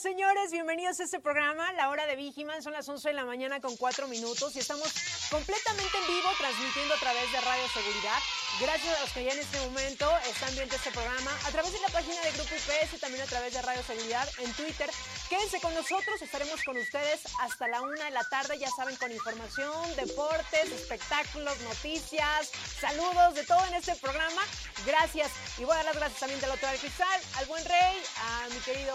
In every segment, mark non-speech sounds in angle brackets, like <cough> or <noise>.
señores, bienvenidos a este programa, La Hora de Vigiman, son las 11 de la mañana con 4 minutos y estamos completamente en vivo transmitiendo a través de Radio Seguridad. Gracias a los que ya en este momento están viendo este programa a través de la página de Grupo IPS y también a través de Radio Seguridad en Twitter. Quédense con nosotros, estaremos con ustedes hasta la una de la tarde, ya saben, con información, deportes, espectáculos, noticias, saludos, de todo en este programa. Gracias y voy a dar las gracias también del otro lado del cristal, al buen Rey, a mi querido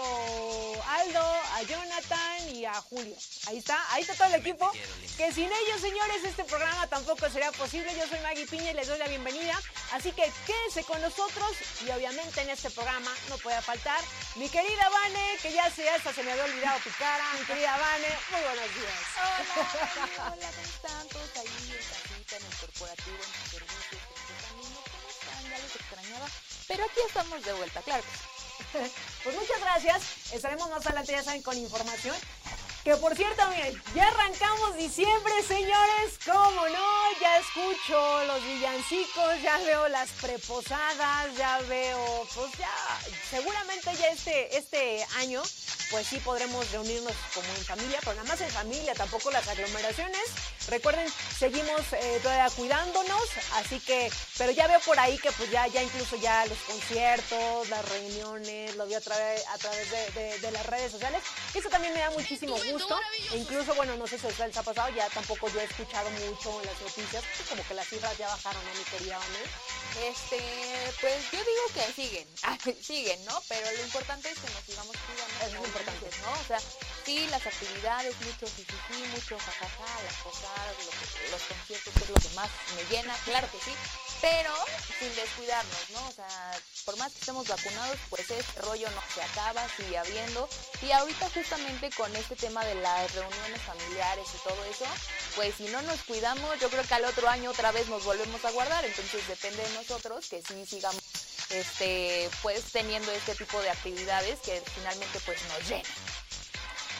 Aldo, a Jonathan y a Julio. Ahí está, ahí está todo el equipo. Que sin ellos, señores, este programa tampoco sería posible. Yo soy Maggie Piña y les doy la bienvenida. Así que quédense con nosotros y obviamente en este programa no puede faltar mi querida Vane, que ya se hasta se me había olvidado tu cara. Mi querida Vane, muy buenos días. Hola, <laughs> hola, ¿cómo están todos ahí en casita, en el corporativo, en sus servicios, en su camino? ¿Cómo están? Ya los extrañaba. Pero aquí estamos de vuelta, claro que sí. <laughs> Pues muchas gracias. Estaremos más adelante, ya saben, con información. Que por cierto, miren, ya arrancamos diciembre, señores. ¿Cómo no? Ya escucho los villancicos, ya veo las preposadas, ya veo, pues ya, seguramente ya este, este año, pues sí podremos reunirnos como en familia, pero nada más en familia, tampoco las aglomeraciones. Recuerden, seguimos eh, todavía cuidándonos, así que, pero ya veo por ahí que pues ya, ya incluso ya los conciertos, las reuniones, lo veo a través, a través de, de- de las redes sociales. Eso también me da muchísimo gusto. E incluso, bueno, no sé si les ha pasado, ya tampoco yo he escuchado mucho en las noticias, pues como que las cifras ya bajaron, ¿no, mi querida? Este, pues yo digo que siguen, <laughs> siguen, ¿no? Pero lo importante es que nos sigamos cuidando. Es como importante. ¿no? O sea, sí, las actividades, mucho jijiji, mucho jajaja, las posadas, lo que- los conciertos, que es lo que más me llena, claro que sí, pero sin descuidarnos, ¿no? O sea, por más que estemos vacunados, pues este rollo no se acaba, sigue habiendo. Y ahorita justamente con este tema de las reuniones familiares y todo eso, pues si no nos cuidamos, yo creo que al otro año otra vez nos volvemos a guardar, entonces depende de nosotros que sí sigamos este pues teniendo este tipo de actividades que finalmente pues nos llenan.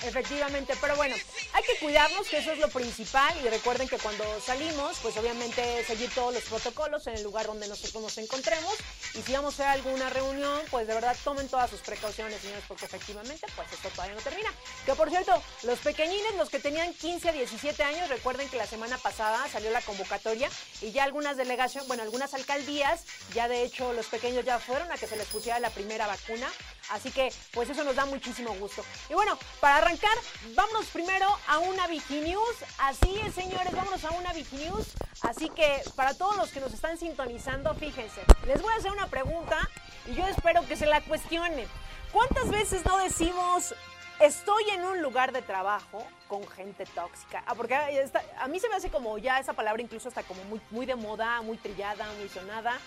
Efectivamente, pero bueno, hay que cuidarnos, que eso es lo principal. Y recuerden que cuando salimos, pues obviamente seguir todos los protocolos en el lugar donde nosotros nos encontremos. Y si vamos a alguna reunión, pues de verdad tomen todas sus precauciones, señores, porque efectivamente, pues esto todavía no termina. Que por cierto, los pequeñines, los que tenían 15 a 17 años, recuerden que la semana pasada salió la convocatoria y ya algunas delegaciones, bueno, algunas alcaldías, ya de hecho los pequeños ya fueron a que se les pusiera la primera vacuna. Así que, pues eso nos da muchísimo gusto. Y bueno, para arrancar, vámonos primero a una Viginews. Así es, señores, vámonos a una Viginews. Así que, para todos los que nos están sintonizando, fíjense, les voy a hacer una pregunta y yo espero que se la cuestionen. ¿Cuántas veces no decimos estoy en un lugar de trabajo con gente tóxica? Ah, porque a mí se me hace como ya esa palabra incluso está como muy, muy de moda, muy trillada, muy sonada.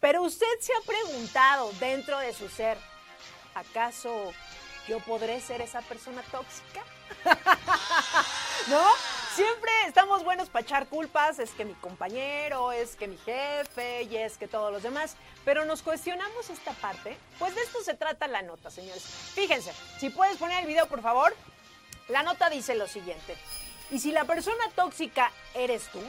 Pero usted se ha preguntado dentro de su ser, ¿acaso yo podré ser esa persona tóxica? <laughs> ¿No? Siempre estamos buenos para echar culpas, es que mi compañero, es que mi jefe y es que todos los demás, pero nos cuestionamos esta parte. Pues de esto se trata la nota, señores. Fíjense, si puedes poner el video, por favor. La nota dice lo siguiente. ¿Y si la persona tóxica eres tú?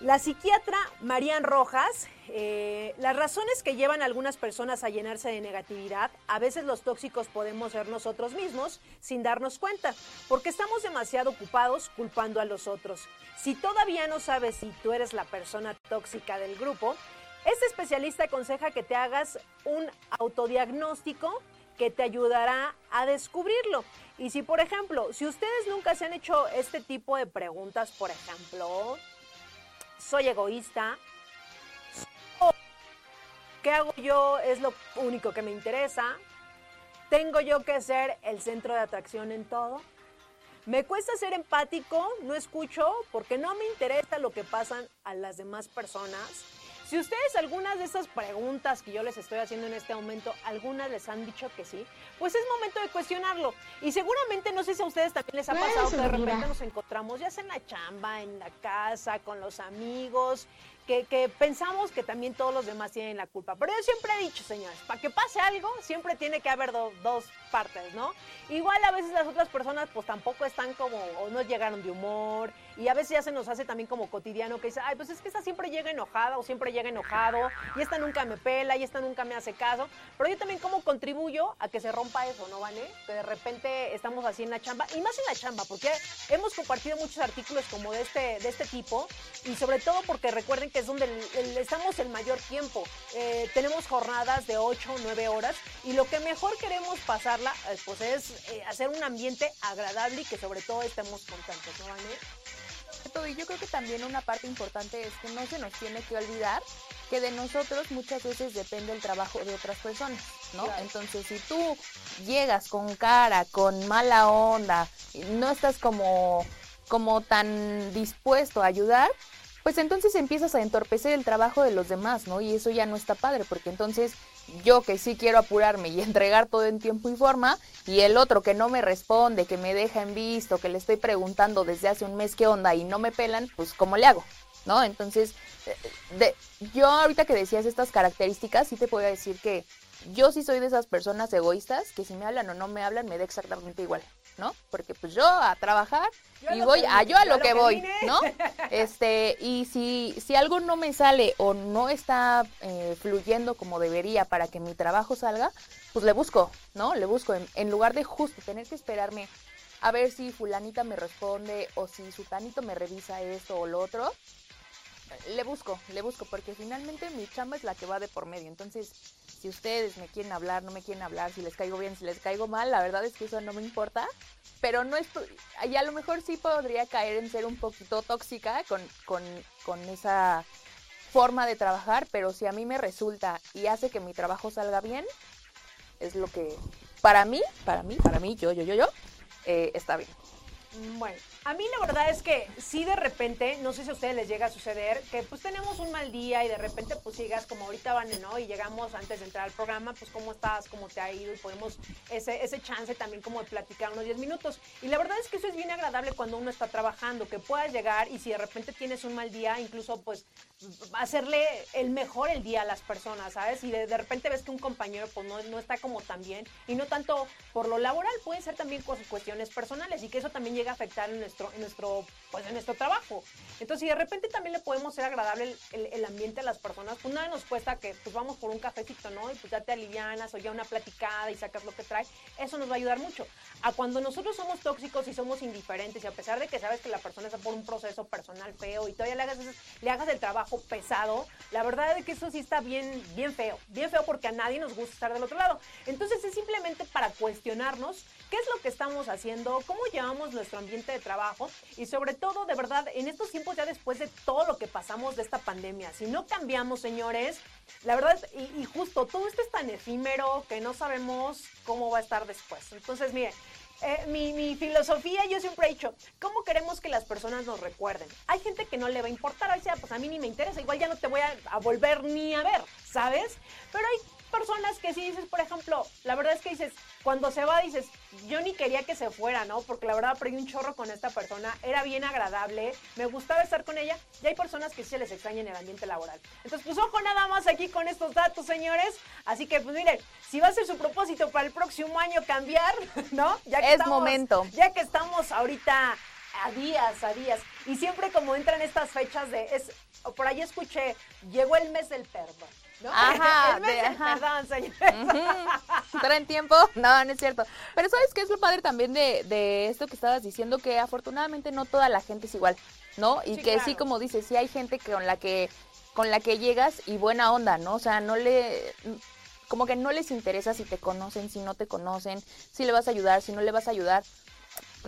La psiquiatra Marian Rojas, eh, las razones que llevan a algunas personas a llenarse de negatividad, a veces los tóxicos podemos ser nosotros mismos sin darnos cuenta, porque estamos demasiado ocupados culpando a los otros. Si todavía no sabes si tú eres la persona tóxica del grupo, este especialista aconseja que te hagas un autodiagnóstico que te ayudará a descubrirlo. Y si, por ejemplo, si ustedes nunca se han hecho este tipo de preguntas, por ejemplo, soy egoísta, qué hago yo es lo único que me interesa, tengo yo que ser el centro de atracción en todo, me cuesta ser empático, no escucho porque no me interesa lo que pasan a las demás personas, Si ustedes algunas de esas preguntas que yo les estoy haciendo en este momento, algunas les han dicho que sí, pues es momento de cuestionarlo. Y seguramente, no sé si a ustedes también les ha pasado que de repente nos encontramos ya sea en la chamba, en la casa, con los amigos, que, pensamos que también todos los demás tienen la culpa. Pero yo siempre he dicho, señores, para que pase algo, siempre tiene que haber dos partes, ¿no? Igual a veces las otras personas pues tampoco están como, o no llegaron de humor, y a veces ya se nos hace también como cotidiano que dice, ay, pues es que esta siempre llega enojada o siempre llega enojado, y esta nunca me pela, y esta nunca me hace caso. Pero yo también como contribuyo a que se rompa eso, ¿no, Vane? Que de repente estamos así en la chamba, y más en la chamba, porque hemos compartido muchos artículos como de este, de este tipo, y sobre todo porque recuerden que es donde estamos el mayor tiempo. Eh, tenemos jornadas de 8 o 9 horas y lo que mejor queremos pasarla eh, pues es eh, hacer un ambiente agradable y que sobre todo estemos contentos, ¿no, Y yo creo que también una parte importante es que no se nos tiene que olvidar que de nosotros muchas veces depende el trabajo de otras personas, ¿no? Entonces, si tú llegas con cara, con mala onda, no estás como como tan dispuesto a ayudar, pues entonces empiezas a entorpecer el trabajo de los demás, ¿no? Y eso ya no está padre, porque entonces yo que sí quiero apurarme y <laughs> entregar todo en tiempo y forma, y el otro que no me responde, que me deja en visto, que le estoy preguntando desde hace un mes qué onda y no me pelan, pues ¿cómo le hago? ¿No? Entonces, eh, de, yo ahorita que decías estas características, sí te puedo decir que yo sí soy de esas personas egoístas que si me hablan o no me hablan me da exactamente igual, ¿no? Porque pues yo a trabajar y voy a yo a lo, que, voy, ¿no? <laughs> Este, y si, si algo no me sale o no está eh, fluyendo como debería para que mi trabajo salga, pues le busco, ¿no? Le busco en, en lugar de justo tener que esperarme a ver si fulanita me responde o si sutanito me revisa esto o lo otro, le busco, le busco, porque finalmente mi chamba es la que va de por medio. Entonces, si ustedes me quieren hablar, no me quieren hablar, si les caigo bien, si les caigo mal, la verdad es que eso no me importa. Pero no estoy, y a lo mejor sí podría caer en ser un poquito tóxica con, con, con esa forma de trabajar, pero si a mí me resulta y hace que mi trabajo salga bien, es lo que para mí, para mí, para mí, yo, yo, yo, yo, eh, está bien. Bueno, a mí la verdad es que sí de repente, no sé si a ustedes les llega a suceder, que pues tenemos un mal día y de repente pues llegas como ahorita van, ¿no? Y llegamos antes de entrar al programa, pues cómo estás, cómo te ha ido y podemos ese, ese chance también como de platicar unos 10 minutos. Y la verdad es que eso es bien agradable cuando uno está trabajando, que puedas llegar y si de repente tienes un mal día, incluso pues hacerle el mejor el día a las personas, ¿sabes? Y de, de repente ves que un compañero pues no, no está como tan bien y no tanto por lo laboral, puede ser también cuestiones personales y que eso también llega a afectar en nuestro en nuestro, pues en nuestro trabajo. Entonces, si de repente también le podemos ser agradable el, ambiente a las personas, pues nada nos cuesta que pues vamos por un cafecito, ¿no? Y pues ya te alivianas o ya una platicada y sacas lo que trae, eso nos va a ayudar mucho. A cuando nosotros somos tóxicos y somos indiferentes y a pesar de que sabes que la persona está por un proceso personal feo y todavía le hagas, le hagas el trabajo pesado, la verdad es que eso sí está bien, bien feo, bien feo porque a nadie nos gusta estar del otro lado. Entonces es simplemente para cuestionarnos qué es lo que estamos haciendo, cómo llevamos nuestro ambiente de trabajo, y sobre todo, de verdad, en estos tiempos ya después de todo lo que pasamos de esta pandemia, si no cambiamos, señores, la verdad, y, justo todo esto es tan efímero que no sabemos cómo va a estar después. Entonces, miren, eh, mi, filosofía, yo siempre he dicho, ¿cómo queremos que las personas nos recuerden? Hay gente que no le va a importar, o sea, pues a mí ni me interesa, igual ya no te voy a, a volver ni a ver, ¿sabes? Pero hay personas que si dices, por ejemplo, la verdad es que dices, cuando se va dices, yo ni quería que se fuera, ¿no? Porque la verdad perdí un chorro con esta persona, era bien agradable, me gustaba estar con ella, y hay personas que sí se les extraña en el ambiente laboral. Entonces, pues ojo nada más aquí con estos datos, señores. Así que, pues miren, si va a ser su propósito para el próximo año cambiar, <laughs> ¿no? Ya que es momento. Ya que estamos ahorita a días, a días. Y siempre como entran estas fechas de, es, por ahí escuché, llegó el mes del perdón. ¿No? <laughs> Ajá, perdón, señor. tiempo? No, no es cierto. Pero ¿sabes qué es lo padre también de, de esto que estabas diciendo? Que afortunadamente no toda la gente es igual, ¿no? Y que sí, como dices, sí hay gente con la que con la que llegas y buena onda, ¿no? O sea, no le como que no les interesa si te conocen, si no te conocen, si le vas a ayudar, si no le vas a ayudar.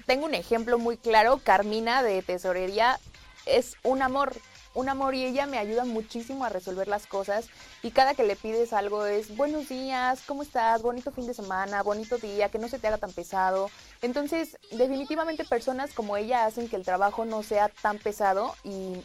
Tengo un ejemplo muy claro, Carmina de tesorería es un amor, un amor y ella me ayuda muchísimo a resolver las cosas y cada que le pides algo es buenos días, ¿cómo estás? Bonito fin de semana, bonito día, que no se te haga tan pesado. Entonces, definitivamente personas como ella hacen que el trabajo no sea tan pesado y,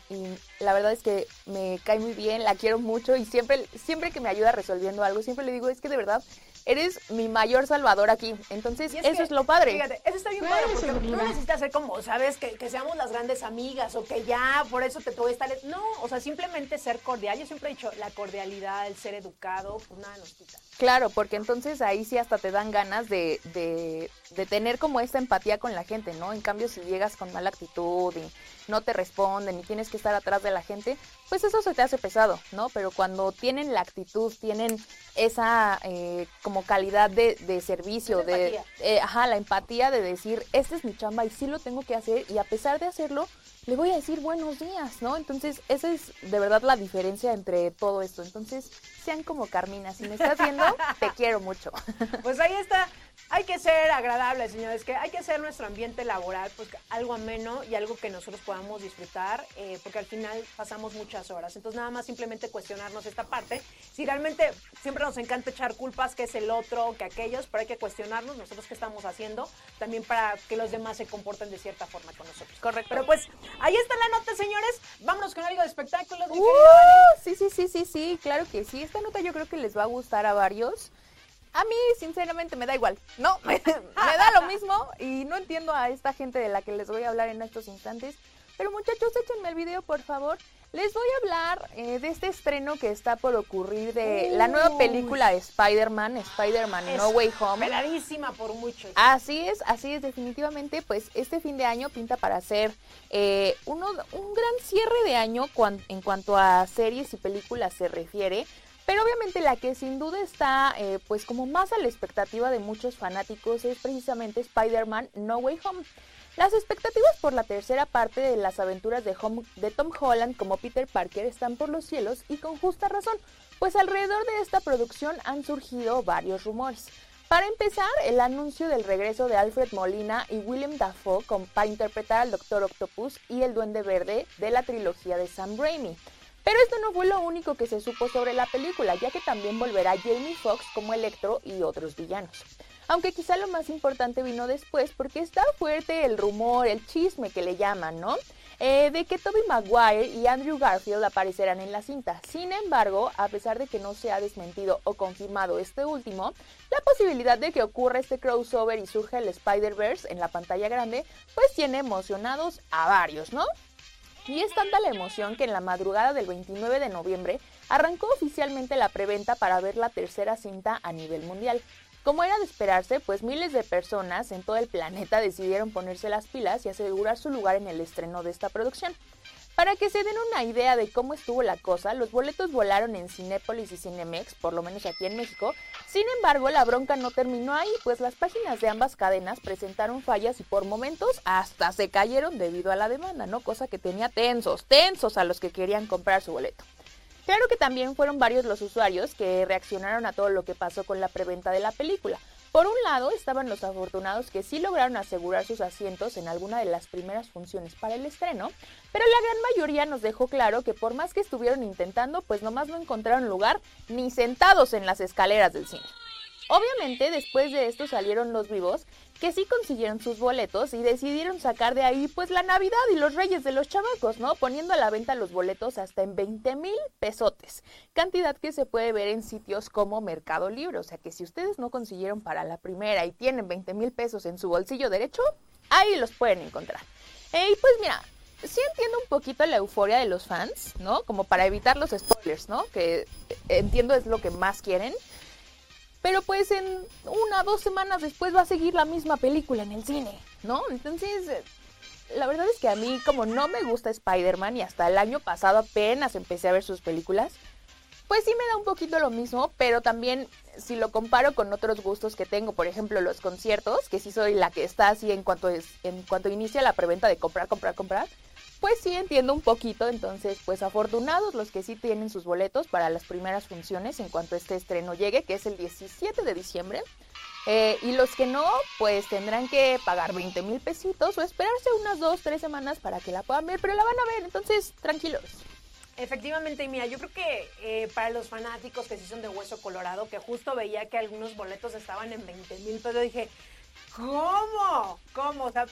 la verdad es que me cae muy bien, la quiero mucho y siempre, siempre que me ayuda resolviendo algo, siempre le digo, es que de verdad eres mi mayor salvador aquí. Entonces, eso es lo padre. Fíjate, eso está bien padre, porque no necesitas ser como, ¿sabes? Que, que, seamos las grandes amigas o que ya por eso te voy a estar. No, o sea, simplemente ser cordial. Yo siempre he dicho, la cordialidad, el ser educado, pues nada nos quita. Claro, porque entonces ahí sí hasta te dan ganas de, de, de tener como esta empatía con la gente, ¿no? En cambio, si llegas con mala actitud y no te responden y tienes que estar atrás de la gente, pues eso se te hace pesado, ¿no? Pero cuando tienen la actitud, tienen esa eh, como calidad de, de servicio, de, eh, ajá, la empatía de decir, este es mi chamba y sí lo tengo que hacer y a pesar de hacerlo, le voy a decir buenos días, ¿no? Entonces, esa es de verdad la diferencia entre todo esto. Entonces, sean como Carmina, si me estás viendo, te quiero mucho. <laughs> Pues ahí está. Hay que ser agradables, señores, que hay que hacer nuestro ambiente laboral pues algo ameno y algo que nosotros podamos disfrutar, eh, porque al final pasamos muchas horas. Entonces nada más simplemente cuestionarnos esta parte. Si realmente siempre nos encanta echar culpas, que es el otro, que aquellos, pero hay que cuestionarnos nosotros qué estamos haciendo, también para que los demás se comporten de cierta forma con nosotros. Correcto. Pero pues ahí está la nota, señores. Vámonos con algo de espectáculos. Uh, sí, sí, sí, sí, sí, claro que sí. Esta nota yo creo que les va a gustar a varios. A mí, sinceramente, me da igual. No, <laughs> me, me, da lo mismo y no entiendo a esta gente de la que les voy a hablar en estos instantes. Pero muchachos, échenme el video, por favor. Les voy a hablar eh, de este estreno que está por ocurrir de la nueva película de Spider-Man, Spider-Man No Way Home. Peladísima por mucho. Así es, así es, definitivamente. Pues este fin de año pinta para ser eh, uno, un gran cierre de año cuan, en cuanto a series y películas se refiere. Pero obviamente la que sin duda está eh, pues como más a la expectativa de muchos fanáticos es precisamente Spider-Man No Way Home. Las expectativas por la tercera parte de las aventuras de, Tom Holland como Peter Parker están por los cielos y con justa razón, pues alrededor de esta producción han surgido varios rumores. Para empezar, el anuncio del regreso de Alfred Molina y William Dafoe para interpretar al Doctor Octopus y el Duende Verde de la trilogía de Sam Raimi. Pero esto no fue lo único que se supo sobre la película, ya que también volverá Jamie Foxx como Electro y otros villanos. Aunque quizá lo más importante vino después porque está fuerte el rumor, el chisme que le llaman, ¿no? Eh, de que Tobey Maguire y Andrew Garfield aparecerán en la cinta. Sin embargo, a pesar de que no se ha desmentido o confirmado este último, la posibilidad de que ocurra este crossover y surja el Spider-Verse en la pantalla grande, pues tiene emocionados a varios, ¿no? Y es tanta la emoción que en la madrugada del 29 de noviembre arrancó oficialmente la preventa para ver la tercera cinta a nivel mundial. Como era de esperarse, pues miles de personas en todo el planeta decidieron ponerse las pilas y asegurar su lugar en el estreno de esta producción. Para que se den una idea de cómo estuvo la cosa, los boletos volaron en Cinépolis y Cinemex, por lo menos aquí en México. Sin embargo, la bronca no terminó ahí, pues las páginas de ambas cadenas presentaron fallas y por momentos hasta se cayeron debido a la demanda, ¿no? Cosa que tenía tensos, tensos a los que querían comprar su boleto. Claro que también fueron varios los usuarios que reaccionaron a todo lo que pasó con la preventa de la película. Por un lado estaban los afortunados que sí lograron asegurar sus asientos en alguna de las primeras funciones para el estreno, pero la gran mayoría nos dejó claro que por más que estuvieron intentando, pues nomás no encontraron lugar ni sentados en las escaleras del cine. Obviamente después de esto salieron los vivos que sí consiguieron sus boletos y decidieron sacar de ahí pues la Navidad y los Reyes de los chamacos, ¿no? Poniendo a la venta los boletos hasta en 20 mil pesotes, cantidad que se puede ver en sitios como Mercado Libre, o sea que si ustedes no consiguieron para la primera y tienen 20 mil pesos en su bolsillo derecho, ahí los pueden encontrar. Eh, y pues mira, sí entiendo un poquito la euforia de los fans, ¿no? Como para evitar los spoilers, ¿no? Que entiendo es lo que más quieren. Pero pues en una dos semanas después va a seguir la misma película en el cine, ¿no? Entonces, la verdad es que a mí como no me gusta Spider-Man y hasta el año pasado apenas empecé a ver sus películas, pues sí me da un poquito lo mismo, pero también si lo comparo con otros gustos que tengo, por ejemplo los conciertos, que sí soy la que está así en cuanto es, en cuanto inicia la preventa de comprar, comprar, comprar, pues sí entiendo un poquito, entonces pues afortunados los que sí tienen sus boletos para las primeras funciones en cuanto este estreno llegue, que es el 17 de diciembre. Eh, y los que no, pues tendrán que pagar 20 mil pesitos o esperarse unas dos, tres semanas para que la puedan ver, pero la van a ver, entonces tranquilos. Efectivamente, mira, yo creo que eh, para los fanáticos que sí son de Hueso Colorado, que justo veía que algunos boletos estaban en 20 mil pesos, dije, ¿cómo? ¿Cómo? O sea,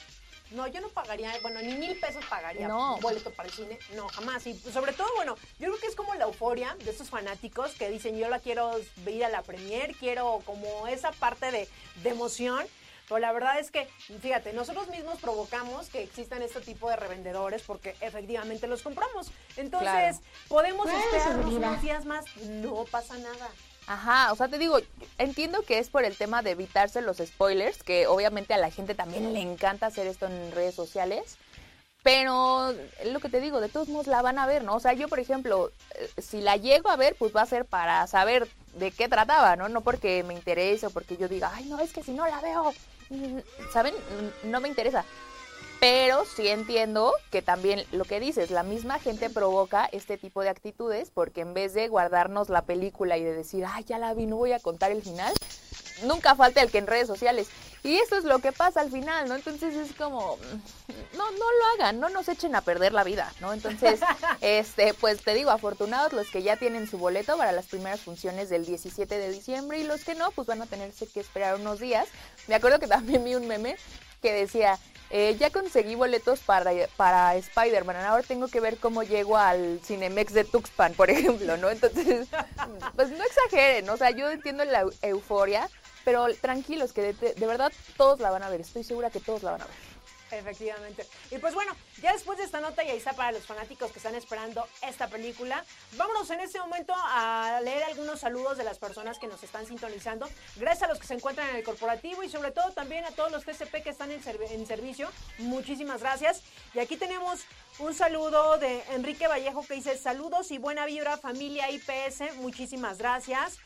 no, yo no pagaría, bueno, ni mil pesos pagaría No. un boleto para el cine, no, jamás. Y sobre todo, bueno, yo creo que es como la euforia de estos fanáticos que dicen, yo la quiero ir a la premier, quiero como esa parte de, de emoción. Pero la verdad es que, fíjate, nosotros mismos provocamos que existan este tipo de revendedores porque efectivamente los compramos. Entonces, Claro. podemos Claro, esperarnos unos días más, no pasa nada. Ajá, o sea, te digo, entiendo que es por el tema de evitarse los spoilers, que obviamente a la gente también le encanta hacer esto en redes sociales, pero es lo que te digo, de todos modos la van a ver, ¿no? O sea, yo, por ejemplo, eh, si la llego a ver, pues va a ser para saber de qué trataba, ¿no? No porque me interese o porque yo diga, ay, no, es que si no la veo, ¿saben? No me interesa. Pero sí entiendo que también lo que dices, la misma gente provoca este tipo de actitudes porque en vez de guardarnos la película y de decir, ay, ya la vi, no voy a contar el final, nunca falta el que en redes sociales. Y eso es lo que pasa al final, ¿no? Entonces es como, mm, no, no lo hagan, no nos echen a perder la vida, ¿no? Entonces, <laughs> este, pues te digo, afortunados los que ya tienen su boleto para las primeras funciones del 17 de diciembre y los que no, pues van a tenerse que esperar unos días. Me acuerdo que también vi un meme que decía, eh, ya conseguí boletos para, para Spider-Man, ahora tengo que ver cómo llego al Cinemex de Tuxpan, por <laughs> ejemplo, ¿no? Entonces, pues no exageren, o sea, yo entiendo la eu- euforia, pero tranquilos, que de, de verdad todos la van a ver, estoy segura que todos la van a ver. Efectivamente. Y pues bueno, ya después de esta nota y ahí está para los fanáticos que están esperando esta película, vámonos en este momento a leer algunos saludos de las personas que nos están sintonizando. Gracias a los que se encuentran en el corporativo y sobre todo también a todos los TCP que están en, en servicio. Muchísimas gracias. Y aquí tenemos un saludo de Enrique Vallejo que dice saludos y buena vibra familia IPS. Muchísimas gracias.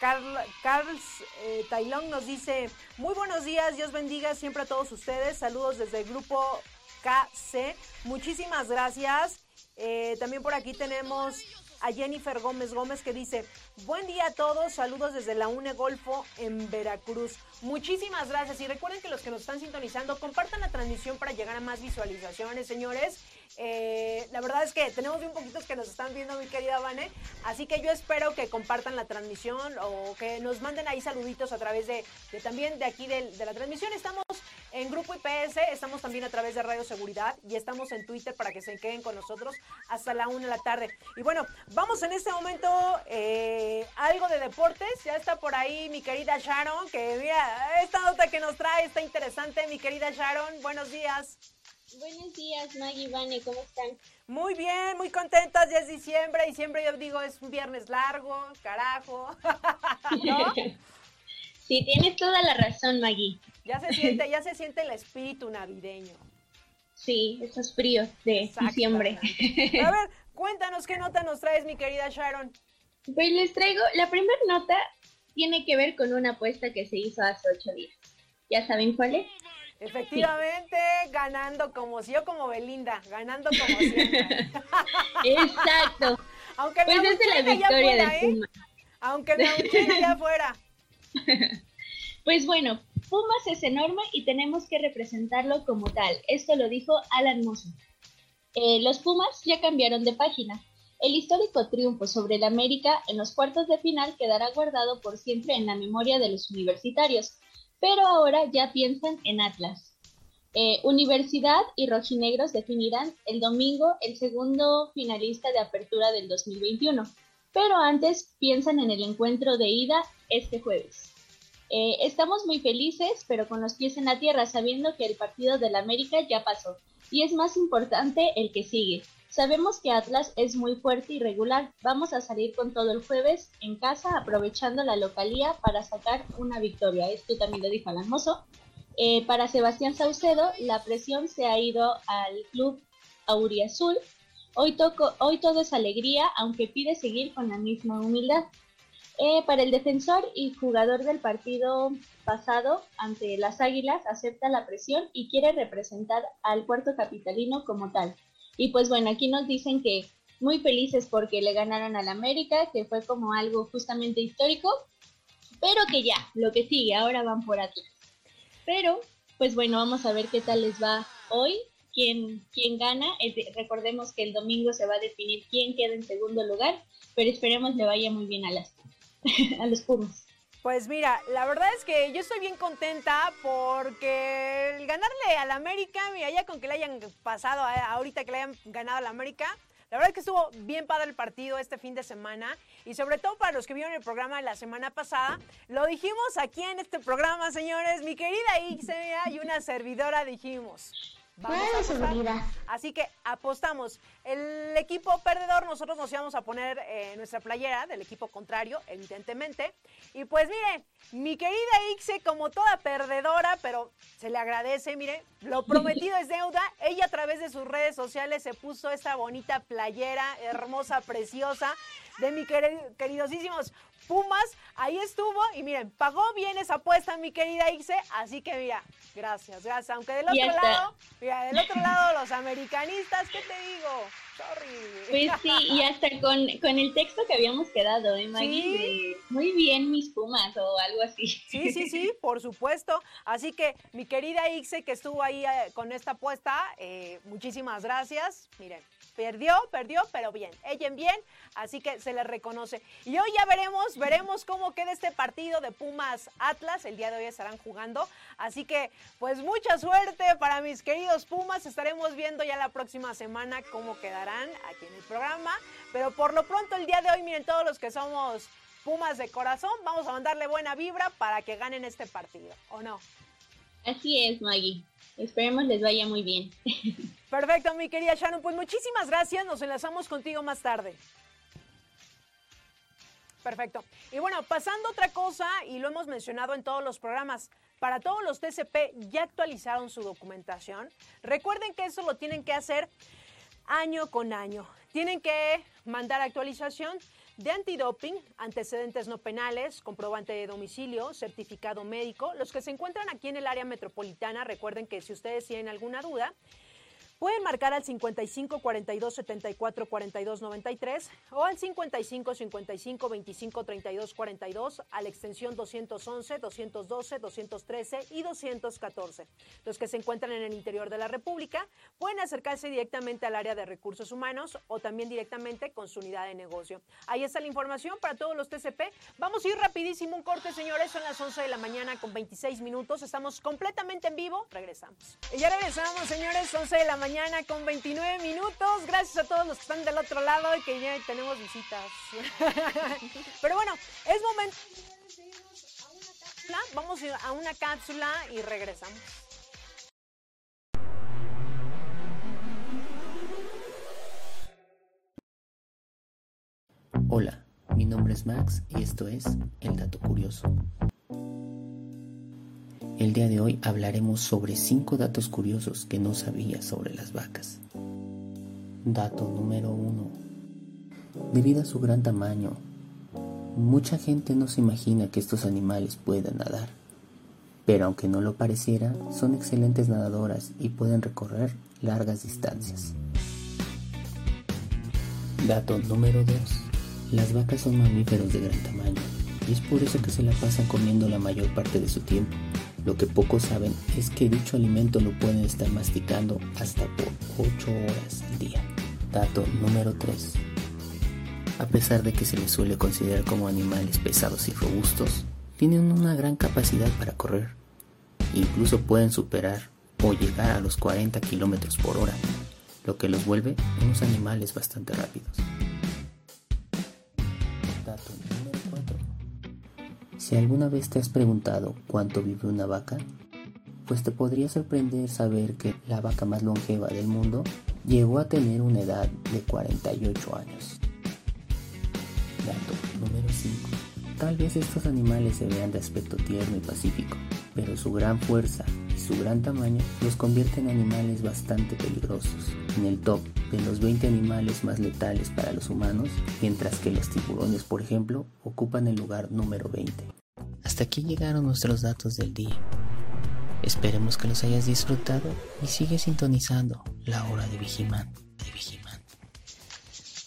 Carl, Carls eh, Tailón nos dice, muy buenos días, Dios bendiga siempre a todos ustedes, saludos desde el grupo KC, muchísimas gracias. Eh, también por aquí tenemos a Jennifer Gómez Gómez que dice, buen día a todos, saludos desde la UNE Golfo en Veracruz. Muchísimas gracias y recuerden que los que nos están sintonizando, compartan la transmisión para llegar a más visualizaciones, señores. Eh, la verdad es que tenemos bien poquitos que nos están viendo, mi querida Vane. Así que yo espero que compartan la transmisión o que nos manden ahí saluditos a través de, de también de aquí del- de, la transmisión. Estamos en Grupo IPS, estamos también a través de Radio Seguridad y estamos en Twitter para que se queden con nosotros hasta la una de la tarde. Y bueno, vamos en este momento eh, algo de deportes. Ya está por ahí mi querida Sharon, que mira, esta nota que nos trae está interesante, mi querida Sharon. Buenos días. Buenos días, Maggie Vane, ¿cómo están? Muy bien, muy contentas, ya es diciembre y siempre yo digo es un viernes largo, carajo. <laughs> ¿No? Sí, tienes toda la razón, Maggie. Ya se siente, ya se siente el espíritu navideño. Sí, esos fríos de diciembre. A ver, <laughs> cuéntanos qué nota nos traes, mi querida Sharon. Pues les traigo, la primera nota tiene que ver con una apuesta que se hizo hace ocho días. ¿Ya saben cuál es? Efectivamente, ganando como si yo como Belinda, ganando como siempre. <laughs> Exacto. Aunque me Pues es de la victoria afuera, del ¿eh? Aunque me allá afuera. Pues bueno, Pumas es enorme y tenemos que representarlo como tal. Esto lo dijo Alan Mosso. Eh, los Pumas ya cambiaron de página. El histórico triunfo sobre el América en los cuartos de final quedará guardado por siempre en la memoria de los universitarios, pero ahora ya piensan en Atlas. Eh, Universidad y Rojinegros definirán el domingo el segundo finalista de apertura del 2021, pero antes piensan en el encuentro de ida este jueves. Eh, estamos muy felices, pero con los pies en la tierra, sabiendo que el partido del América ya pasó. Y es más importante el que sigue. Sabemos que Atlas es muy fuerte y regular. Vamos a salir con todo el jueves en casa, aprovechando la localía para sacar una victoria. Esto también lo dijo Alan Mozo. Eh, para Sebastián Saucedo, la presión se ha ido al club Auriazul. Hoy, toco, hoy todo es alegría, aunque pide seguir con la misma humildad. Eh, para el defensor y jugador del partido pasado ante las Águilas, acepta la presión y quiere representar al puerto capitalino como tal. Y pues bueno, aquí nos dicen que muy felices porque le ganaron al América, que fue como algo justamente histórico, pero que ya, lo que sigue, ahora van por atrás. Pero, pues bueno, vamos a ver qué tal les va hoy, quién, quién gana. Recordemos que el domingo se va a definir quién queda en segundo lugar, pero esperemos le vaya muy bien a, las, <laughs> a los Pumas. Pues mira, la verdad es que yo estoy bien contenta porque el ganarle al América, mira, ya con que le hayan pasado, ahorita que le hayan ganado al América, la verdad es que estuvo bien padre el partido este fin de semana y sobre todo para los que vieron el programa la semana pasada, lo dijimos aquí en este programa, señores, mi querida Ixenia y una servidora dijimos. Vamos a Así que apostamos. El equipo perdedor, nosotros nos íbamos a poner eh, nuestra playera del equipo contrario, evidentemente. Y pues mire, mi querida Ixe, como toda perdedora, pero se le agradece, mire, lo <laughs> prometido es deuda. Ella a través de sus redes sociales se puso esta bonita playera, hermosa, preciosa, de mi queridosísimos Pumas. Ahí estuvo y miren, pagó bien esa apuesta mi querida Ixe, así que mira, gracias, gracias. Aunque del otro lado, mira, del otro lado los americanistas, ¿qué te digo? Sorry. Pues sí, y hasta con, con el texto que habíamos quedado, ¿eh, Maggie? muy bien mis Pumas o algo así. Sí, sí, sí, por supuesto. Así que mi querida Ixe que estuvo ahí eh, con esta apuesta, eh, muchísimas gracias. Miren, perdió, perdió, pero bien, ella en bien, así que se le reconoce. Y hoy ya veremos, veremos cómo queda este partido de Pumas Atlas, el día de hoy estarán jugando, así que pues mucha suerte para mis queridos Pumas, estaremos viendo ya la próxima semana cómo quedarán aquí en el programa, pero por lo pronto el día de hoy, miren todos los que somos Pumas de corazón, vamos a mandarle buena vibra para que ganen este partido, ¿o no? Así es, Maggie. Esperemos les vaya muy bien. <laughs> Perfecto, mi querida Shannon. Pues muchísimas gracias. Nos enlazamos contigo más tarde. Perfecto. Y bueno, pasando otra cosa, y lo hemos mencionado en todos los programas, para todos los TCP ya actualizaron su documentación. Recuerden que eso lo tienen que hacer año con año. Tienen que mandar actualización de antidoping, antecedentes no penales, comprobante de domicilio, certificado médico. Los que se encuentran aquí en el área metropolitana, recuerden que si ustedes tienen alguna duda, Pueden marcar al 55 42 74 42 93 o al 55 55 25 32 42 a la extensión 211, 212, 213 y 214. Los que se encuentran en el interior de la República pueden acercarse directamente al área de recursos humanos o también directamente con su unidad de negocio. Ahí está la información para todos los TCP. Vamos a ir rapidísimo un corte, señores. Son las 11 de la mañana con 26 minutos. Estamos completamente en vivo. Regresamos. Ya regresamos, señores. 11 de la mañana mañana con 29 minutos. Gracias a todos los que están del otro lado y que ya tenemos visitas. <laughs> Pero bueno, es momento Vamos a una cápsula y regresamos. Hola, mi nombre es Max y esto es El Dato Curioso. El día de hoy hablaremos sobre 5 datos curiosos que no sabías sobre las vacas. Dato número 1. Debido a su gran tamaño, mucha gente no se imagina que estos animales puedan nadar. Pero aunque no lo pareciera, son excelentes nadadoras y pueden recorrer largas distancias. Dato número 2. Las vacas son mamíferos de gran tamaño y es por eso que se la pasan comiendo la mayor parte de su tiempo lo que pocos saben es que dicho alimento lo pueden estar masticando hasta por 8 horas al día. Dato número 3. A pesar de que se les suele considerar como animales pesados y robustos, tienen una gran capacidad para correr. Incluso pueden superar o llegar a los 40 km por hora, lo que los vuelve unos animales bastante rápidos. Si alguna vez te has preguntado cuánto vive una vaca, pues te podría sorprender saber que la vaca más longeva del mundo llegó a tener una edad de 48 años. Dato número 5. Tal vez estos animales se vean de aspecto tierno y pacífico, pero su gran fuerza su gran tamaño los convierte en animales bastante peligrosos, en el top de los 20 animales más letales para los humanos, mientras que los tiburones, por ejemplo, ocupan el lugar número 20. Hasta aquí llegaron nuestros datos del día. Esperemos que los hayas disfrutado y sigue sintonizando la hora de Vigimán.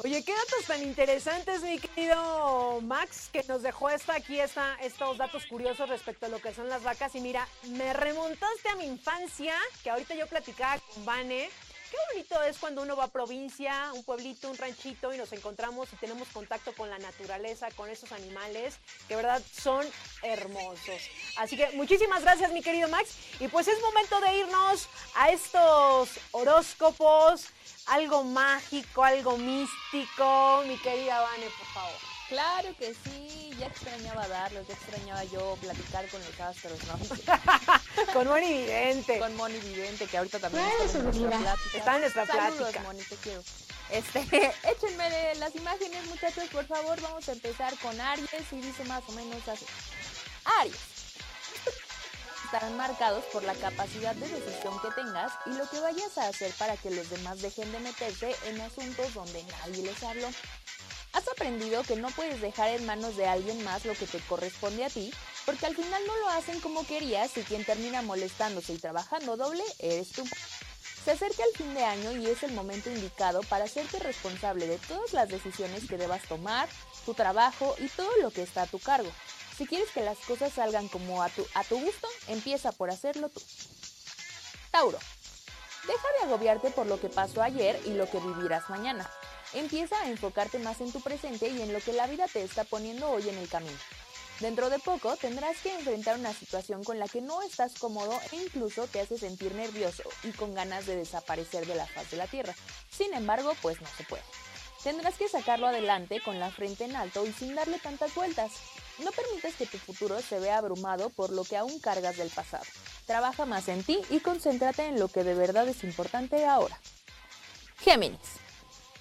Oye, qué datos tan interesantes, mi querido Max, que nos dejó esta, aquí esta, estos datos curiosos respecto a lo que son las vacas. Y mira, me remontaste a mi infancia, que ahorita yo platicaba con Vane. Qué bonito es cuando uno va a provincia, un pueblito, un ranchito y nos encontramos y tenemos contacto con la naturaleza, con esos animales, que verdad son hermosos. Así que muchísimas gracias mi querido Max. Y pues es momento de irnos a estos horóscopos, algo mágico, algo místico. Mi querida Vane, por favor. Claro que sí, ya extrañaba darlos, ya extrañaba yo platicar con los astros, ¿no? <laughs> con Moni Vidente. Con Moni Vidente, que ahorita también está en nuestra plática. Está en nuestra Saludos, plática. Moni, te quiero. Este, <laughs> échenme de las imágenes, muchachos, por favor. Vamos a empezar con Aries y dice más o menos así. Aries. Estarán marcados por la capacidad de decisión que tengas y lo que vayas a hacer para que los demás dejen de meterse en asuntos donde nadie les habló. Has aprendido que no puedes dejar en manos de alguien más lo que te corresponde a ti, porque al final no lo hacen como querías y quien termina molestándose y trabajando doble eres tú. Se acerca el fin de año y es el momento indicado para hacerte responsable de todas las decisiones que debas tomar, tu trabajo y todo lo que está a tu cargo. Si quieres que las cosas salgan como a tu, gusto, empieza por hacerlo tú. Tauro. Deja de agobiarte por lo que pasó ayer y lo que vivirás mañana. Empieza a enfocarte más en tu presente y en lo que la vida te está poniendo hoy en el camino. Dentro de poco tendrás que enfrentar una situación con la que no estás cómodo e incluso te hace sentir nervioso y con ganas de desaparecer de la faz de la tierra. Sin embargo, pues no se puede. Tendrás que sacarlo adelante con la frente en alto y sin darle tantas vueltas. No permitas que tu futuro se vea abrumado por lo que aún cargas del pasado. Trabaja más en ti y concéntrate en lo que de verdad es importante ahora. Géminis.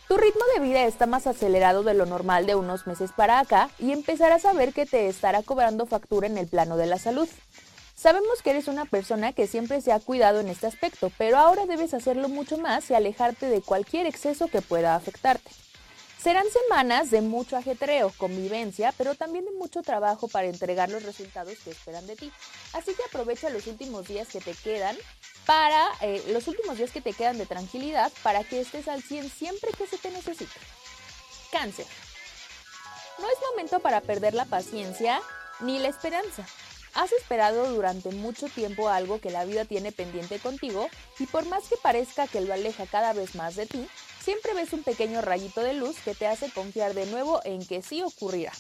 Tu ritmo de vida está más acelerado de lo normal de unos meses para acá y empezarás a ver que te estará cobrando factura en el plano de la salud. Sabemos que eres una persona que siempre se ha cuidado en este aspecto, pero ahora debes hacerlo mucho más y alejarte de cualquier exceso que pueda afectarte. Serán semanas de mucho ajetreo, convivencia, pero también de mucho trabajo para entregar los resultados que esperan de ti. Así que aprovecha los últimos días que te quedan para eh, los últimos días que te quedan de tranquilidad para que estés al 100 siempre que se te necesite. Cáncer. No es momento para perder la paciencia ni la esperanza. Has esperado durante mucho tiempo algo que la vida tiene pendiente contigo y por más que parezca que lo aleja cada vez más de ti, siempre ves un pequeño rayito de luz que te hace confiar de nuevo en que sí ocurrirá.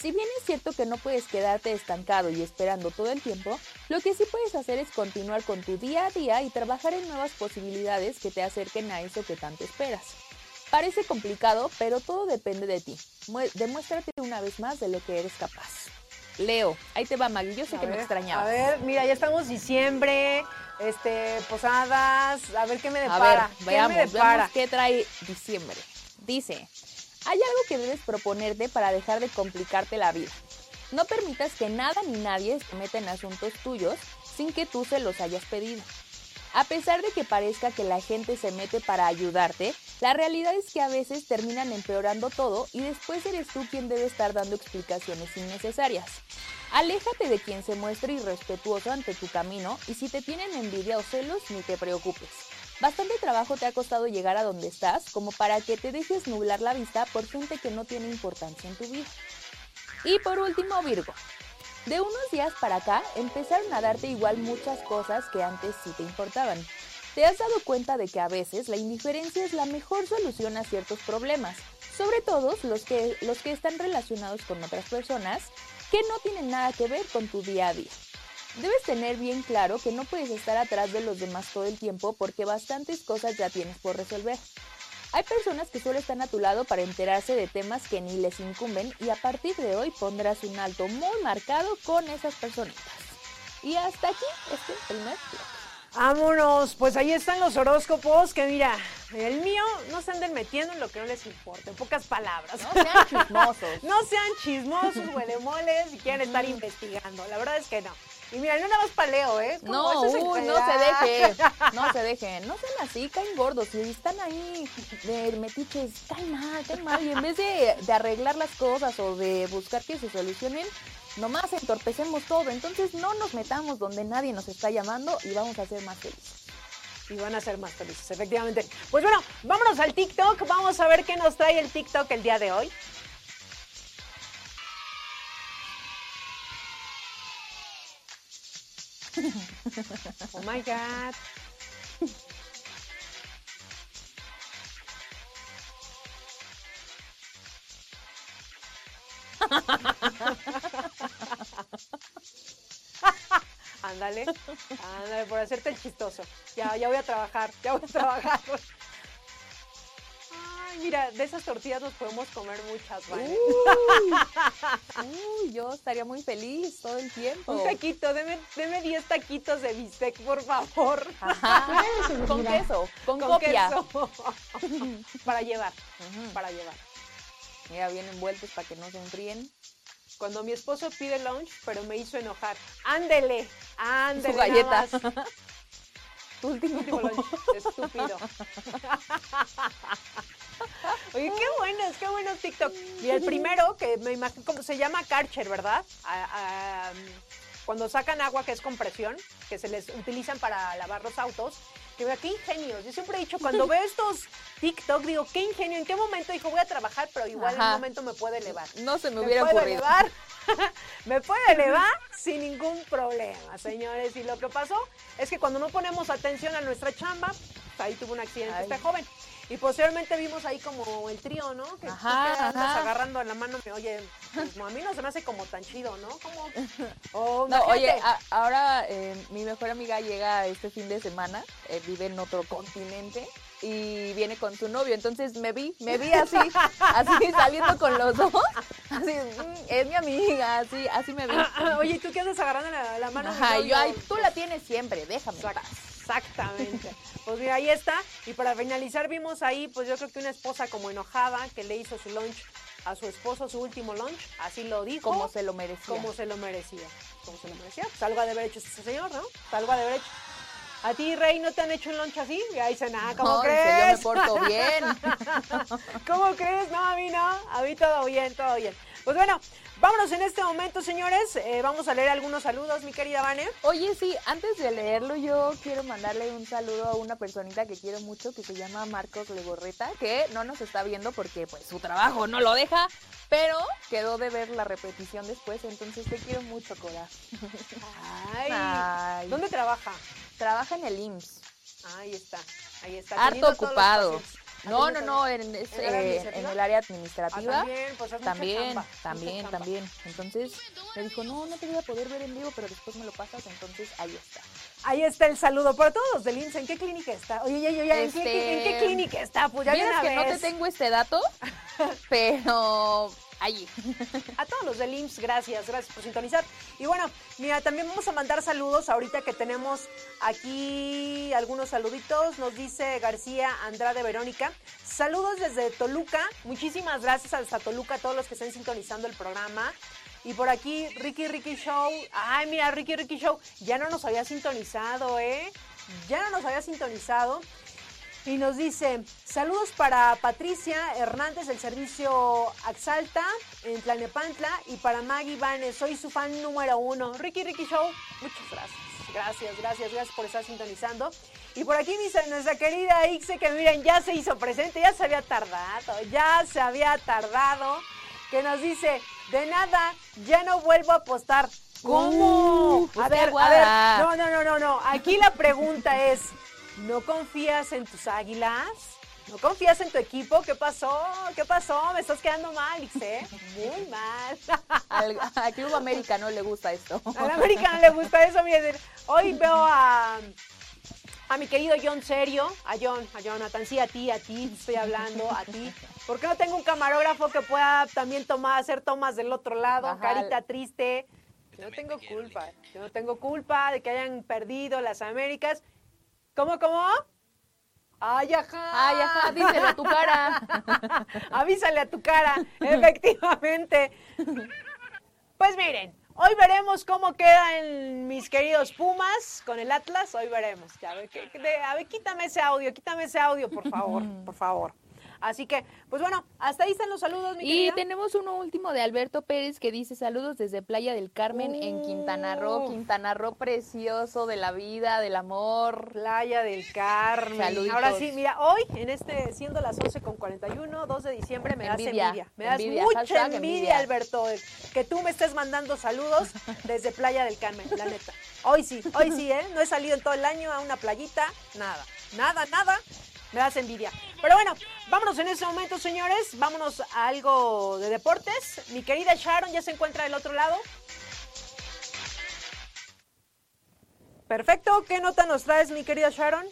Si bien es cierto que no puedes quedarte estancado y esperando todo el tiempo, lo que sí puedes hacer es continuar con tu día a día y trabajar en nuevas posibilidades que te acerquen a eso que tanto esperas. Parece complicado, pero todo depende de ti. Demuéstrate una vez más de lo que eres capaz. Leo, ahí te va Maggie, yo sé A que me ver, extrañaba. A ver, mira, ya estamos diciembre, este, posadas, a ver qué me A depara. ver, ¿Qué me depara? veamos qué trae diciembre. Dice, hay algo que debes proponerte para dejar de complicarte la vida. No permitas que nada ni nadie se meta en asuntos tuyos sin que tú se los hayas pedido. A pesar de que parezca que la gente se mete para ayudarte, la realidad es que a veces terminan empeorando todo y después eres tú quien debe estar dando explicaciones innecesarias. Aléjate de quien se muestre irrespetuoso ante tu camino y si te tienen envidia o celos, ni te preocupes. Bastante trabajo te ha costado llegar a donde estás como para que te dejes nublar la vista por gente que no tiene importancia en tu vida. Y por último, Virgo. De unos días para acá empezaron a darte igual muchas cosas que antes sí te importaban. Te has dado cuenta de que a veces la indiferencia es la mejor solución a ciertos problemas, sobre todo los que, los que están relacionados con otras personas que no tienen nada que ver con tu día a día. Debes tener bien claro que no puedes estar atrás de los demás todo el tiempo porque bastantes cosas ya tienes por resolver. Hay personas que solo están a tu lado para enterarse de temas que ni les incumben y a partir de hoy pondrás un alto muy marcado con esas personitas. Y hasta aquí este primer bloque. Vámonos, pues ahí están los horóscopos, que mira, el mío no se anden metiendo en lo que no les importa, en pocas palabras. No sean chismosos. No sean chismosos, huelemoles, y quieren estar investigando. La verdad es que no. Y mira, no nada más paleo, ¿eh? Como No, uy, no se deje, <laughs> no se dejen, no sean así, caen gordos, si están ahí de metiches, caen mal, caen mal, y en vez de, de arreglar las cosas o de buscar que se solucionen, nomás entorpecemos todo, entonces no nos metamos donde nadie nos está llamando y vamos a ser más felices. Y van a ser más felices, efectivamente. Pues bueno, vámonos al TikTok. Vamos a ver qué nos trae el TikTok el día de hoy. <laughs> Oh my God. <laughs> Ándale, ándale, por hacerte el chistoso. Ya, ya voy a trabajar, ya voy a trabajar. Ay, mira, de esas tortillas nos podemos comer muchas, ¿vale? Uy, yo estaría muy feliz todo el tiempo. Un taquito, deme, deme 10 taquitos de bistec, por favor. Ajá, <laughs> con queso, con, copia. queso. <laughs> para llevar, para llevar. Mira, bien envueltos para que no se enfríen. Cuando mi esposo pide lunch, pero me hizo enojar. Ándele, ándele. Su galleta. <laughs> Tu último. Último lunch, <laughs> estúpido. <laughs> Oye, qué buenos, qué buenos TikTok. Mira, el primero, que me imagino, como se llama Karcher, ¿verdad? A- a- cuando sacan agua que es con presión, que se les utilizan para lavar los autos. Que vea, qué ingenios. Yo siempre he dicho, cuando veo estos TikTok, digo, qué ingenio. ¿En qué momento dijo, voy a trabajar, pero igual en un momento me puede elevar? No se me me hubiera puedo ocurrido. elevar, <laughs> me puede elevar sin ningún problema, señores. Y lo que pasó es que cuando no ponemos atención a nuestra chamba, pues, ahí tuvo un accidente Ay. este joven. Y posteriormente vimos ahí como el trío, ¿no? Que tú Ajá, andas ajá. agarrando en la mano, me oye, pues, a mí no se me hace como tan chido, ¿no? Como, o <laughs> No, oye, a- ahora eh, mi mejor amiga llega este fin de semana, eh, vive en otro continente y viene con su novio, entonces me vi, me vi así, <laughs> así saliendo con los dos, así, mm, es mi amiga, así, así me vi. <clears throat> oye, ¿y tú qué andas agarrando la, la mano? Ajá, yo, ay, tú la tienes siempre, déjame en Exact- paz. Exactamente. Pues mira, ahí está. Y para finalizar vimos ahí, pues yo creo que una esposa como enojada que le hizo su lunch a su esposo, su último lunch, así lo dijo. Como se lo merecía. como se lo merecía. Como se lo merecía. Pues algo ha de haber hecho ese señor, ¿no? Pues algo ha de haber hecho. ¿A ti, Rey, no te han hecho un lunch así? Y ahí dicen, ah, ¿cómo No, crees? yo me porto bien. <laughs> ¿Cómo crees? No, a mí no. A mí todo bien, todo bien. Pues bueno, vámonos en este momento, señores. Eh, vamos a leer algunos saludos, mi querida Vane. Oye, sí, antes de leerlo, yo quiero mandarle un saludo a una personita que quiero mucho, que se llama Marcos Legorreta, que no nos está viendo porque pues su trabajo no lo deja, pero quedó de ver la repetición después, entonces te quiero mucho, Cora. Ay. Ay. ¿Dónde trabaja? Trabaja en el IMSS, Ahí está, ahí está. harto todos los ocupado. No, no, Atendiendo no, a- en, es, ¿En el área eh, en administrativa? el área Ah, también, pues También, también, también. Entonces me dijo, no, no te voy a poder ver en vivo, pero después me lo pasas, entonces ahí está. Ahí está el saludo para todos los del IMSS. ¿En qué clínica está? Oye, oye, oye, ¿en, qué, Este, en qué clínica está? Pues ya de una que no te vez. tengo este dato, <laughs> pero allí. A todos los del IMSS, gracias, gracias por sintonizar. Y bueno, mira, también vamos a mandar saludos ahorita que tenemos aquí algunos saluditos. Nos dice García Andrade Verónica. Saludos desde Toluca. Muchísimas gracias hasta Toluca a todos los que estén sintonizando el programa. Y por aquí, Ricky Ricky Show. Ay, mira, Ricky Ricky Show. Ya no nos había sintonizado, ¿eh? Ya no nos había sintonizado. Y nos dice, saludos para Patricia Hernández del servicio Axalta en Tlanepantla y para Maggie Vanes, soy su fan número uno. Ricky Ricky Show, muchas gracias. Gracias, gracias, gracias por estar sintonizando. Y por aquí dice nuestra querida Ixe que miren, ya se hizo presente, ya se había tardado, ya se había tardado. Que nos dice, de nada, ya no vuelvo a apostar. ¿Cómo? Uh, a usted ver, a ver, no, no, no, no, no. Aquí la pregunta es, ¿no confías en tus águilas? ¿No confías en tu equipo? ¿Qué pasó? ¿Qué pasó? Me estás quedando mal, Ixe. Muy mal. <laughs> Al, a Club América no le gusta esto. Al americano le gusta eso. Miren, hoy veo a, a mi querido John Serio, a John, a Jonathan, sí, a ti, a ti, estoy hablando, a ti. ¿Por qué no tengo un camarógrafo que pueda también tomar, hacer tomas del otro lado? Ajá. Carita triste. Yo no tengo culpa, yo no tengo culpa de que hayan perdido las Américas. ¿Cómo, cómo? Ay, ajá. Ay, ajá, díselo a tu cara. <laughs> Avísale a tu cara, <laughs> efectivamente. Pues miren, Hoy veremos cómo quedan mis queridos Pumas con el Atlas. Hoy veremos. A ver, a ver, quítame ese audio, quítame ese audio, por favor, por favor. Así que, pues bueno, hasta ahí están los saludos, mi Y tenemos uno último de Alberto Pérez que dice saludos desde Playa del Carmen en Quintana Roo. Quintana Roo precioso de la vida, del amor. Playa del Carmen. Saluditos. Ahora sí, mira, hoy, en este, siendo las 11 con 41, 2 de diciembre, me das envidia. Me das mucha envidia, Alberto, que tú me estés mandando saludos desde Playa del Carmen, la neta. Hoy sí, hoy sí, ¿eh? No he salido en todo el año a una playita, nada, nada, nada me das envidia. Pero bueno, vámonos en ese momento, señores. Vámonos a algo de deportes. Mi querida Sharon ya se encuentra del otro lado. Perfecto. ¿Qué nota nos traes, mi querida Sharon?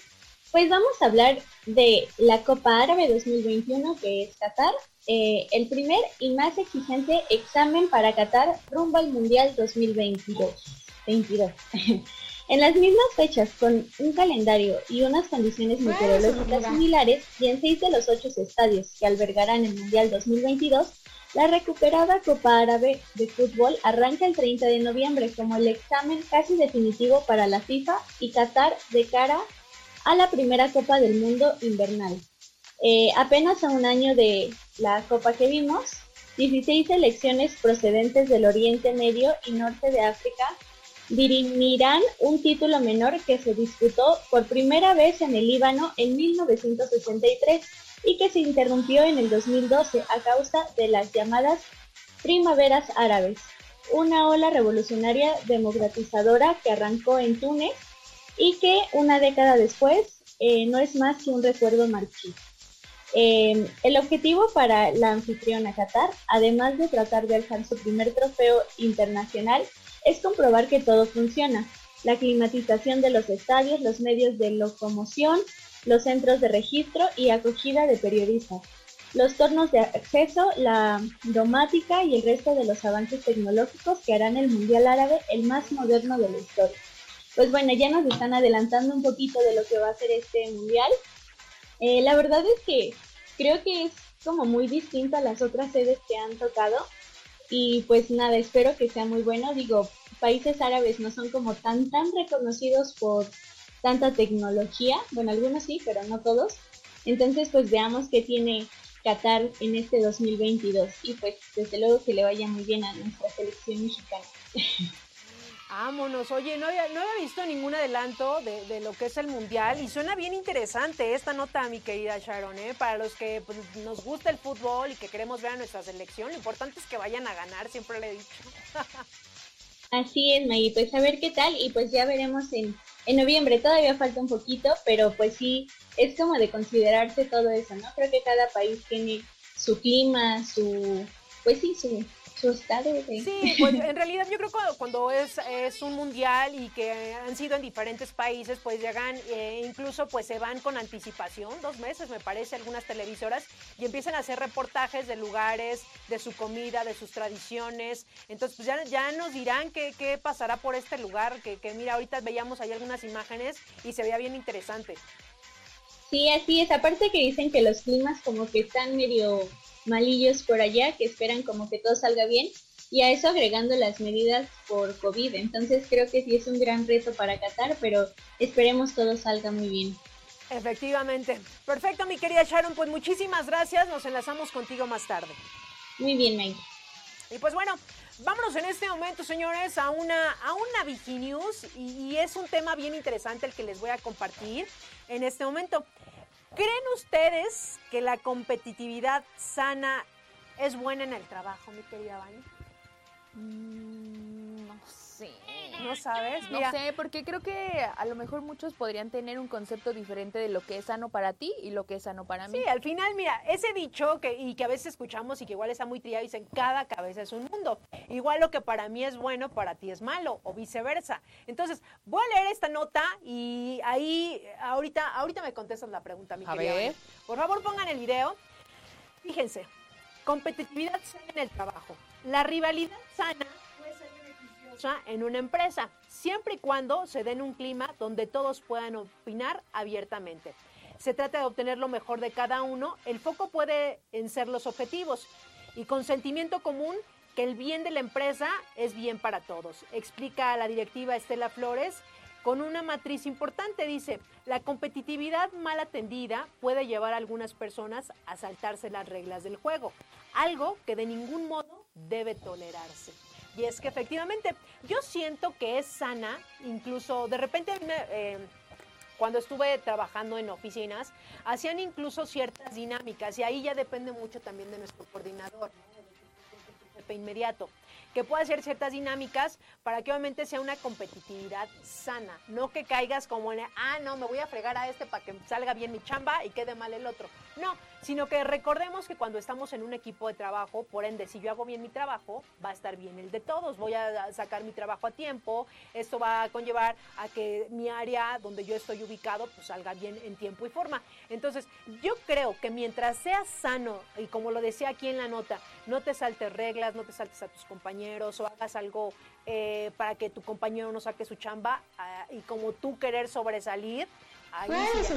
Pues vamos a hablar de la Copa Árabe 2021, que es Qatar. Eh, el primer y más exigente examen para Qatar rumbo al Mundial 2022. 22. <laughs> En las mismas fechas, con un calendario y unas condiciones meteorológicas similares, y en seis de los ocho estadios que albergarán el Mundial 2022, la recuperada Copa Árabe de Fútbol arranca el 30 de noviembre como el examen casi definitivo para la FIFA y Qatar de cara a la primera Copa del Mundo invernal. Eh, apenas a un año de la Copa que vimos, 16 selecciones procedentes del Oriente Medio y Norte de África dirimirán un título menor que se disputó por primera vez en el Líbano en 1963 y que se interrumpió en el 2012 a causa de las llamadas primaveras árabes, una ola revolucionaria democratizadora que arrancó en Túnez y que una década después eh, no es más que un recuerdo marchito. Eh, el objetivo para la anfitriona Qatar, además de tratar de alzar su primer trofeo internacional, es comprobar que todo funciona. La climatización de los estadios, los medios de locomoción, los centros de registro y acogida de periodistas, los tornos de acceso, la domática y el resto de los avances tecnológicos que harán el Mundial Árabe el más moderno de la historia. Pues bueno, ya nos están adelantando un poquito de lo que va a ser este Mundial. Eh, la verdad es que creo que es como muy distinto a las otras sedes que han tocado. Y pues nada, espero que sea muy bueno. Digo, países árabes no son como tan, tan reconocidos por tanta tecnología. Bueno, algunos sí, pero no todos. Entonces, pues veamos qué tiene Qatar en este 2022. Y pues desde luego que le vaya muy bien a nuestra selección mexicana. <laughs> Vámonos, oye, no había, no había visto ningún adelanto de, lo que es el Mundial y suena bien interesante esta nota, mi querida Sharon, ¿eh? para los que pues, nos gusta el fútbol y que queremos ver a nuestra selección, lo importante es que vayan a ganar, siempre le he dicho. <laughs> Así es, Maggie, pues a ver qué tal y pues ya veremos en, en noviembre, todavía falta un poquito, pero pues sí, es como de considerarse todo eso, ¿no? Creo que cada país tiene su clima, su, pues sí, su, Sí, pues en realidad yo creo que cuando, es, es un mundial y que han sido en diferentes países, pues llegan, eh, incluso pues se van con anticipación, dos meses me parece, algunas televisoras, y empiezan a hacer reportajes de lugares, de su comida, de sus tradiciones. Entonces, pues ya, ya nos dirán qué, qué pasará por este lugar, que, que mira, ahorita veíamos ahí algunas imágenes y se veía bien interesante. Sí, así es. Aparte que dicen que los climas como que están medio malillos por allá que esperan como que todo salga bien y a eso agregando las medidas por COVID. Entonces creo que sí es un gran reto para Qatar, pero esperemos todo salga muy bien. Efectivamente. Perfecto, mi querida Sharon, pues muchísimas gracias. Nos enlazamos contigo más tarde. Muy bien, Mike. Y pues bueno, vámonos en este momento, señores, a una, a una Viginews y, y es un tema bien interesante el que les voy a compartir en este momento. ¿Creen ustedes que la competitividad sana es buena en el trabajo, mi querida Vani? Mm. ¿No sabes? No sé, porque creo que a lo mejor muchos podrían tener un concepto diferente de lo que es sano para ti y lo que es sano para mí. Sí, al final, mira, ese dicho que, y que a veces escuchamos y que igual está muy triado, dicen, cada cabeza es un mundo. Igual lo que para mí es bueno, para ti es malo, o viceversa. Entonces, voy a leer esta nota y ahí, ahorita, ahorita me contestas la pregunta, mi a Ver. Por favor, pongan el video. Fíjense, competitividad sana en el trabajo. La rivalidad sana en una empresa, siempre y cuando se den un clima donde todos puedan opinar abiertamente. Se trata de obtener lo mejor de cada uno, el foco puede en ser los objetivos y con sentimiento común que el bien de la empresa es bien para todos, explica la directiva Estela Flores con una matriz importante. Dice, la competitividad mal atendida puede llevar a algunas personas a saltarse las reglas del juego, algo que de ningún modo debe tolerarse. Y es que efectivamente yo siento que es sana, incluso de repente eh, cuando estuve trabajando en oficinas, hacían incluso ciertas dinámicas y ahí ya depende mucho también de nuestro coordinador, de inmediato que pueda hacer ciertas dinámicas para que obviamente sea una competitividad sana, no que caigas como en, ah, no, me voy a fregar a este para que salga bien mi chamba y quede mal el otro. No, sino que recordemos que cuando estamos en un equipo de trabajo, por ende, si yo hago bien mi trabajo, va a estar bien el de todos, voy a sacar mi trabajo a tiempo, esto va a conllevar a que mi área donde yo estoy ubicado, pues salga bien en tiempo y forma. Entonces, yo creo que mientras seas sano, y como lo decía aquí en la nota, no te saltes reglas, no te saltes a tus compañeros o hagas algo eh, para que tu compañero no saque su chamba ah, y como tú querer sobresalir, ahí sí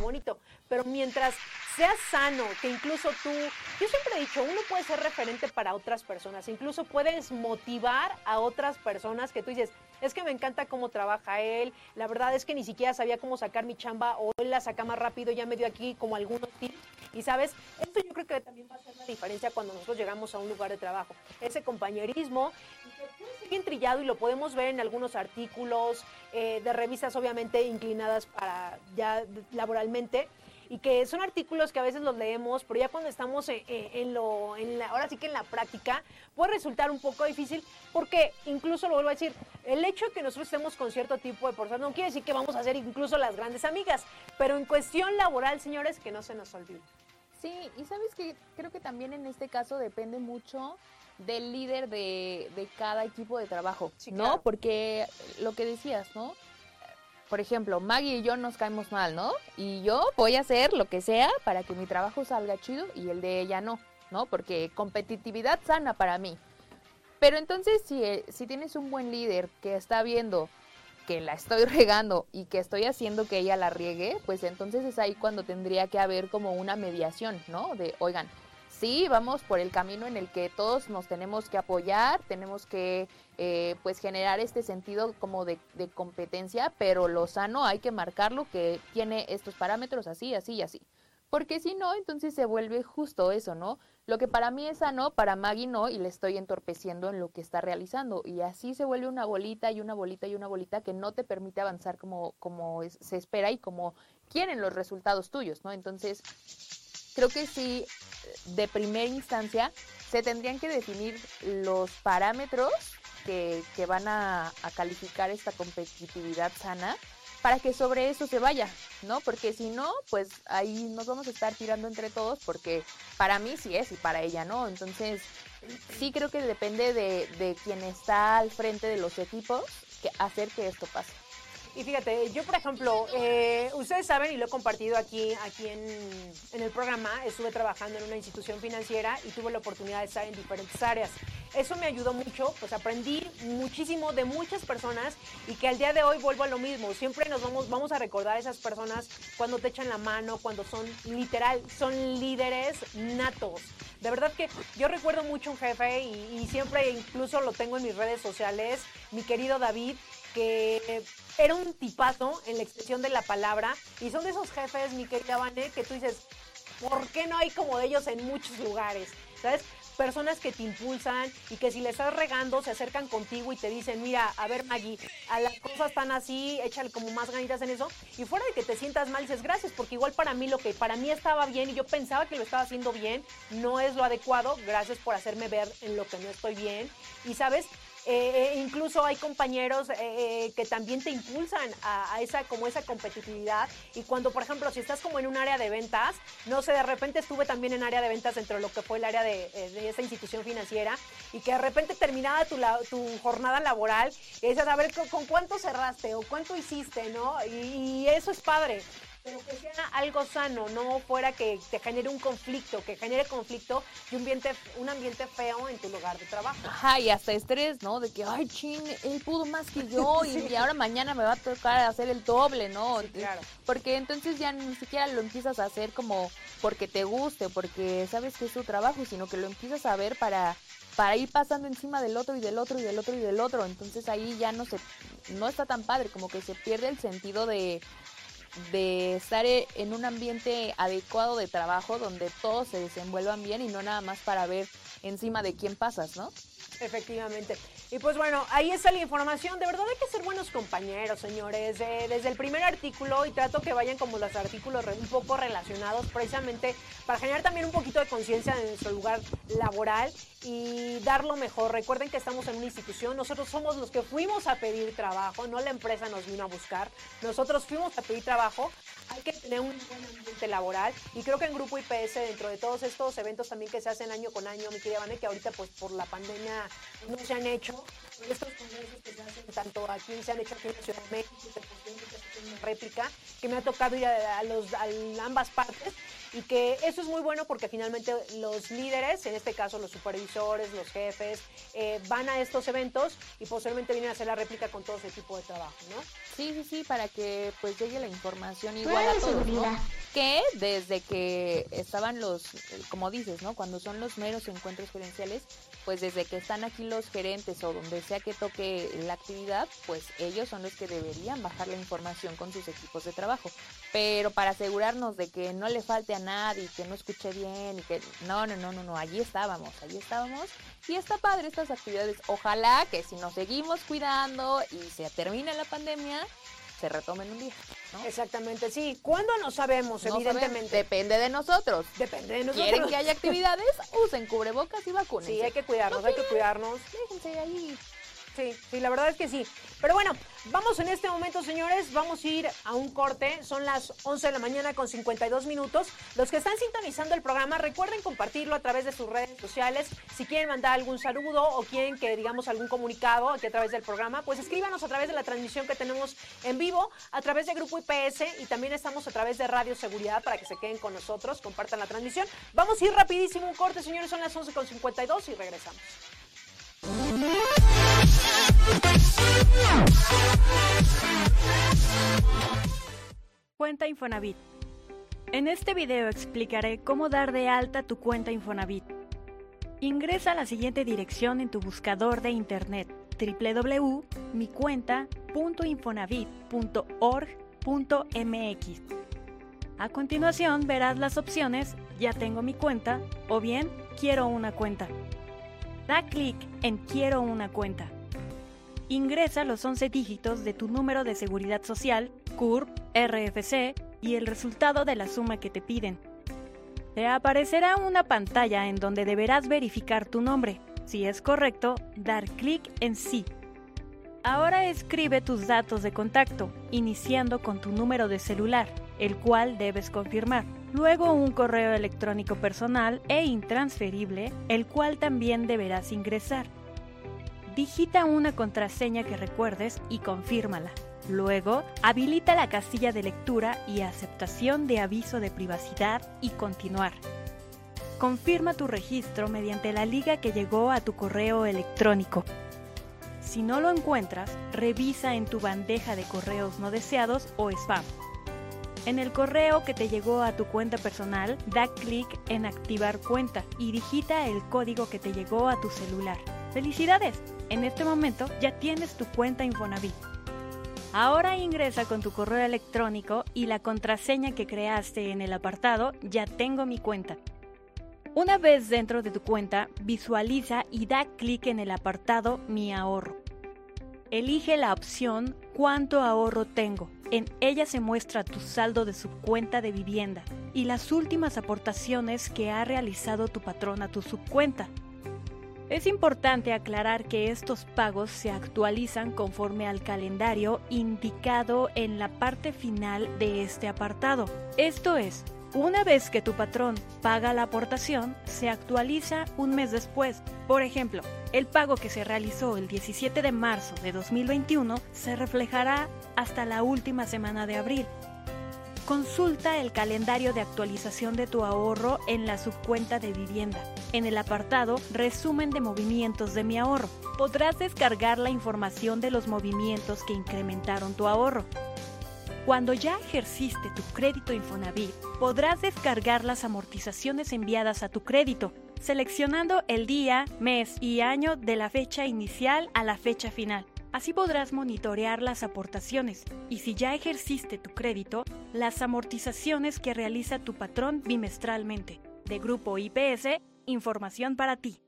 bonito. Pero mientras seas sano, que incluso tú, yo siempre he dicho, uno puede ser referente para otras personas, incluso puedes motivar a otras personas que tú dices, es que me encanta cómo trabaja él, la verdad es que ni siquiera sabía cómo sacar mi chamba o él la saca más rápido, ya me dio aquí como algunos tips. Y sabes, esto yo creo que también va a hacer la diferencia cuando nosotros llegamos a un lugar de trabajo. Ese compañerismo, que ser bien trillado y lo podemos ver en algunos artículos eh, de revistas obviamente inclinadas para ya laboralmente y que son artículos que a veces los leemos, pero ya cuando estamos en, lo, en la, ahora sí que en la práctica, puede resultar un poco difícil porque incluso lo vuelvo a decir, el hecho de que nosotros estemos con cierto tipo de personas no quiere decir que vamos a ser incluso las grandes amigas, pero en cuestión laboral, señores, que no se nos olvide. Sí, y sabes que creo que también en este caso depende mucho del líder de, de cada equipo de trabajo, ¿no? Porque lo que decías, ¿no? Por ejemplo, Maggie y yo nos caemos mal, ¿no? Y yo voy a hacer lo que sea para que mi trabajo salga chido y el de ella no, ¿no? Porque competitividad sana para mí. Pero entonces, si, eh, si tienes un buen líder que está viendo que la estoy <laughs> regando y que estoy haciendo que ella la riegue, pues entonces es ahí cuando tendría que haber como una mediación, ¿no? De, oigan, sí, vamos por el camino en el que todos nos tenemos que apoyar, tenemos que eh, pues generar este sentido como de, competencia, pero lo sano hay que marcarlo que tiene estos parámetros así, así y así. Porque si no, entonces se vuelve justo eso, ¿no? Lo que para mí es sano, para Maggie no, y le estoy entorpeciendo en lo que está realizando. Y así se vuelve una bolita y una bolita y una bolita que no te permite avanzar como, como se espera y como quieren los resultados tuyos, ¿no? Entonces, creo que sí, de primera instancia, se tendrían que definir los parámetros que, van a, calificar esta competitividad sana para que sobre eso se vaya, ¿no? Porque si no, pues ahí nos vamos a estar tirando entre todos porque para mí sí es y para ella no. Entonces, sí creo que depende de, de quien está al frente de los equipos que hacer que esto pase. Y fíjate, yo por ejemplo, eh, ustedes saben y lo he compartido aquí, aquí en, en, el programa, estuve trabajando en una institución financiera y tuve la oportunidad de estar en diferentes áreas. Eso me ayudó mucho, pues aprendí muchísimo de muchas personas y que al día de hoy vuelvo a lo mismo. Siempre nos vamos, vamos a recordar a esas personas cuando te echan la mano, cuando son literal, son líderes natos. De verdad que yo recuerdo mucho un jefe y, y siempre incluso lo tengo en mis redes sociales, mi querido David, que era un tipazo en la expresión de la palabra y son de esos jefes, mi querida Vane, que tú dices, ¿por qué no hay como de ellos en muchos lugares? ¿Sabes? Personas que te impulsan y que si le estás regando se acercan contigo y te dicen, mira, a ver Maggie, a las cosas están así, échale como más ganitas en eso. Y fuera de que te sientas mal, dices gracias, porque igual para mí lo que para mí estaba bien y yo pensaba que lo estaba haciendo bien, no es lo adecuado, gracias por hacerme ver en lo que no estoy bien. Y sabes, eh, eh, incluso hay compañeros eh, que también te impulsan a, esa como esa competitividad. Y cuando por ejemplo si estás como en un área de ventas no sé de repente estuve también en área de ventas dentro de lo que fue el área de, esa institución financiera y que de repente terminaba tu, tu jornada laboral y a ver ¿con, cuánto cerraste o cuánto hiciste no y eso es padre pero que sea algo sano, no fuera que te genere un conflicto, que genere conflicto y un ambiente, un ambiente feo en tu lugar de trabajo. Ajá, y hasta estrés, ¿no? De que, ay, chin, él pudo más que yo <laughs> y ahora mañana me va a tocar hacer el doble, ¿no? claro. Porque entonces ya ni siquiera lo empiezas a hacer como porque te guste, porque sabes que es tu trabajo, sino que lo empiezas a ver para para ir pasando encima del otro y del otro y del otro y del otro. Entonces ahí ya no se no está tan padre, como que se pierde el sentido de de estar e, en un ambiente adecuado de trabajo donde todos se desenvuelvan bien y no nada más para ver encima de quién pasas, ¿no? Efectivamente. Y pues bueno, ahí está la información. De verdad hay que ser buenos compañeros, señores. desde el primer artículo y trato que vayan como los artículos un poco relacionados precisamente para generar también un poquito de conciencia en nuestro lugar laboral y dar lo mejor. Recuerden que estamos en una institución, nosotros somos los que fuimos a pedir trabajo, no la empresa nos vino a buscar. Nosotros fuimos a pedir trabajo. Hay que tener un buen ambiente laboral y creo que en Grupo IPS, dentro de todos estos eventos también que se hacen año con año, mi querida Vane, que ahorita pues por la pandemia no se han hecho, estos congresos que se hacen tanto aquí, se han hecho aquí en Ciudad de México, que una réplica, que me ha tocado ir a, los, a ambas partes y que eso es muy bueno porque finalmente los líderes, en este caso los supervisores, los jefes, eh, van a estos eventos y posteriormente vienen a hacer la réplica con todo ese tipo de trabajo, ¿no? Sí, sí, sí, para que pues llegue la información igual a todos, ¿no? Que desde que estaban los, como dices, ¿no? Cuando son los meros encuentros gerenciales, pues desde que están aquí los gerentes o donde sea que toque la actividad, pues ellos son los que deberían bajar la información con sus equipos de trabajo. Pero para asegurarnos de que no le falte a nadie, que no escuche bien y que no, no, no, no, no, allí estábamos, allí estábamos. Y está padre estas actividades. Ojalá que si nos seguimos cuidando y se termina la pandemia, se retomen un día. Exactamente, sí. ¿Cuándo no sabemos? evidentemente. Depende de nosotros. Depende de nosotros. ¿Quieren que haya actividades? <laughs> Usen cubrebocas y vacunen. Sí, hay que cuidarnos, hay que cuidarnos. Déjense ahí Sí, sí, la verdad es que sí. Pero bueno, vamos en este momento, señores, vamos a ir a un corte. Son las 11 de la mañana con 52 minutos. Los que están sintonizando el programa, recuerden compartirlo a través de sus redes sociales. Si quieren mandar algún saludo o quieren que digamos algún comunicado aquí a través del programa, pues escríbanos a través de la transmisión que tenemos en vivo, a través de Grupo IPS y también estamos a través de Radio Seguridad para que se queden con nosotros, compartan la transmisión. Vamos a ir rapidísimo un corte, señores, son las 11 con 52 y regresamos. Cuenta Infonavit. En este video explicaré cómo dar de alta tu cuenta Infonavit. Ingresa a la siguiente dirección en tu buscador de internet www.micuenta.infonavit.org.mx. A continuación verás las opciones Ya tengo mi cuenta o bien Quiero una cuenta. Da clic en Quiero una cuenta. Ingresa los 11 dígitos de tu número de seguridad social, CURP, RFC y el resultado de la suma que te piden. Te aparecerá una pantalla en donde deberás verificar tu nombre. Si es correcto, dar clic en Sí. Ahora escribe tus datos de contacto, iniciando con tu número de celular, el cual debes confirmar. Luego un correo electrónico personal e intransferible, el cual también deberás ingresar. Digita una contraseña que recuerdes y confírmala. Luego, habilita la casilla de lectura y aceptación de aviso de privacidad y continuar. Confirma tu registro mediante la liga que llegó a tu correo electrónico. Si no lo encuentras, revisa en tu bandeja de correos no deseados o spam. En el correo que te llegó a tu cuenta personal, da clic en Activar cuenta y digita el código que te llegó a tu celular. ¡Felicidades! En este momento ya tienes tu cuenta Infonavit. Ahora ingresa con tu correo electrónico y la contraseña que creaste en el apartado Ya tengo mi cuenta. Una vez dentro de tu cuenta, visualiza y da clic en el apartado Mi ahorro. Elige la opción Cuánto ahorro tengo. En ella se muestra tu saldo de su cuenta de vivienda y las últimas aportaciones que ha realizado tu patrón a tu subcuenta. Es importante aclarar que estos pagos se actualizan conforme al calendario indicado en la parte final de este apartado. Esto es, una vez que tu patrón paga la aportación, se actualiza un mes después. Por ejemplo, el pago que se realizó el 17 de marzo de 2021 se reflejará hasta la última semana de abril. Consulta el calendario de actualización de tu ahorro en la subcuenta de vivienda. En el apartado Resumen de movimientos de mi ahorro, podrás descargar la información de los movimientos que incrementaron tu ahorro. Cuando ya ejerciste tu crédito Infonavit, podrás descargar las amortizaciones enviadas a tu crédito, seleccionando el día, mes y año de la fecha inicial a la fecha final. Así podrás monitorear las aportaciones y si ya ejerciste tu crédito, las amortizaciones que realiza tu patrón bimestralmente. De Grupo IPS, información para ti.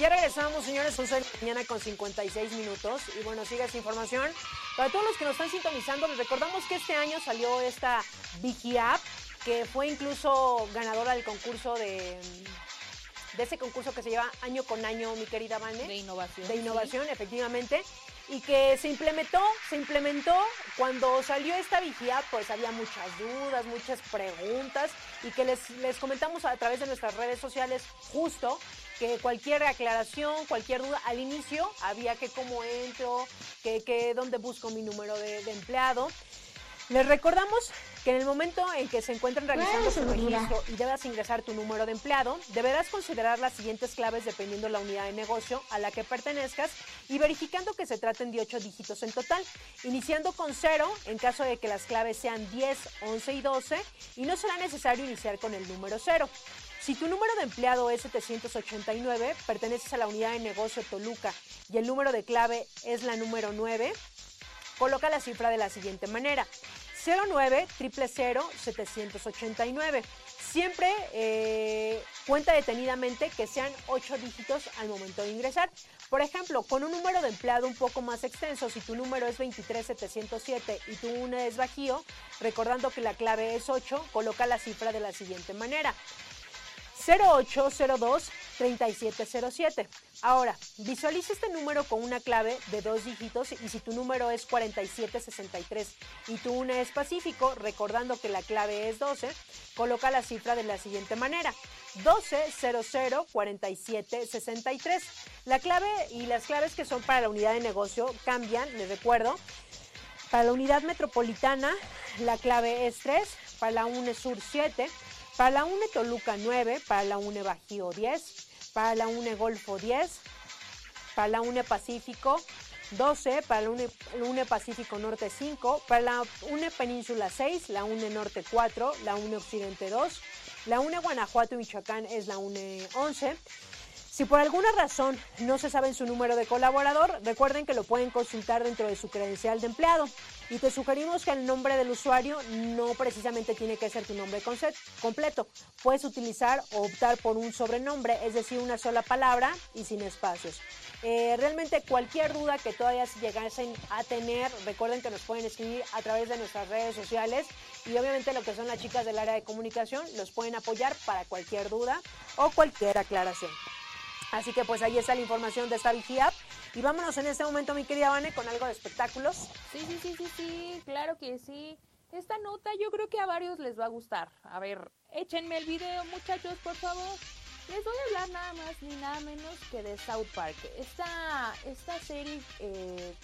Ya regresamos, señores, 11 de la mañana con 56 minutos. Y bueno, sigue esa información. Para todos los que nos están sintonizando, les recordamos que este año salió esta Vicky App, que fue incluso ganadora del concurso de, de ese concurso que se lleva año con año, mi querida Vane. De innovación. De innovación, efectivamente. Y que se implementó, se implementó cuando salió esta vigía, pues había muchas dudas, muchas preguntas y que les, les comentamos a través de nuestras redes sociales justo que cualquier aclaración, cualquier duda, al inicio había que cómo entro, que, que dónde busco mi número de, de empleado. Les recordamos que en el momento en que se encuentran realizando su registro y debas ingresar tu número de empleado, deberás considerar las siguientes claves dependiendo la unidad de negocio a la que pertenezcas y verificando que se traten de 8 dígitos en total, iniciando con 0 en caso de que las claves sean 10, 11 y 12 y no será necesario iniciar con el número 0. Si tu número de empleado es 789, perteneces a la unidad de negocio Toluca y el número de clave es la número 9, coloca la cifra de la siguiente manera. 09 789. Siempre eh, cuenta detenidamente que sean 8 dígitos al momento de ingresar. Por ejemplo, con un número de empleado un poco más extenso, si tu número es 23707 y tu UNE es bajío, recordando que la clave es 8, coloca la cifra de la siguiente manera. 0802-3707. Ahora, visualiza este número con una clave de dos dígitos y si tu número es 4763 y tu una es Pacífico, recordando que la clave es 12, coloca la cifra de la siguiente manera. 12004763. La clave y las claves que son para la unidad de negocio cambian, les recuerdo. Para la unidad metropolitana, la clave es 3, para la UNESUR 7, para la UNE Toluca 9, para la UNE Bajío 10, para la UNE Golfo 10, para la UNE Pacífico 12, para la UNE, UNE, Pacífico Norte 5, para la UNE Península 6, la UNE Norte 4, la UNE Occidente 2, la UNE Guanajuato y Michoacán es la UNE 11. Si por alguna razón no se sabe su número de colaborador, recuerden que lo pueden consultar dentro de su credencial de empleado. Y te sugerimos que el nombre del usuario no precisamente tiene que ser tu nombre completo. Puedes utilizar o optar por un sobrenombre, es decir, una sola palabra y sin espacios. Eh, realmente cualquier duda que todavía llegasen a tener, recuerden que nos pueden escribir a través de nuestras redes sociales y obviamente lo que son las chicas del área de comunicación los pueden apoyar para cualquier duda o cualquier aclaración. Así que pues ahí está la información de esta vigía. Y vámonos en este momento, mi querida Vane, con algo de espectáculos. Sí, sí, sí, sí, sí, claro que sí. Esta nota yo creo que a varios les va a gustar. A ver, échenme el video, muchachos, por favor. Les voy a hablar nada más ni nada menos que de South Park. Esta, esta serie eh,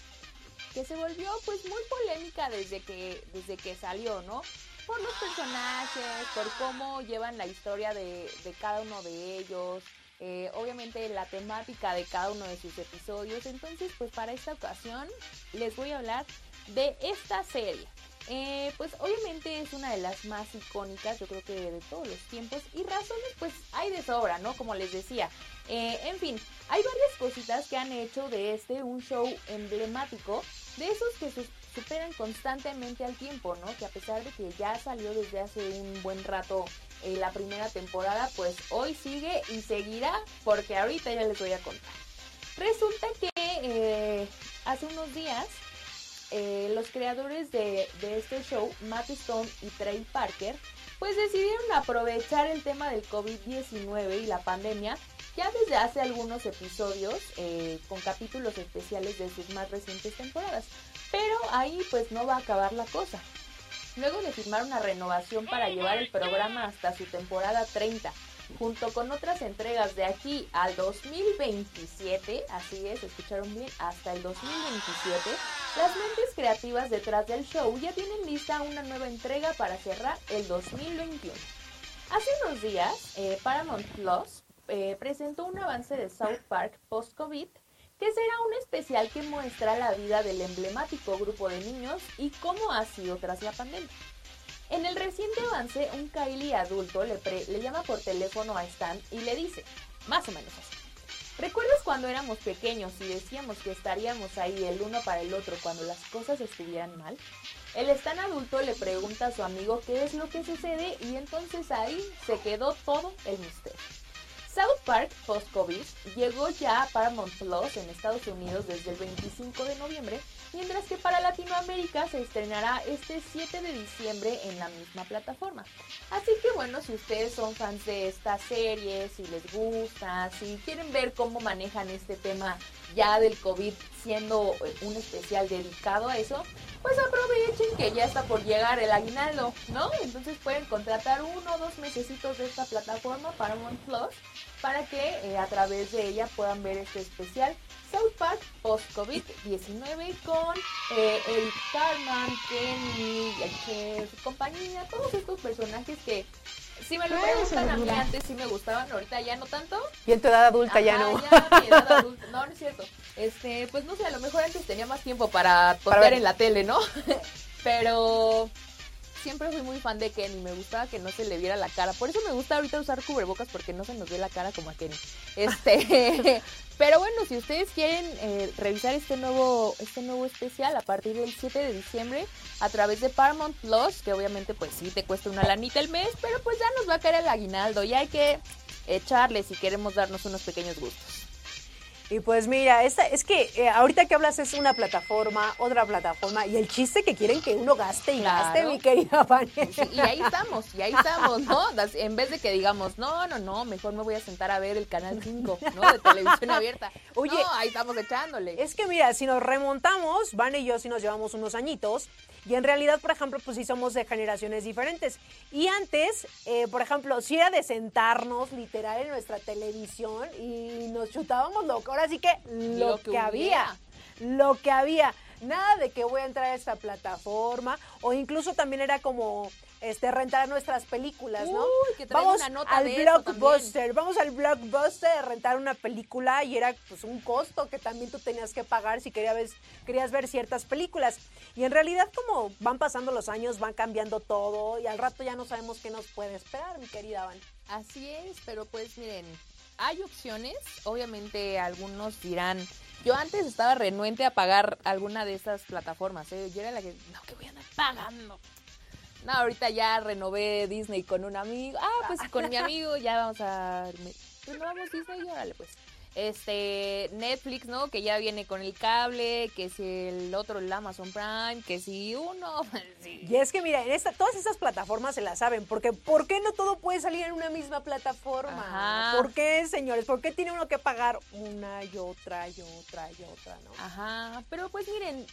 que se volvió pues muy polémica desde que, desde que salió, ¿no? Por los personajes, por cómo llevan la historia de, de cada uno de ellos, eh, obviamente la temática de cada uno de sus episodios. Entonces, pues para esta ocasión les voy a hablar de esta serie. Eh, pues obviamente es una de las más icónicas, yo creo que de todos los tiempos. Y razones, pues hay de sobra, ¿no? Como les decía. Eh, en fin, hay varias cositas que han hecho de este un show emblemático, de esos que se superan constantemente al tiempo, ¿no? Que a pesar de que ya salió desde hace un buen rato eh, la primera temporada, pues hoy sigue y seguirá porque ahorita ya les voy a contar. Resulta que eh, hace unos días eh, los creadores de, este show, Matt Stone y Trey Parker, pues decidieron aprovechar el tema del COVID-19 y la pandemia ya desde hace algunos episodios con capítulos especiales de sus más recientes temporadas. Pero ahí pues no va a acabar la cosa. Luego de firmar una renovación para llevar el programa hasta su temporada 30, junto con otras entregas de aquí al 2027, así es, escucharon bien, hasta el 2027, las mentes creativas detrás del show ya tienen lista una nueva entrega para cerrar el 2021. Hace unos días, eh, Paramount Plus eh, presentó un avance de South Park post-COVID que será un especial que muestra la vida del emblemático grupo de niños y cómo ha sido tras la pandemia. En el reciente avance, un Kylie adulto le, le llama por teléfono a Stan y le dice, más o menos así. ¿Recuerdas cuando éramos pequeños y decíamos que estaríamos ahí el uno para el otro cuando las cosas estuvieran mal? El Stan adulto le pregunta a su amigo qué es lo que sucede y entonces ahí se quedó todo el misterio. South Park post-COVID llegó ya a Paramount Plus en Estados Unidos desde el 25 de noviembre, mientras que para Latinoamérica se estrenará este 7 de diciembre en la misma plataforma. Así que bueno, si ustedes son fans de esta serie, si les gusta, si quieren ver cómo manejan este tema ya del COVID siendo eh, un especial dedicado a eso, pues aprovechen que ya está por llegar el aguinaldo, ¿no? Entonces pueden contratar uno o dos mesecitos de esta plataforma Paramount Plus para que eh, a través de ella puedan ver este especial South Park post-COVID-19 con eh, Eric Carman, Kenny, el su compañía, todos estos personajes que si me lo preguntan a mí antes sí me gustaban, ahorita ya no tanto. Y en tu edad adulta ya no. Ya, mi edad adulta. No, no es cierto. Este, pues no sé, a lo mejor antes tenía más tiempo para ver en la tele, ¿no? <laughs> Pero siempre fui muy fan de Kenny, me gustaba que no se le viera la cara. Por eso me gusta ahorita usar cubrebocas porque no se nos ve la cara como a Kenny. Este, <laughs> pero bueno, si ustedes quieren eh, revisar este nuevo este nuevo especial a partir del 7 de diciembre a través de Paramount Plus, que obviamente pues sí te cuesta una lanita el mes, pero pues ya nos va a caer el aguinaldo y hay que echarle si queremos darnos unos pequeños gustos. Y pues mira, esta, es que eh, ahorita que hablas es una plataforma, otra plataforma, y el chiste que quieren que uno gaste y gaste, mi querida Fanny. y ahí estamos, y ahí estamos, ¿no? En vez de que digamos, no, no, no, mejor me voy a sentar a ver el canal 5, ¿no? De televisión abierta. Oye, ahí estamos echándole. Es que mira, si nos remontamos, Van y yo si nos llevamos unos añitos, y en realidad, por ejemplo, pues sí somos de generaciones diferentes. Y antes, eh, por ejemplo, si era de sentarnos literal en nuestra televisión y nos chutábamos lo ahora sí que lo, que, había. Lo que había. Nada de que voy a entrar a esta plataforma. O incluso también era como este, rentar nuestras películas, ¿no? vamos una nota al blockbuster, vamos al blockbuster a rentar una película y era pues un costo que también tú tenías que pagar si querías ver, querías ver ciertas películas. Y en realidad como van pasando los años, van cambiando todo y al rato ya no sabemos qué nos puede esperar, mi querida Van. Así es, pero pues miren, hay opciones, obviamente algunos dirán, yo antes estaba renuente a pagar alguna de esas plataformas, ¿eh? yo era la que, no, que voy a andar pagando no, ahorita ya renové Disney con un amigo. Ah, pues con mi amigo ya vamos a renovamos Disney y órale pues. Este, Netflix, ¿no? Que ya viene con el cable, que si el otro, el Amazon Prime, que si uno. <laughs> Y es que mira, esta, todas esas plataformas se las saben, porque ¿por qué no todo puede salir en una misma plataforma? ¿Por qué, señores? ¿Por qué tiene uno que pagar una y otra y otra y otra, no? Ajá, pero pues miren,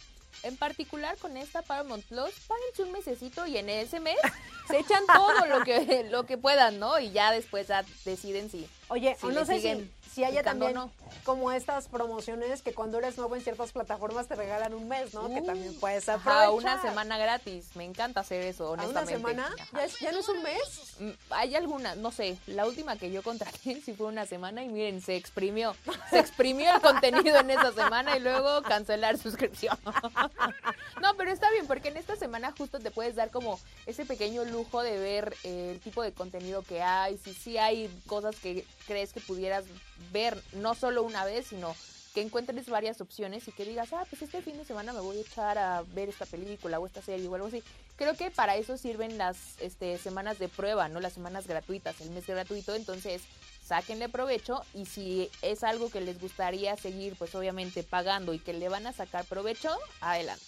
en particular con esta Paramount Plus, páguense un mesecito y en ese mes <laughs> se echan todo lo que, lo que puedan, ¿no? Y ya después ya deciden si. Oye, no sé si, si haya también como estas promociones que cuando eres nuevo en ciertas plataformas te regalan un mes, ¿no? que también puedes aprovechar. una semana gratis. Me encanta hacer eso, honestamente. ¿Una semana? ¿Ya, no es un mes? Mm, hay alguna, no sé, la última que yo contraté <laughs> sí fue una semana y miren, se exprimió. Se exprimió el contenido en esa semana y luego cancelar suscripción. <laughs> no, pero está bien porque en esta semana justo te puedes dar como ese pequeño lujo de ver eh, el tipo de contenido que hay, si sí hay cosas que crees que pudieras ver no solo una vez, sino que encuentres varias opciones y que digas, ah, pues este fin de semana me voy a echar a ver esta película o esta serie o algo así. Creo que para eso sirven las este, semanas de prueba, ¿no? Las semanas gratuitas, el mes gratuito, entonces sáquenle provecho y si es algo que les gustaría seguir, pues obviamente pagando y que le van a sacar provecho, adelante.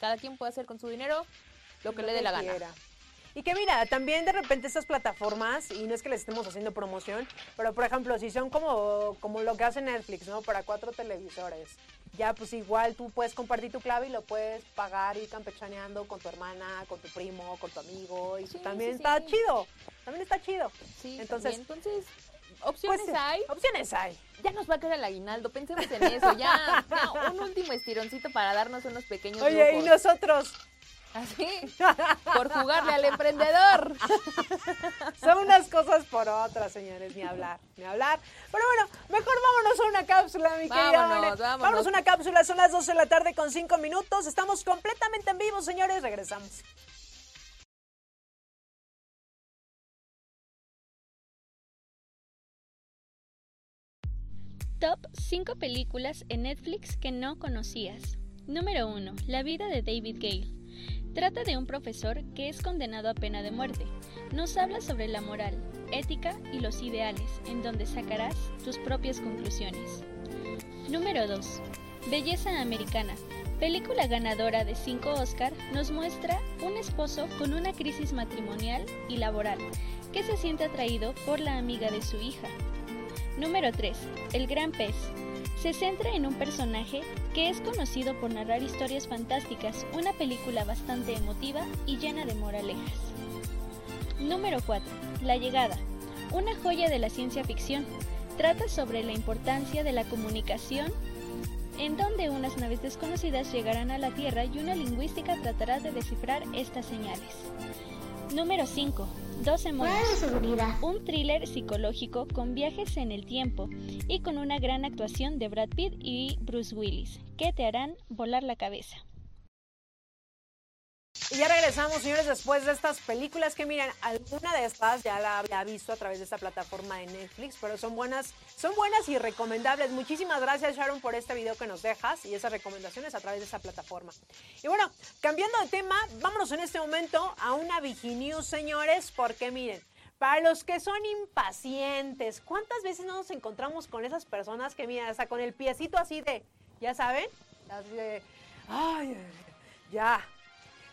Cada quien puede hacer con su dinero lo que le dé la gana. Y que mira, también de repente estas plataformas, y no es que les estemos haciendo promoción, pero por ejemplo, si son como, como lo que hace Netflix, ¿no? Para cuatro televisores, ya pues igual tú puedes compartir tu clave y lo puedes pagar y campechaneando con tu hermana, con tu primo, con tu amigo, y Sí, también sí, está sí. chido, también está chido. Sí, Entonces, entonces opciones Pues, hay. Opciones hay. Ya nos va a caer el aguinaldo, pensemos en eso, ya, ya, un último estironcito para darnos unos pequeños Oye, y nosotros, Así, por jugarle al emprendedor. <laughs> son unas cosas por otras, señores, ni hablar, ni hablar. Pero bueno, mejor vámonos a una cápsula, mi querida Vámonos, Vane. vámonos. a una cápsula, son las 12 de la tarde con 5 minutos. Estamos completamente en vivo, señores, regresamos. Top 5 películas en Netflix que no conocías. Número 1. La vida de David Gale. Trata de un profesor que es condenado a pena de muerte. Nos habla sobre la moral, ética y los ideales, en donde sacarás tus propias conclusiones. Número 2. Belleza Americana. Película ganadora de 5 Oscar nos muestra un esposo con una crisis matrimonial y laboral que se siente atraído por la amiga de su hija. Número 3. El Gran Pez. Se centra en un personaje que es conocido por narrar historias fantásticas, una película bastante emotiva y llena de moralejas. Número 4. La Llegada. Una joya de la ciencia ficción. Trata sobre la importancia de la comunicación en donde unas naves desconocidas llegarán a la Tierra y una lingüística tratará de descifrar estas señales. Número 5. 12 monos. Un thriller psicológico con viajes en el tiempo y con una gran actuación de Brad Pitt y Bruce Willis, que te harán volar la cabeza. Y ya regresamos, señores, después de estas películas que miren, alguna de estas ya la había visto a través de esta plataforma de Netflix, pero son buenas, son buenas y recomendables. Muchísimas gracias, Sharon, por este video que nos dejas y esas recomendaciones a través de esta plataforma. Y bueno, cambiando de tema, vámonos en este momento a una Viginews, señores, porque miren, para los que son impacientes, ¿cuántas veces no nos encontramos con esas personas que miren, hasta con el piecito así de, ya saben, así de, ay, ya,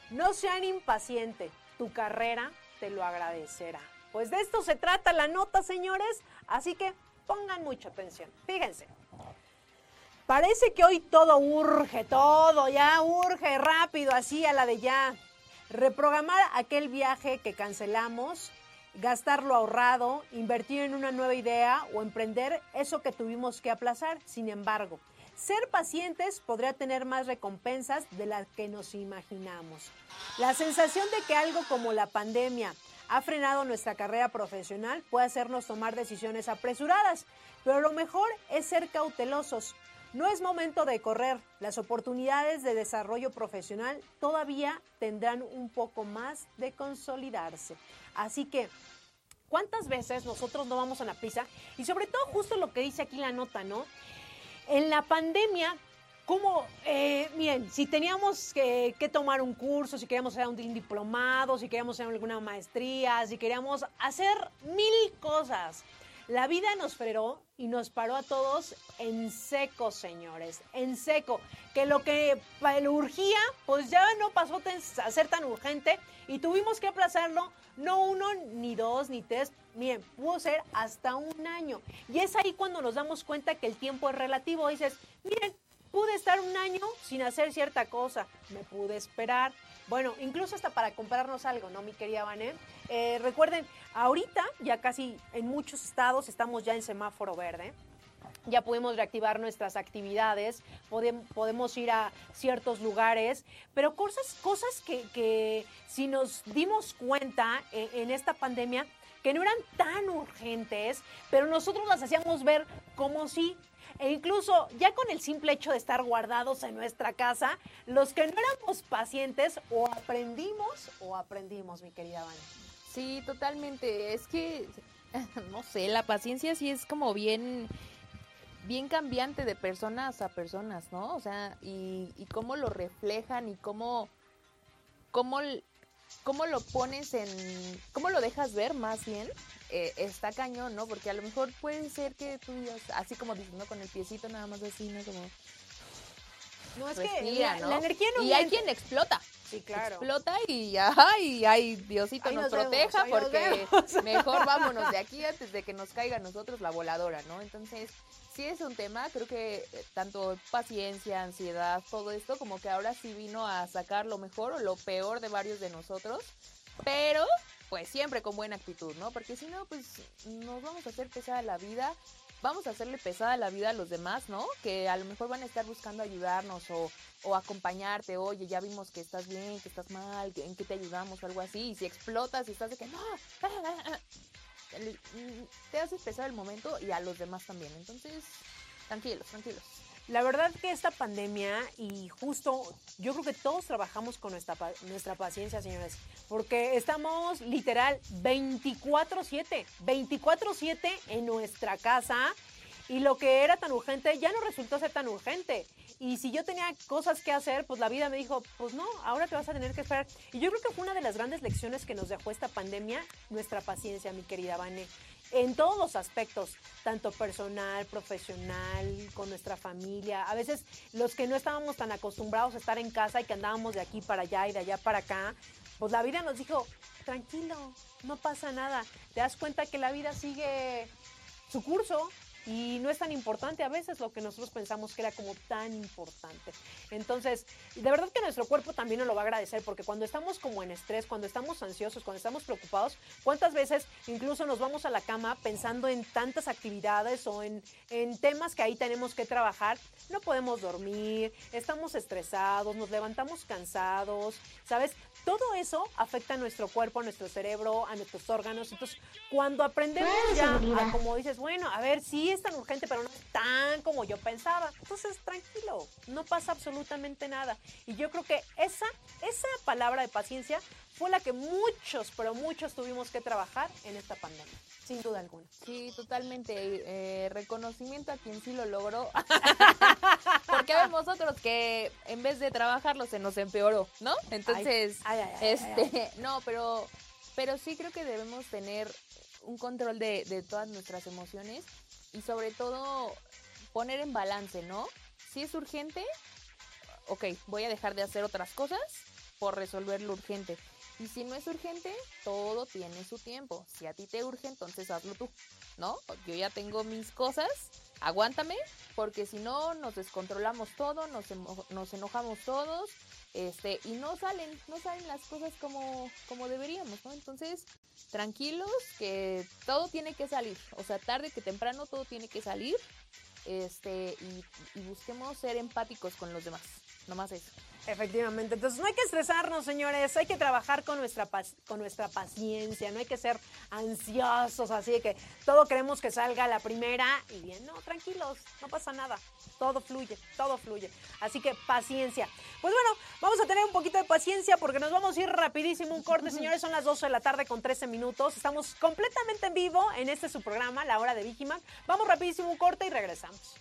no sean impacientes, tu carrera te lo agradecerá. Pues de esto se trata la nota, señores, así que pongan mucha atención. Fíjense. Parece que hoy todo urge, todo ya urge rápido, así a la de ya. Reprogramar aquel viaje que cancelamos, gastar lo ahorrado, invertir en una nueva idea o emprender eso que tuvimos que aplazar. Sin embargo, ser pacientes podría tener más recompensas de las que nos imaginamos. La sensación de que algo como la pandemia ha frenado nuestra carrera profesional puede hacernos tomar decisiones apresuradas, pero lo mejor es ser cautelosos. No es momento de correr. Las oportunidades de desarrollo profesional todavía tendrán un poco más de consolidarse. Así que ¿Cuántas veces nosotros no vamos a la prisa? Y sobre todo justo lo que dice aquí la nota, ¿no? En la pandemia, como, eh, si teníamos que, tomar un curso, si queríamos hacer un diplomado, si queríamos hacer alguna maestría, si queríamos hacer mil cosas, la vida nos frenó y nos paró a todos en seco, señores, en seco. Que lo que le urgía, pues ya no pasó a ser tan urgente y tuvimos que aplazarlo, no uno, ni dos, ni tres, miren, pudo ser hasta un año. Y es ahí cuando nos damos cuenta que el tiempo es relativo. Dices, miren, pude estar un año sin hacer cierta cosa, me pude esperar. Bueno, incluso hasta para comprarnos algo, ¿no, mi querida Vané? Eh, recuerden, ahorita ya casi en muchos estados estamos ya en semáforo verde. Ya podemos reactivar nuestras actividades, podem- podemos ir a ciertos lugares, pero cosas, cosas que, que si nos dimos cuenta en, en esta pandemia, que no eran tan urgentes, pero nosotros las hacíamos ver como si e incluso ya con el simple hecho de estar guardados en nuestra casa, los que no éramos pacientes o aprendimos o aprendimos, mi querida Vane. Sí, totalmente. Es que, <laughs> no sé, la paciencia sí es como bien, bien cambiante de personas a personas, ¿no? O sea, y, y cómo lo reflejan y cómo, cómo, cómo lo pones en, cómo lo dejas ver más bien, eh, está cañón, ¿no? Porque a lo mejor puede ser que tú digas, así como diciendo con el piecito nada más así, ¿no? Como No, es que respira, la, ¿no? la energía no y hay quien explota. Sí, claro. explota y ay, ay, Diosito Ahí nos, nos vemos, proteja nos porque vemos. <laughs> mejor vámonos de aquí antes de que nos caiga a nosotros la voladora, ¿no? Entonces, sí es un tema, creo que eh, tanto paciencia, ansiedad, todo esto, como que ahora sí vino a sacar lo mejor o lo peor de varios de nosotros, pero pues siempre con buena actitud, ¿no? Porque si no, pues nos vamos a hacer pesada la vida, vamos a hacerle pesada la vida a los demás, ¿no? Que a lo mejor van a estar buscando ayudarnos o, acompañarte, oye, ya vimos que estás bien, que estás mal, que- en qué te ayudamos o algo así, y si explotas y estás de que no, el- mm, te haces pesar el momento y a los demás también, entonces, tranquilos, tranquilos. La verdad que esta pandemia y justo yo creo que todos trabajamos con nuestra, nuestra paciencia, señores, porque estamos literal 24/7, 24/7 en nuestra casa y lo que era tan urgente ya no resultó ser tan urgente. Y si yo tenía cosas que hacer, pues la vida me dijo, pues no, ahora te vas a tener que esperar. Y yo creo que fue una de las grandes lecciones que nos dejó esta pandemia, nuestra paciencia, mi querida Vane en todos los aspectos, tanto personal, profesional, con nuestra familia. A veces los que no estábamos tan acostumbrados a estar en casa y que andábamos de aquí para allá y de allá para acá, pues la vida nos dijo, tranquilo, no pasa nada. Te das cuenta que la vida sigue su curso y no es tan importante a veces lo que nosotros pensamos que era como tan importante. Entonces, de verdad que nuestro cuerpo también nos lo va a agradecer porque cuando estamos como en estrés, cuando estamos ansiosos, cuando estamos preocupados, ¿cuántas veces incluso nos vamos a la cama pensando en tantas actividades o en, en temas que ahí tenemos que trabajar? No podemos dormir, estamos estresados, nos levantamos cansados, ¿sabes? Todo eso afecta a nuestro cuerpo, a nuestro cerebro, a nuestros órganos. Entonces, cuando aprendemos ya, a, como dices, bueno, a ver, sí es tan urgente, pero no es tan como yo pensaba. Entonces, tranquilo, no pasa absolutamente nada. Y yo creo que esa, esa palabra de paciencia fue la que muchos, pero muchos tuvimos que trabajar en esta pandemia, sin duda alguna. Sí, totalmente. eh, reconocimiento a quien sí lo logró. <laughs> Porque vemos otros que en vez de trabajarlo se nos empeoró, ¿no? Entonces, Ay, ay, ay, este, <laughs> no, pero, pero sí creo que debemos tener un control de, de todas nuestras emociones y sobre todo poner en balance, ¿no? Si es urgente, ok, voy a dejar de hacer otras cosas por resolver lo urgente. Y si no es urgente, todo tiene su tiempo. Si a ti te urge, entonces hazlo tú, ¿no? Yo ya tengo mis cosas, aguántame, porque si no nos descontrolamos todo, nos, emo- nos enojamos todos, este, y no salen, no salen las cosas como, como deberíamos, ¿no? Entonces, tranquilos, que todo tiene que salir. O sea, tarde que temprano todo tiene que salir. Este, y, y busquemos ser empáticos con los demás. Nomás eso. Efectivamente, entonces no hay que estresarnos, señores, hay que trabajar con nuestra, con nuestra paciencia, no hay que ser ansiosos, así que todo queremos que salga la primera y bien, no, tranquilos, no pasa nada, todo fluye, todo fluye, así que paciencia. Pues bueno, vamos a tener un poquito de paciencia porque nos vamos a ir rapidísimo un corte, señores, son las 12 de la tarde con 13 minutos, estamos completamente en vivo en este su programa, La Hora de Vigiman, vamos rapidísimo un corte y regresamos.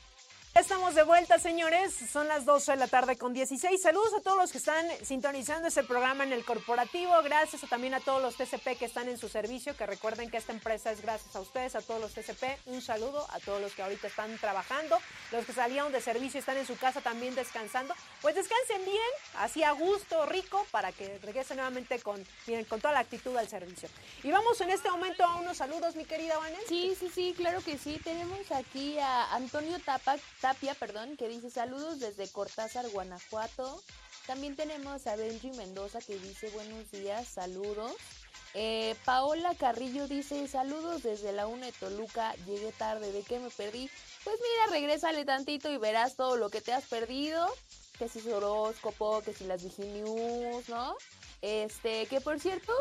Estamos de vuelta, señores. Son las 12 de la tarde con 16. Saludos a todos los que están sintonizando este programa en el corporativo. Gracias también a todos los TCP que están en su servicio, que recuerden que esta empresa es gracias a ustedes, a todos los TCP. Un saludo a todos los que ahorita están trabajando, los que salieron de servicio están en su casa también descansando. Pues descansen bien, así a gusto, rico, para que regresen nuevamente con, miren, con toda la actitud al servicio. Y vamos en este momento a unos saludos, mi querida Vanessa. Sí, sí, sí, claro que sí. Tenemos aquí a Antonio Tapa- Tapia, perdón, que dice saludos desde Cortázar, Guanajuato. También tenemos a Benji Mendoza que dice buenos días, saludos. Eh, Paola Carrillo dice saludos desde la UNE Toluca, llegué tarde, ¿de qué me perdí? Pues mira, regrésale tantito y verás todo lo que te has perdido. Que si su horóscopo, que si las Viginews, ¿no? Este, que por cierto,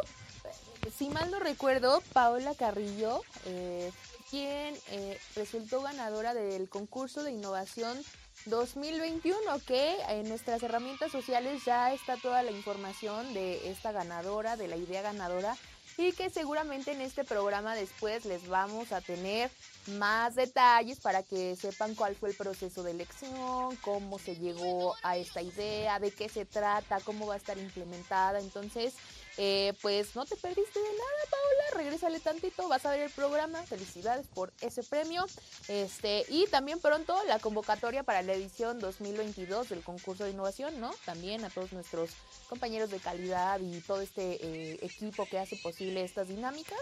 si mal no recuerdo, Paola Carrillo, eh, quien eh, resultó ganadora del concurso de innovación 2021, que en nuestras herramientas sociales ya está toda la información de esta ganadora, de la idea ganadora, y que seguramente en este programa después les vamos a tener más detalles para que sepan cuál fue el proceso de elección, cómo se llegó a esta idea, de qué se trata, cómo va a estar implementada. Entonces, Eh, pues no te perdiste de nada, Paola. Regrésale tantito, vas a ver el programa. Felicidades por ese premio. Este, y también pronto la convocatoria para la edición 2022 del concurso de innovación, ¿no? También a todos nuestros compañeros de calidad y todo este eh, equipo que hace posible estas dinámicas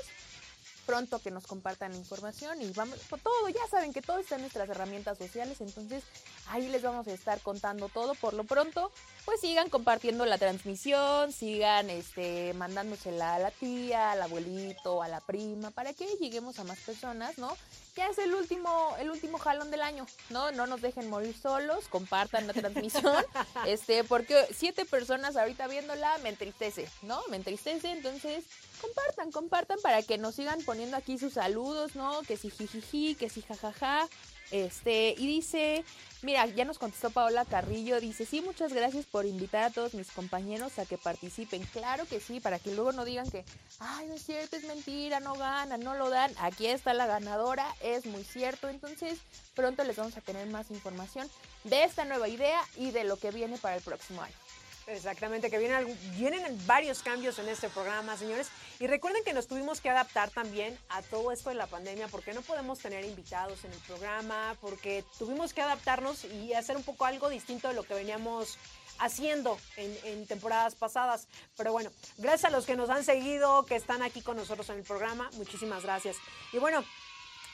pronto que nos compartan información y vamos por todo, ya saben que todo está en nuestras herramientas sociales, entonces ahí les vamos a estar contando todo por lo pronto, pues sigan compartiendo la transmisión, sigan este mandándosela a la tía, al abuelito, a la prima para que lleguemos a más personas, ¿no? Ya es el último el último jalón del año, ¿no? No nos dejen morir solos, compartan la transmisión, <laughs> este porque siete personas ahorita viéndola me entristece, ¿no? Me entristece, entonces compartan, compartan para que nos sigan poniendo aquí sus saludos, ¿no? Que si jijiji, que si jajaja. Este, y dice, mira, ya nos contestó Paola Carrillo, dice, sí, muchas gracias por invitar a todos mis compañeros a que participen. Claro que sí, para que luego no digan que, ay, no es cierto, es mentira, no ganan, no lo dan. Aquí está la ganadora, es muy cierto. Entonces, pronto les vamos a tener más información de esta nueva idea y de lo que viene para el próximo año. Exactamente, que vienen, vienen varios cambios en este programa, señores. Y recuerden que nos tuvimos que adaptar también a todo esto de la pandemia, porque no podemos tener invitados en el programa, porque tuvimos que adaptarnos y hacer un poco algo distinto de lo que veníamos haciendo en, en, temporadas pasadas. Pero bueno, gracias a los que nos han seguido, que están aquí con nosotros en el programa, muchísimas gracias. Y bueno,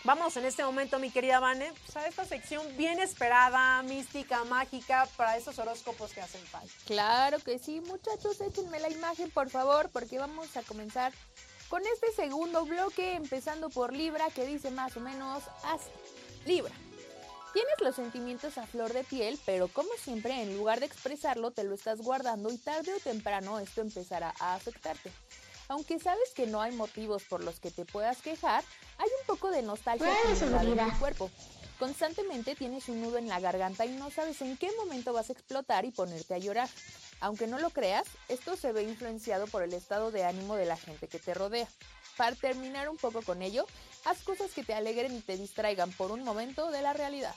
Vamos en este momento, mi querida Vane, pues, a esta sección bien esperada, mística, mágica, para esos horóscopos que hacen falta. Claro que sí, muchachos, échenme la imagen, por favor, porque vamos a comenzar con este segundo bloque, empezando por Libra, que dice más o menos así. Libra. Tienes los sentimientos a flor de piel, pero como siempre, en lugar de expresarlo, te lo estás guardando y tarde o temprano esto empezará a afectarte. Aunque sabes que no hay motivos por los que te puedas quejar, hay un poco de nostalgia en tu cuerpo. Constantemente tienes un nudo en la garganta y no sabes en qué momento vas a explotar y ponerte a llorar. Aunque no lo creas, esto se ve influenciado por el estado de ánimo de la gente que te rodea. Para terminar un poco con ello, haz cosas que te alegren y te distraigan por un momento de la realidad.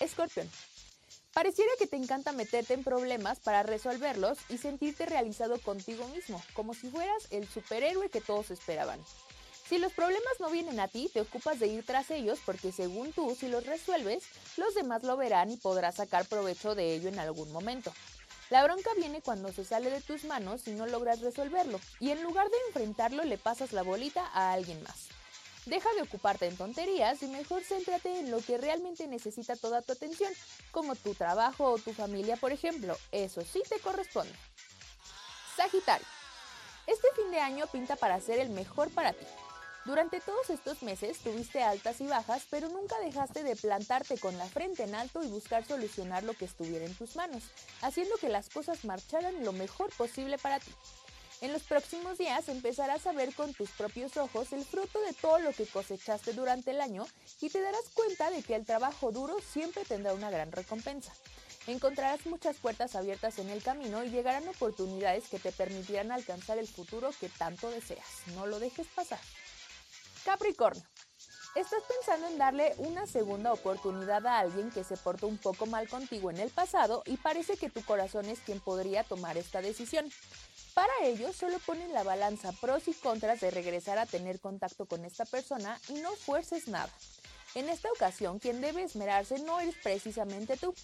Escorpión. Pareciera que te encanta meterte en problemas para resolverlos y sentirte realizado contigo mismo, como si fueras el superhéroe que todos esperaban. Si los problemas no vienen a ti, te ocupas de ir tras ellos porque según tú, si los resuelves, los demás lo verán y podrás sacar provecho de ello en algún momento. La bronca viene cuando se sale de tus manos y no logras resolverlo, y en lugar de enfrentarlo le pasas la bolita a alguien más. Deja de ocuparte en tonterías y mejor céntrate en lo que realmente necesita toda tu atención, como tu trabajo o tu familia, por ejemplo. Eso sí te corresponde. Sagitario. Este fin de año pinta para ser el mejor para ti. Durante todos estos meses tuviste altas y bajas, pero nunca dejaste de plantarte con la frente en alto y buscar solucionar lo que estuviera en tus manos, haciendo que las cosas marcharan lo mejor posible para ti. En los próximos días empezarás a ver con tus propios ojos el fruto de todo lo que cosechaste durante el año y te darás cuenta de que el trabajo duro siempre tendrá una gran recompensa. Encontrarás muchas puertas abiertas en el camino y llegarán oportunidades que te permitirán alcanzar el futuro que tanto deseas. No lo dejes pasar. Capricornio. Estás pensando en darle una segunda oportunidad a alguien que se portó un poco mal contigo en el pasado y parece que tu corazón es quien podría tomar esta decisión. Para ello, solo ponen la balanza pros y contras de regresar a tener contacto con esta persona y no fuerces nada. En esta ocasión, quien debe esmerarse no eres precisamente tú.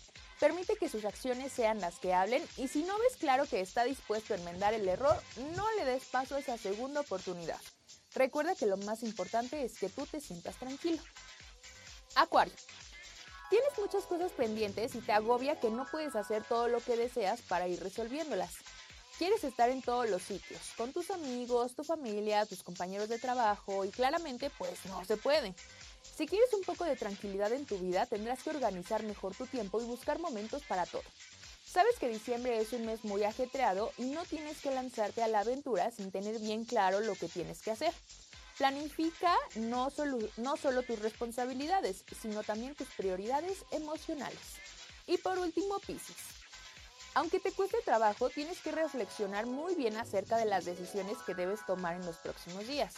Permite que sus acciones sean las que hablen y si no ves claro que está dispuesto a enmendar el error, no le des paso a esa segunda oportunidad. Recuerda que lo más importante es que tú te sientas tranquilo. Acuario. Tienes muchas cosas pendientes y te agobia que no puedes hacer todo lo que deseas para ir resolviéndolas. Quieres estar en todos los sitios, con tus amigos, tu familia, tus compañeros de trabajo y claramente pues no se puede. Si quieres un poco de tranquilidad en tu vida, tendrás que organizar mejor tu tiempo y buscar momentos para todo. Sabes que diciembre es un mes muy ajetreado y no tienes que lanzarte a la aventura sin tener bien claro lo que tienes que hacer. Planifica no solo, tus responsabilidades, sino también tus prioridades emocionales. Y por último, Pisces. Aunque te cueste trabajo, tienes que reflexionar muy bien acerca de las decisiones que debes tomar en los próximos días.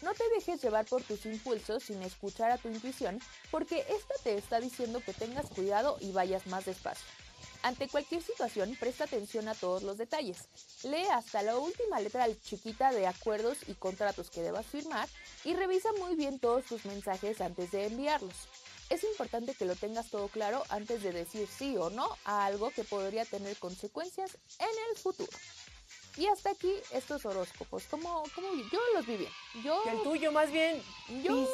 No te dejes llevar por tus impulsos sin escuchar a tu intuición, porque esta te está diciendo que tengas cuidado y vayas más despacio. Ante cualquier situación, presta atención a todos los detalles. Lee hasta la última letra chiquita de acuerdos y contratos que debas firmar y revisa muy bien todos tus mensajes antes de enviarlos. Es importante que lo tengas todo claro antes de decir sí o no a algo que podría tener consecuencias en el futuro. Y hasta aquí estos horóscopos. Como, como yo los vi bien. Yo, el tuyo más bien, Yo-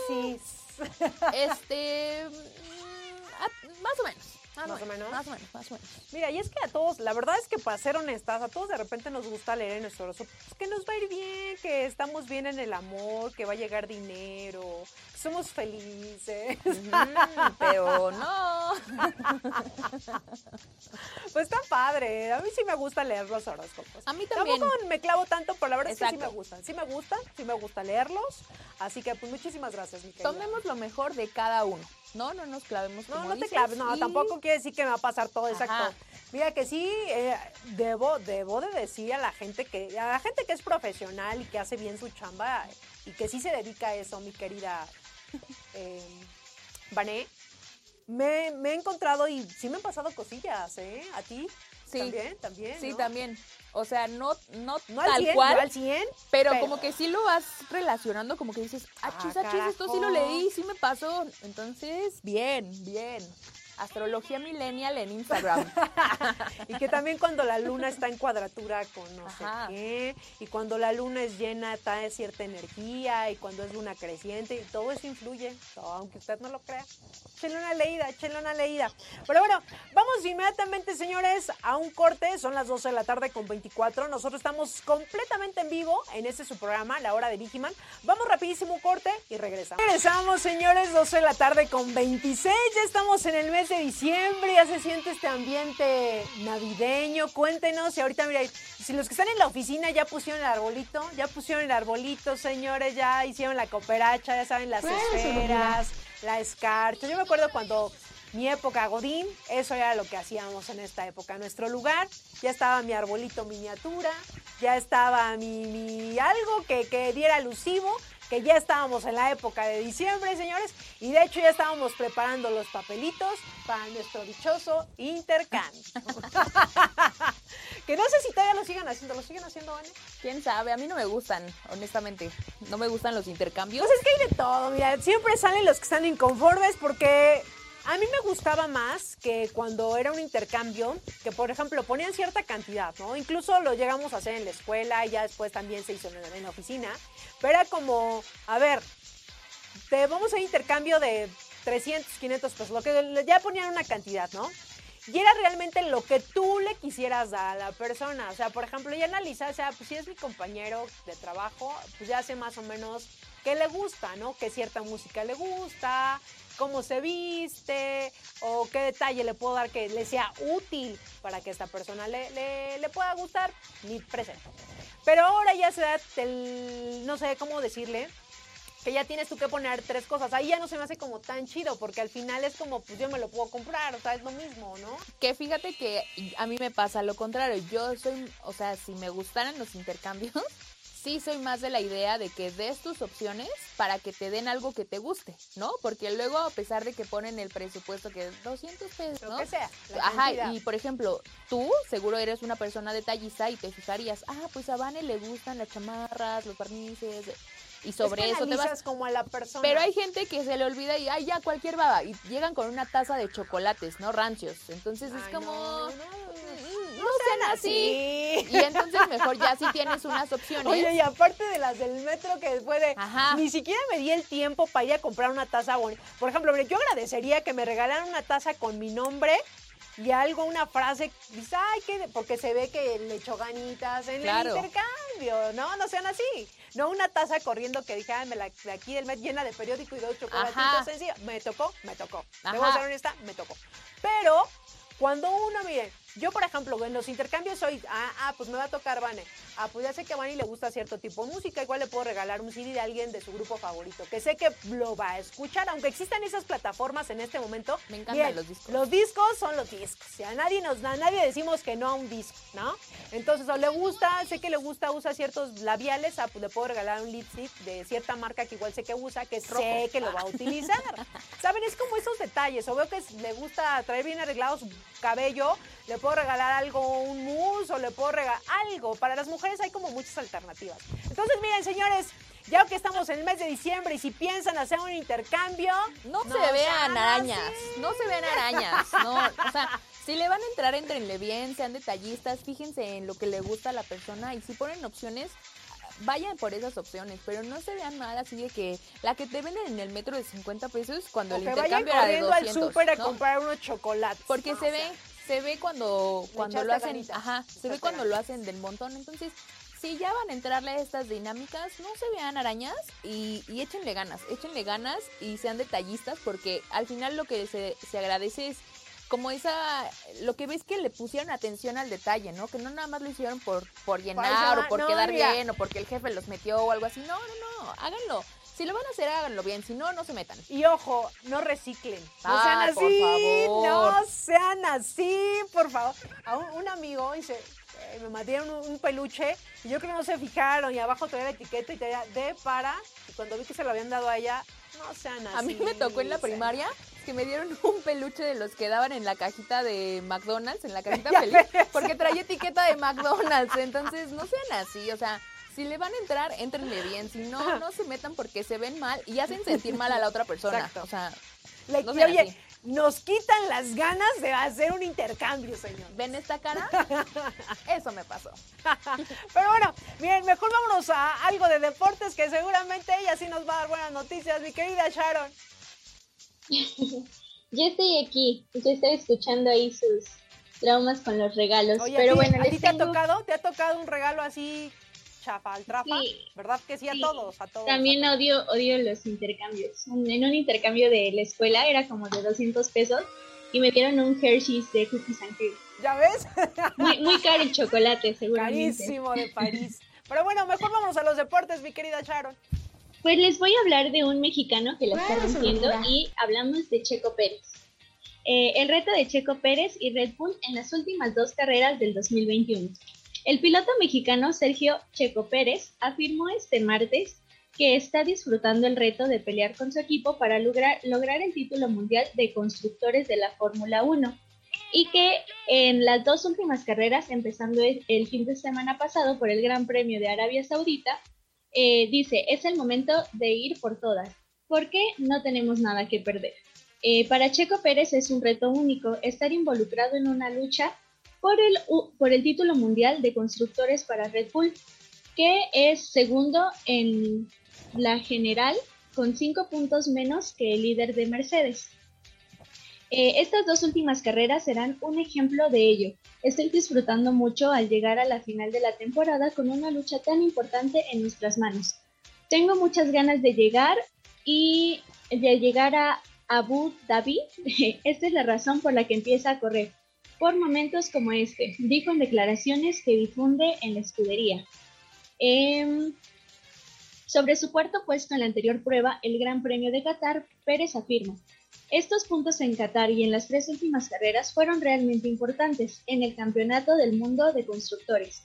<laughs> este, mm, a- más o menos. Más o menos. Más o menos, más o menos. Mira, y es que a todos, la verdad es que para ser honestas, a todos de repente nos gusta leer en nuestro horóscopo pues, que nos va a ir bien, que estamos bien en el amor, que va a llegar dinero, que somos felices. Ujú, pero no. <laughs> Pues está padre, a mí sí me gusta leer los horóscopos. A mí también. Tampoco me clavo tanto, pero la verdad es que sí Exacto. me gustan. Sí me gustan, sí me gusta leerlos. Así que pues muchísimas gracias, mi querida. Tomemos lo mejor de cada uno. No, no nos clavemos No, como no te dices, claves, no, y- tampoco quiere decir que me va a pasar todo, Ajá. exacto. Mira que sí, eh, debo, debo de decir a la gente que, a la gente que es profesional y que hace bien su chamba y que sí se dedica a eso, mi querida <laughs> eh, Vané, me, me he encontrado y sí me han pasado cosillas, ¿eh? ¿A ti? Sí. También, también. Sí, ¿no? también. O sea, no, no, No al tal 100, cual, no al 100, pero, pero- como que sí lo vas relacionando, como que dices, ah, Ah, chis, ah, chis, esto sí lo leí, sí me pasó. Entonces, bien, bien. Astrología Millennial en Instagram. <laughs> Y que también cuando la luna está en cuadratura con no Ajá. sé qué, y cuando la luna es llena trae cierta energía, y cuando es luna creciente, y todo eso influye, todo, aunque usted no lo crea. Échenle una leída, échenle una leída. Pero bueno, vamos inmediatamente, señores, a un corte. Son las 12 de la tarde con 24. Nosotros estamos completamente en vivo en este su programa, La Hora de Vigiman. Vamos rapidísimo corte y regresamos. Regresamos, señores, 12 de la tarde con 26. Ya estamos en el mes de diciembre, ya se siente este ambiente navideño. Cuéntenos y ahorita, mira, si los que están en la oficina ya pusieron el arbolito, ya pusieron el arbolito, señores, ya hicieron la cooperacha, ya saben, las esferas, la escarcha. Yo me acuerdo cuando mi época Godín, eso era lo que hacíamos en esta época. En nuestro lugar ya estaba mi arbolito miniatura, ya estaba mi, mi algo que, que diera alusivo, que ya estábamos en la época de diciembre, señores, y de hecho ya estábamos preparando los papelitos para nuestro dichoso intercambio. <laughs> que no sé si todavía lo sigan haciendo, ¿lo siguen haciendo, Vane? ¿Quién sabe? A mí no me gustan, honestamente. No me gustan los intercambios. Pues es que hay de todo, mira, siempre salen los que están inconformes porque a mí me gustaba más que cuando era un intercambio, que por ejemplo ponían cierta cantidad, ¿no? Incluso lo llegamos a hacer en la escuela y ya después también se hizo en la, en la oficina, pero era como, a ver, te vamos a intercambio de 300, 500 pesos, lo que ya ponían una cantidad, ¿no? Y era realmente lo que tú le quisieras dar a la persona. O sea, por ejemplo, ya analizar, o sea, pues si es mi compañero de trabajo, pues ya sé más o menos qué le gusta, ¿no? Qué cierta música le gusta, cómo se viste, o qué detalle le puedo dar que le sea útil para que esta persona le, le- le pueda gustar, mi presente. Pero ahora ya se da el, no sé cómo decirle, que ya tienes tú que poner tres cosas. Ahí ya no se me hace como tan chido, porque al final es como, pues yo me lo puedo comprar, o sea, es lo mismo, ¿no? Que fíjate que a mí me pasa lo contrario. Yo soy, o sea, si me gustaran los intercambios, sí soy más de la idea de que des tus opciones para que te den algo que te guste, ¿no? Porque luego, a pesar de que ponen el presupuesto que es 200 pesos, Lo ¿no? que sea. Ajá, cantidad. y por ejemplo, tú seguro eres una persona detallista y te fijarías, ah, pues a Vane le gustan las chamarras, los barnices, y sobre Es que eso te vas. como a la persona. Pero hay gente que se le olvida y, ay, ya, cualquier baba. Y llegan con una taza de chocolates, ¿no? Rancios. Entonces es como. no, no, "Mm, no No, sean así. Y entonces mejor ya si tienes unas opciones. Oye, y aparte de las del metro que después de... Ajá. Ni siquiera me di el tiempo para ir a comprar una taza bonita. Por ejemplo, yo agradecería que me regalaran una taza con mi nombre y algo, una frase, dice, ay, que porque se ve que le echó ganitas en Claro. el intercambio. No, no sean así. No una taza corriendo que dije, ay, me la, de aquí del mes llena de periódico y dos chocolatitos Ajá. sencilla. Me tocó, me tocó. Debo ser honesta, me tocó. Pero cuando uno, mire, Yo, por ejemplo, en los intercambios soy, ah, ah, pues me va a tocar Vane. Ah, pues ya sé que a Vane le gusta cierto tipo de música, igual le puedo regalar un CD de alguien de su grupo favorito, que sé que lo va a escuchar, aunque existan esas plataformas en este momento. Me encantan los discos. Los discos son los discos. O sea, nadie nos da, nadie decimos que no a un disco, ¿no? Entonces, o le gusta, sé que le gusta, usa ciertos labiales, ah, pues le puedo regalar un lipstick de cierta marca que igual sé que usa, que sé que lo va a <laughs> utilizar. ¿Saben? Es como esos detalles. O veo que le gusta traer bien arreglado su cabello, le puedo regalar algo, un mousse o le puedo regalar algo. Para las mujeres hay como muchas alternativas. Entonces, miren, señores, ya que estamos en el mes de diciembre y si piensan hacer un intercambio, no, se vean arañas, no se vean arañas, no, o sea, si le van a entrar, entrenle bien, sean detallistas, fíjense en lo que le gusta a la persona y si ponen opciones, vayan por esas opciones, pero no se vean mal así de que la que te venden en el metro de 50 pesos cuando el intercambio era de 200, al súper a comprar unos chocolates. Porque se ve se ve cuando cuando lo hacen, ajá, se ve cuando lo hacen del montón, entonces si ya van a entrarle a estas dinámicas, no se vean arañas y, y échenle ganas, échenle ganas y sean detallistas porque al final lo que se, se agradece es como esa, lo que ves que le pusieron atención al detalle, ¿no? Que no nada más lo hicieron por, por llenar o por quedar bien o porque el jefe los metió o algo así. No, no, no, háganlo. Si lo van a hacer, háganlo bien. Si no, no se metan. Y ojo, no reciclen. No sean así. Por favor. No sean así, por favor. A un, amigo dice, eh, me mandaron un, peluche y yo creo que no se fijaron y abajo traía la etiqueta y traía de para. Y cuando vi que se lo habían dado a ella, no sean así. A mí me tocó en la primaria que me dieron un peluche de los que daban en la cajita de McDonald's, en la cajita <laughs> feliz, porque traía etiqueta de McDonald's. Entonces, no sean así, o sea, si le van a entrar, entrenle bien. Si no, no se metan porque se ven mal y hacen sentir mal a la otra persona. O sea, no oye, nos quitan las ganas de hacer un intercambio, señor. ¿Ven esta cara? <laughs> Eso me pasó. <laughs> Pero bueno, bien, mejor vámonos a algo de deportes que seguramente ella sí nos va a dar buenas noticias, mi querida Sharon. <laughs> Yo estoy aquí, yo estoy escuchando ahí sus traumas con los regalos. pero bueno, ¿a ti te ha tocado? ¿Te ha tocado un regalo así chafaltrafa? ¿Verdad que sí a todos? A todos También odio, odio los intercambios. En un intercambio de la escuela era como de 200 pesos y me dieron un Hershey's de cookies and cream. ¿Ya ves? <laughs> Muy, muy caro el chocolate, seguramente. Carísimo de París. <laughs> Pero bueno, mejor vamos a los deportes, mi querida Sharon. Pues les voy a hablar de un mexicano que la está rompiendo y hablamos de Checo Pérez. Eh, el reto de Checo Pérez y Red Bull en las últimas dos carreras del 2021. El piloto mexicano Sergio Checo Pérez afirmó este martes que está disfrutando el reto de pelear con su equipo para lograr, lograr el título mundial de constructores de la Fórmula 1 y que en las dos últimas carreras, empezando el fin de semana pasado por el Gran Premio de Arabia Saudita, eh, dice, es el momento de ir por todas, porque no tenemos nada que perder. Eh, para Checo Pérez es un reto único estar involucrado en una lucha por el, por el título mundial de constructores para Red Bull, que es segundo en la general con cinco puntos menos que el líder de Mercedes. Eh, estas dos últimas carreras serán un ejemplo de ello. Estoy disfrutando mucho al llegar a la final de la temporada con una lucha tan importante en nuestras manos. Tengo muchas ganas de llegar y de llegar a Abu Dhabi. <laughs> Esta es la razón por la que empieza a correr. Por momentos como este, dijo en declaraciones que difunde en la escudería. Em, sobre su cuarto puesto en la anterior prueba, el Gran Premio de Qatar, Pérez afirma, estos puntos en Qatar y en las tres últimas carreras fueron realmente importantes en el Campeonato del Mundo de Constructores.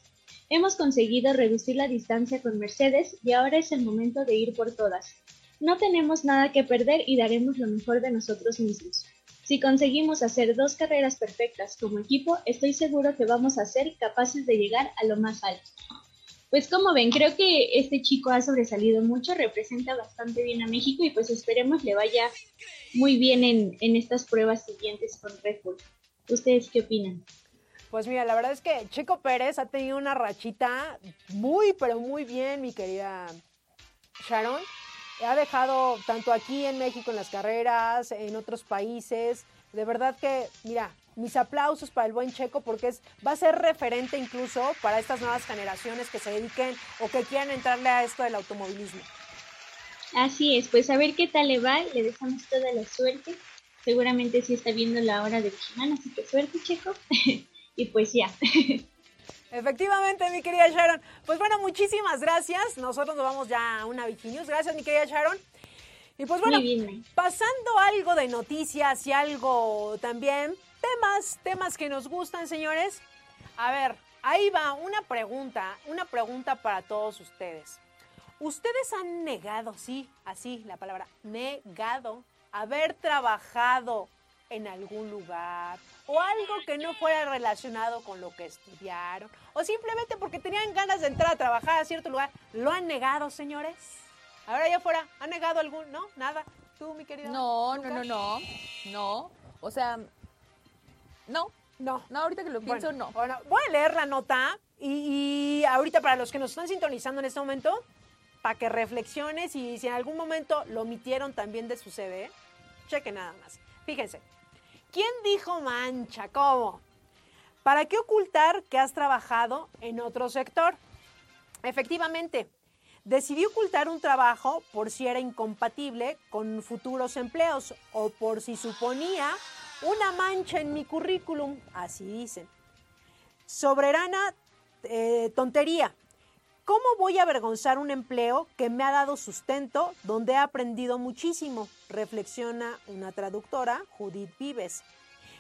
Hemos conseguido reducir la distancia con Mercedes y ahora es el momento de ir por todas. No tenemos nada que perder y daremos lo mejor de nosotros mismos. Si conseguimos hacer dos carreras perfectas como equipo, estoy seguro que vamos a ser capaces de llegar a lo más alto. Pues como ven, creo que este chico ha sobresalido mucho, representa bastante bien a México y pues esperemos le vaya muy bien en, en estas pruebas siguientes con Red Bull. ¿Ustedes qué opinan? Pues mira, la verdad es que Checo Pérez ha tenido una rachita muy, pero muy bien, mi querida Sharon. Ha dejado tanto aquí en México en las carreras, en otros países. De verdad que, mira, mis aplausos para el buen Checo porque es, va a ser referente incluso para estas nuevas generaciones que se dediquen o que quieran entrarle a esto del automovilismo. Así es, pues a ver qué tal le va, le dejamos toda la suerte. Seguramente sí está viendo la hora de Chimán, así que suerte, Checo. <laughs> y pues ya. <laughs> Efectivamente, mi querida Sharon. Pues bueno, muchísimas gracias. Nosotros nos vamos ya a una News. Gracias, mi querida Sharon. Y pues bueno, pasando algo de noticias y algo también, temas, temas que nos gustan, señores. A ver, ahí va una pregunta, una pregunta para todos ustedes. ¿Ustedes han negado, sí, así la palabra, negado, haber trabajado en algún lugar o algo que no fuera relacionado con lo que estudiaron o simplemente porque tenían ganas de entrar a trabajar a cierto lugar? ¿Lo han negado, señores? Ahora ya fuera, ¿han negado algún? No, nada. ¿Tú, mi querida? No, no, no, no. No. O sea, no. No. No, ahorita que lo pienso, no. Bueno, voy a leer la nota y, y ahorita para los que nos están sintonizando en este momento, para que reflexiones y si en algún momento lo omitieron también de su CV, cheque nada más. Fíjense, ¿quién dijo mancha? ¿Cómo? ¿Para qué ocultar que has trabajado en otro sector? Efectivamente, decidí ocultar un trabajo por si era incompatible con futuros empleos o por si suponía una mancha en mi currículum, así dicen. Soberana eh, tontería. ¿Cómo voy a avergonzar un empleo que me ha dado sustento, donde he aprendido muchísimo? Reflexiona una traductora, Judith Vives.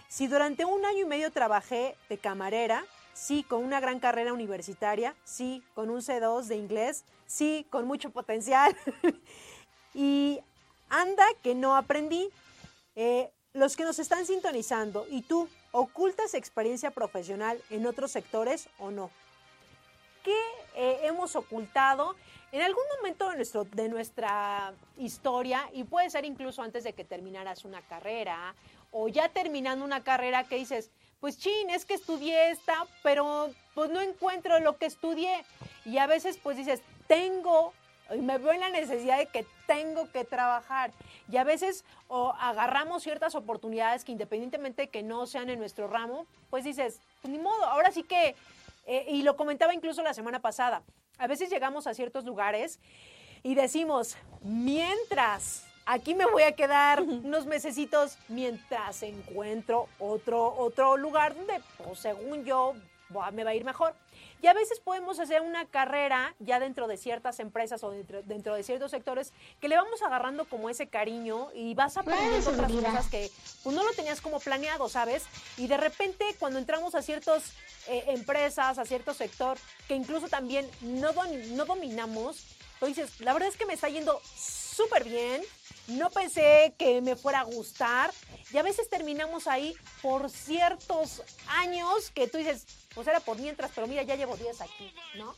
Si durante un año y medio trabajé de camarera, sí, con una gran carrera universitaria, sí, con un C2 de inglés, sí, con mucho potencial, <laughs> y anda que no aprendí. Eh, los que nos están sintonizando y tú, ¿ocultas experiencia profesional en otros sectores o no? ¿Qué eh, hemos ocultado en algún momento de, nuestro, de nuestra historia, y puede ser incluso antes de que terminaras una carrera, o ya terminando una carrera que dices, pues chin, es que estudié esta, pero pues no encuentro lo que estudié. Y a veces pues dices, tengo, y me veo en la necesidad de que tengo que trabajar. Y a veces o agarramos ciertas oportunidades que independientemente de que no sean en nuestro ramo, pues dices, pues ni modo, ahora sí que eh, y lo comentaba incluso la semana pasada, a veces llegamos a ciertos lugares y decimos, mientras aquí me voy a quedar unos mesecitos mientras encuentro otro, otro lugar donde, pues, según yo, me va a ir mejor. Y a veces podemos hacer una carrera ya dentro de ciertas empresas o dentro, de ciertos sectores que le vamos agarrando como ese cariño y vas aprendiendo otras cosas que pues, no lo tenías como planeado, ¿sabes? Y de repente cuando entramos a ciertas eh, empresas, a cierto sector que incluso también no, no dominamos, tú dices, la verdad es que me está yendo súper bien, no pensé que me fuera a gustar y a veces terminamos ahí por ciertos años que tú dices, pues era por mientras, pero mira, ya llevo 10 aquí, ¿no?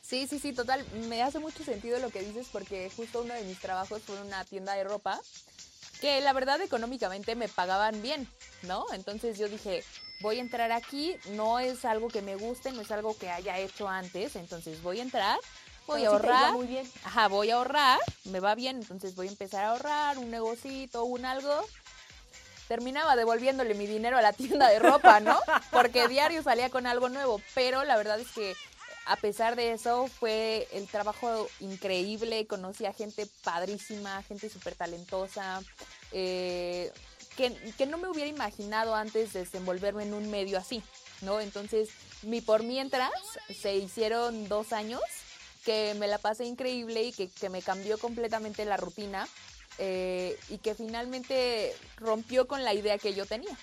Sí, sí, sí, total. Me hace mucho sentido lo que dices porque justo uno de mis trabajos fue una tienda de ropa que la verdad económicamente me pagaban bien, ¿no? Entonces yo dije, voy a entrar aquí, no es algo que me guste, no es algo que haya hecho antes, entonces voy a entrar, voy a ahorrar. muy bien. Ajá, voy a ahorrar, me va bien, entonces voy a empezar a ahorrar un negocito, un algo terminaba devolviéndole mi dinero a la tienda de ropa, ¿no? <laughs> Porque diario salía con algo nuevo, pero la verdad es que a pesar de eso fue el trabajo increíble, conocí a gente padrísima, gente súper talentosa, eh, que, que, no me hubiera imaginado antes desenvolverme en un medio así, ¿no? Entonces, mi por mientras se hicieron dos años que me la pasé increíble y que, que me cambió completamente la rutina eh, y que finalmente rompió con la idea que yo tenía.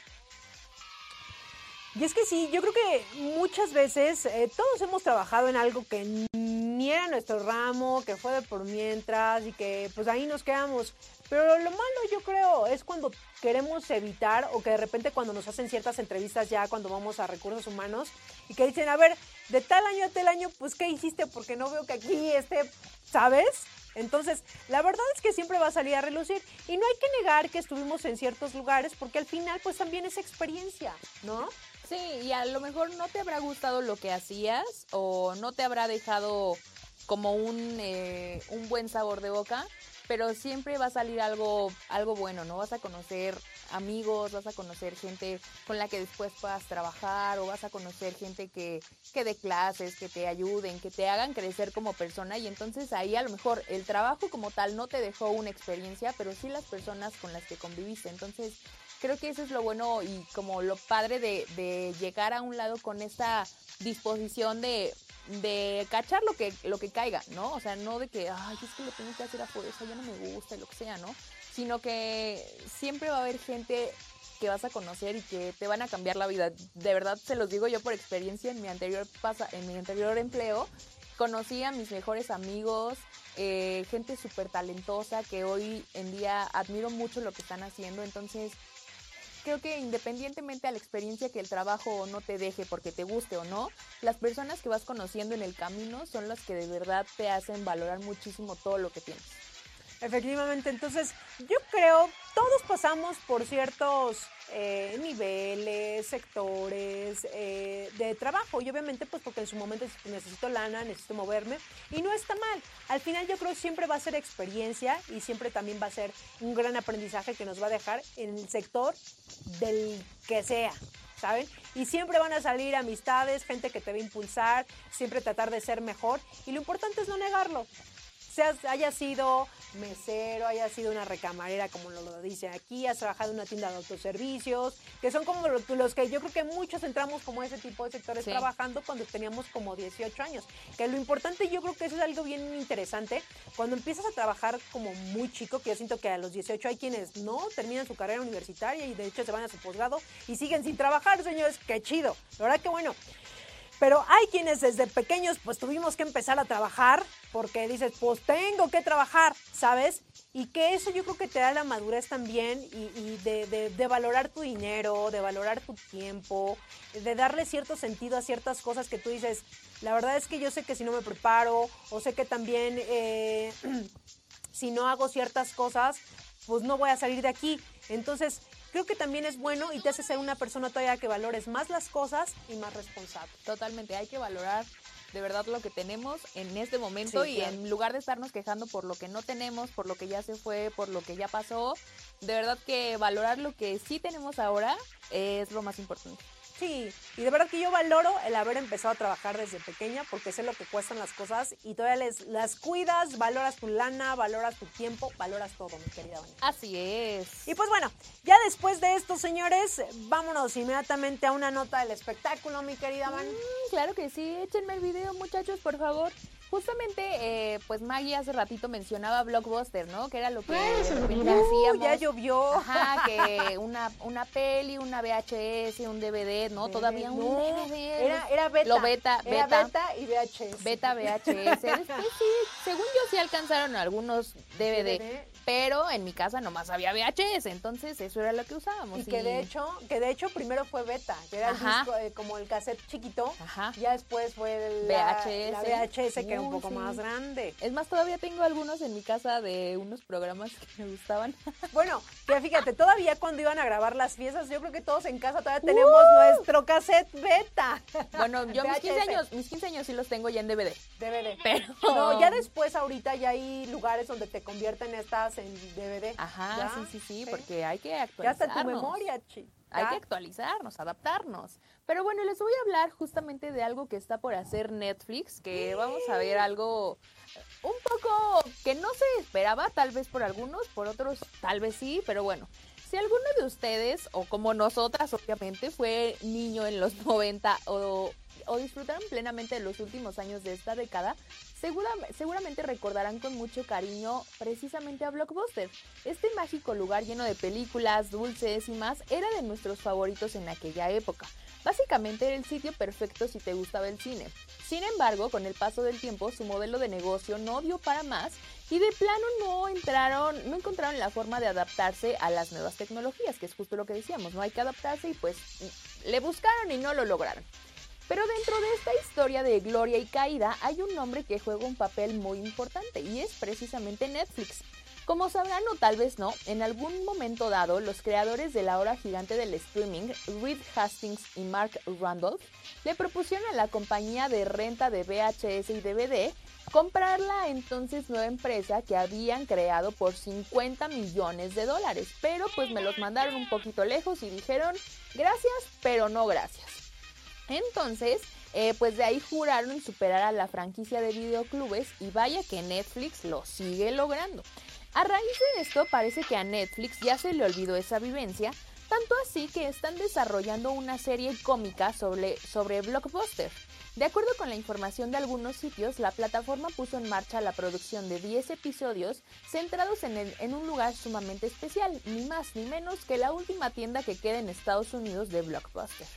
Y es que sí, yo creo que muchas veces eh, todos hemos trabajado en algo que ni era nuestro ramo, que fue de por mientras y que pues ahí nos quedamos. Pero lo malo yo creo es cuando queremos evitar o que de repente cuando nos hacen ciertas entrevistas ya cuando vamos a recursos humanos y que dicen, a ver, de tal año a tal año, pues ¿qué hiciste? Porque no veo que aquí esté, ¿sabes? Entonces, la verdad es que siempre va a salir a relucir y no hay que negar que estuvimos en ciertos lugares porque al final pues también es experiencia, ¿no? Sí, y a lo mejor no te habrá gustado lo que hacías o no te habrá dejado como un, eh, un buen sabor de boca, pero siempre va a salir algo, algo bueno, ¿no? Vas a conocer amigos, vas a conocer gente con la que después puedas trabajar o vas a conocer gente que, que dé clases, que te ayuden, que te hagan crecer como persona y entonces ahí a lo mejor el trabajo como tal no te dejó una experiencia, pero sí las personas con las que conviviste. Entonces creo que eso es lo bueno y como lo padre de, llegar a un lado con esta disposición de, de cachar lo que, lo que caiga, ¿no? O sea, no de que, ay, es que lo tengo que hacer a fuerza, ya no me gusta lo que sea, ¿no? Sino que siempre va a haber gente que vas a conocer y que te van a cambiar la vida. De verdad se los digo yo por experiencia en mi anterior pasa, en mi anterior empleo, conocí a mis mejores amigos, eh, gente súper talentosa que hoy en día admiro mucho lo que están haciendo. Entonces, creo que independientemente a la experiencia que el trabajo no te deje porque te guste o no, las personas que vas conociendo en el camino son las que de verdad te hacen valorar muchísimo todo lo que tienes. Efectivamente, entonces yo creo, todos pasamos por ciertos eh, niveles, sectores eh, de trabajo y obviamente pues porque en su momento necesito lana, necesito moverme y no está mal. Al final yo creo que siempre va a ser experiencia y siempre también va a ser un gran aprendizaje que nos va a dejar en el sector del que sea. ¿Saben? Y siempre van a salir amistades, gente que te va a impulsar, siempre tratar de ser mejor. Y lo importante es no negarlo seas, haya sido mesero, haya sido una recamarera, como lo, lo dice aquí, has trabajado en una tienda de autoservicios, que son como los, que yo creo que muchos entramos como ese tipo de sectores trabajando cuando teníamos como 18 años. Que lo importante, yo creo que eso es algo bien interesante, cuando empiezas a trabajar como muy chico, que yo siento que a los 18 hay quienes no terminan su carrera universitaria y de hecho se van a su posgrado y siguen sin trabajar, señores, qué chido. La verdad que bueno. Pero hay quienes desde pequeños pues tuvimos que empezar a trabajar porque dices, pues tengo que trabajar, ¿sabes? Y que eso yo creo que te da la madurez también y, de, valorar tu dinero, de valorar tu tiempo, de darle cierto sentido a ciertas cosas que tú dices, la verdad es que yo sé que si no me preparo o sé que también eh, <clears throat> si no hago ciertas cosas, pues no voy a salir de aquí. Entonces, creo que también es bueno y te hace ser una persona todavía que valores más las cosas y más responsable. Totalmente, hay que valorar de verdad lo que tenemos en este momento y en lugar de estarnos quejando por lo que no tenemos, por lo que ya se fue, por lo que ya pasó, de verdad que valorar lo que sí tenemos ahora es lo más importante. Sí, y de verdad que yo valoro el haber empezado a trabajar desde pequeña porque sé lo que cuestan las cosas y todavía les, las cuidas, valoras tu lana, valoras tu tiempo, valoras todo, mi querida Vania. Así es. Y pues bueno, ya después de esto, señores, vámonos inmediatamente a una nota del espectáculo, mi querida Van. Mm, claro que sí, échenme el video, muchachos, por favor. Justamente, eh, pues Maggie hace ratito mencionaba Blockbuster, ¿no? Que era lo que hacíamos. Ya llovió. Ajá, que una, una peli, una VHS, un DVD, ¿no? Todavía un DVD. Era, era beta. Lo beta, era beta. y VHS. Beta, VHS. <laughs> Después sí, según yo sí alcanzaron algunos DVD. Pero en mi casa nomás había VHS, entonces eso era lo que usábamos. Y, que de hecho, que de hecho primero fue beta, que era el disco, eh, como el cassette chiquito. Ajá. Ya después fue el VHS. La VHS que un poco más grande. Es más, todavía tengo algunos en mi casa de unos programas que me gustaban. <laughs> Bueno, que fíjate, todavía cuando iban a grabar las fiestas, yo creo que todos en casa todavía tenemos nuestro cassette beta. <laughs> Bueno, yo mis 15 años, mis 15 años sí los tengo ya en DVD. DVD. Pero no, ya después ahorita ya hay lugares donde te convierten estas en DVD. Ajá, sí, sí, sí, porque hay que actualizarnos. Ya está tu memoria, chi. Hay que actualizarnos, adaptarnos. Pero bueno, les voy a hablar justamente de algo que está por hacer Netflix, que vamos a ver algo un poco que no se esperaba, tal vez por algunos, por otros tal vez sí, pero bueno. Si alguno de ustedes, o como nosotras obviamente, fue niño en los <laughs> 90 o o disfrutaron plenamente de los últimos años de esta década, seguramente recordarán con mucho cariño precisamente a Blockbuster. Este mágico lugar lleno de películas, dulces y más era de nuestros favoritos en aquella época. Básicamente era el sitio perfecto si te gustaba el cine. Sin embargo, con el paso del tiempo, su modelo de negocio no dio para más y de plano no entraron, no encontraron la forma de adaptarse a las nuevas tecnologías, que es justo lo que decíamos, no hay que adaptarse y pues le buscaron y no lo lograron. Pero dentro de esta historia de gloria y caída hay un nombre que juega un papel muy importante y es precisamente Netflix. Como sabrán o tal vez no, en algún momento dado los creadores de la hora gigante del streaming, Reed Hastings y Mark Randolph, le propusieron a la compañía de renta de VHS y DVD comprar la entonces nueva empresa que habían creado por 50 millones de dólares, pero pues me los mandaron un poquito lejos y dijeron gracias, pero no gracias. Entonces, eh, pues de ahí juraron superar a la franquicia de videoclubes y vaya que Netflix lo sigue logrando. A raíz de esto parece que a Netflix ya se le olvidó esa vivencia, tanto así que están desarrollando una serie cómica sobre, sobre Blockbuster. De acuerdo con la información de algunos sitios, la plataforma puso en marcha la producción de 10 episodios centrados en, el- en un lugar sumamente especial, ni más ni menos que la última tienda que queda en Estados Unidos de Blockbuster.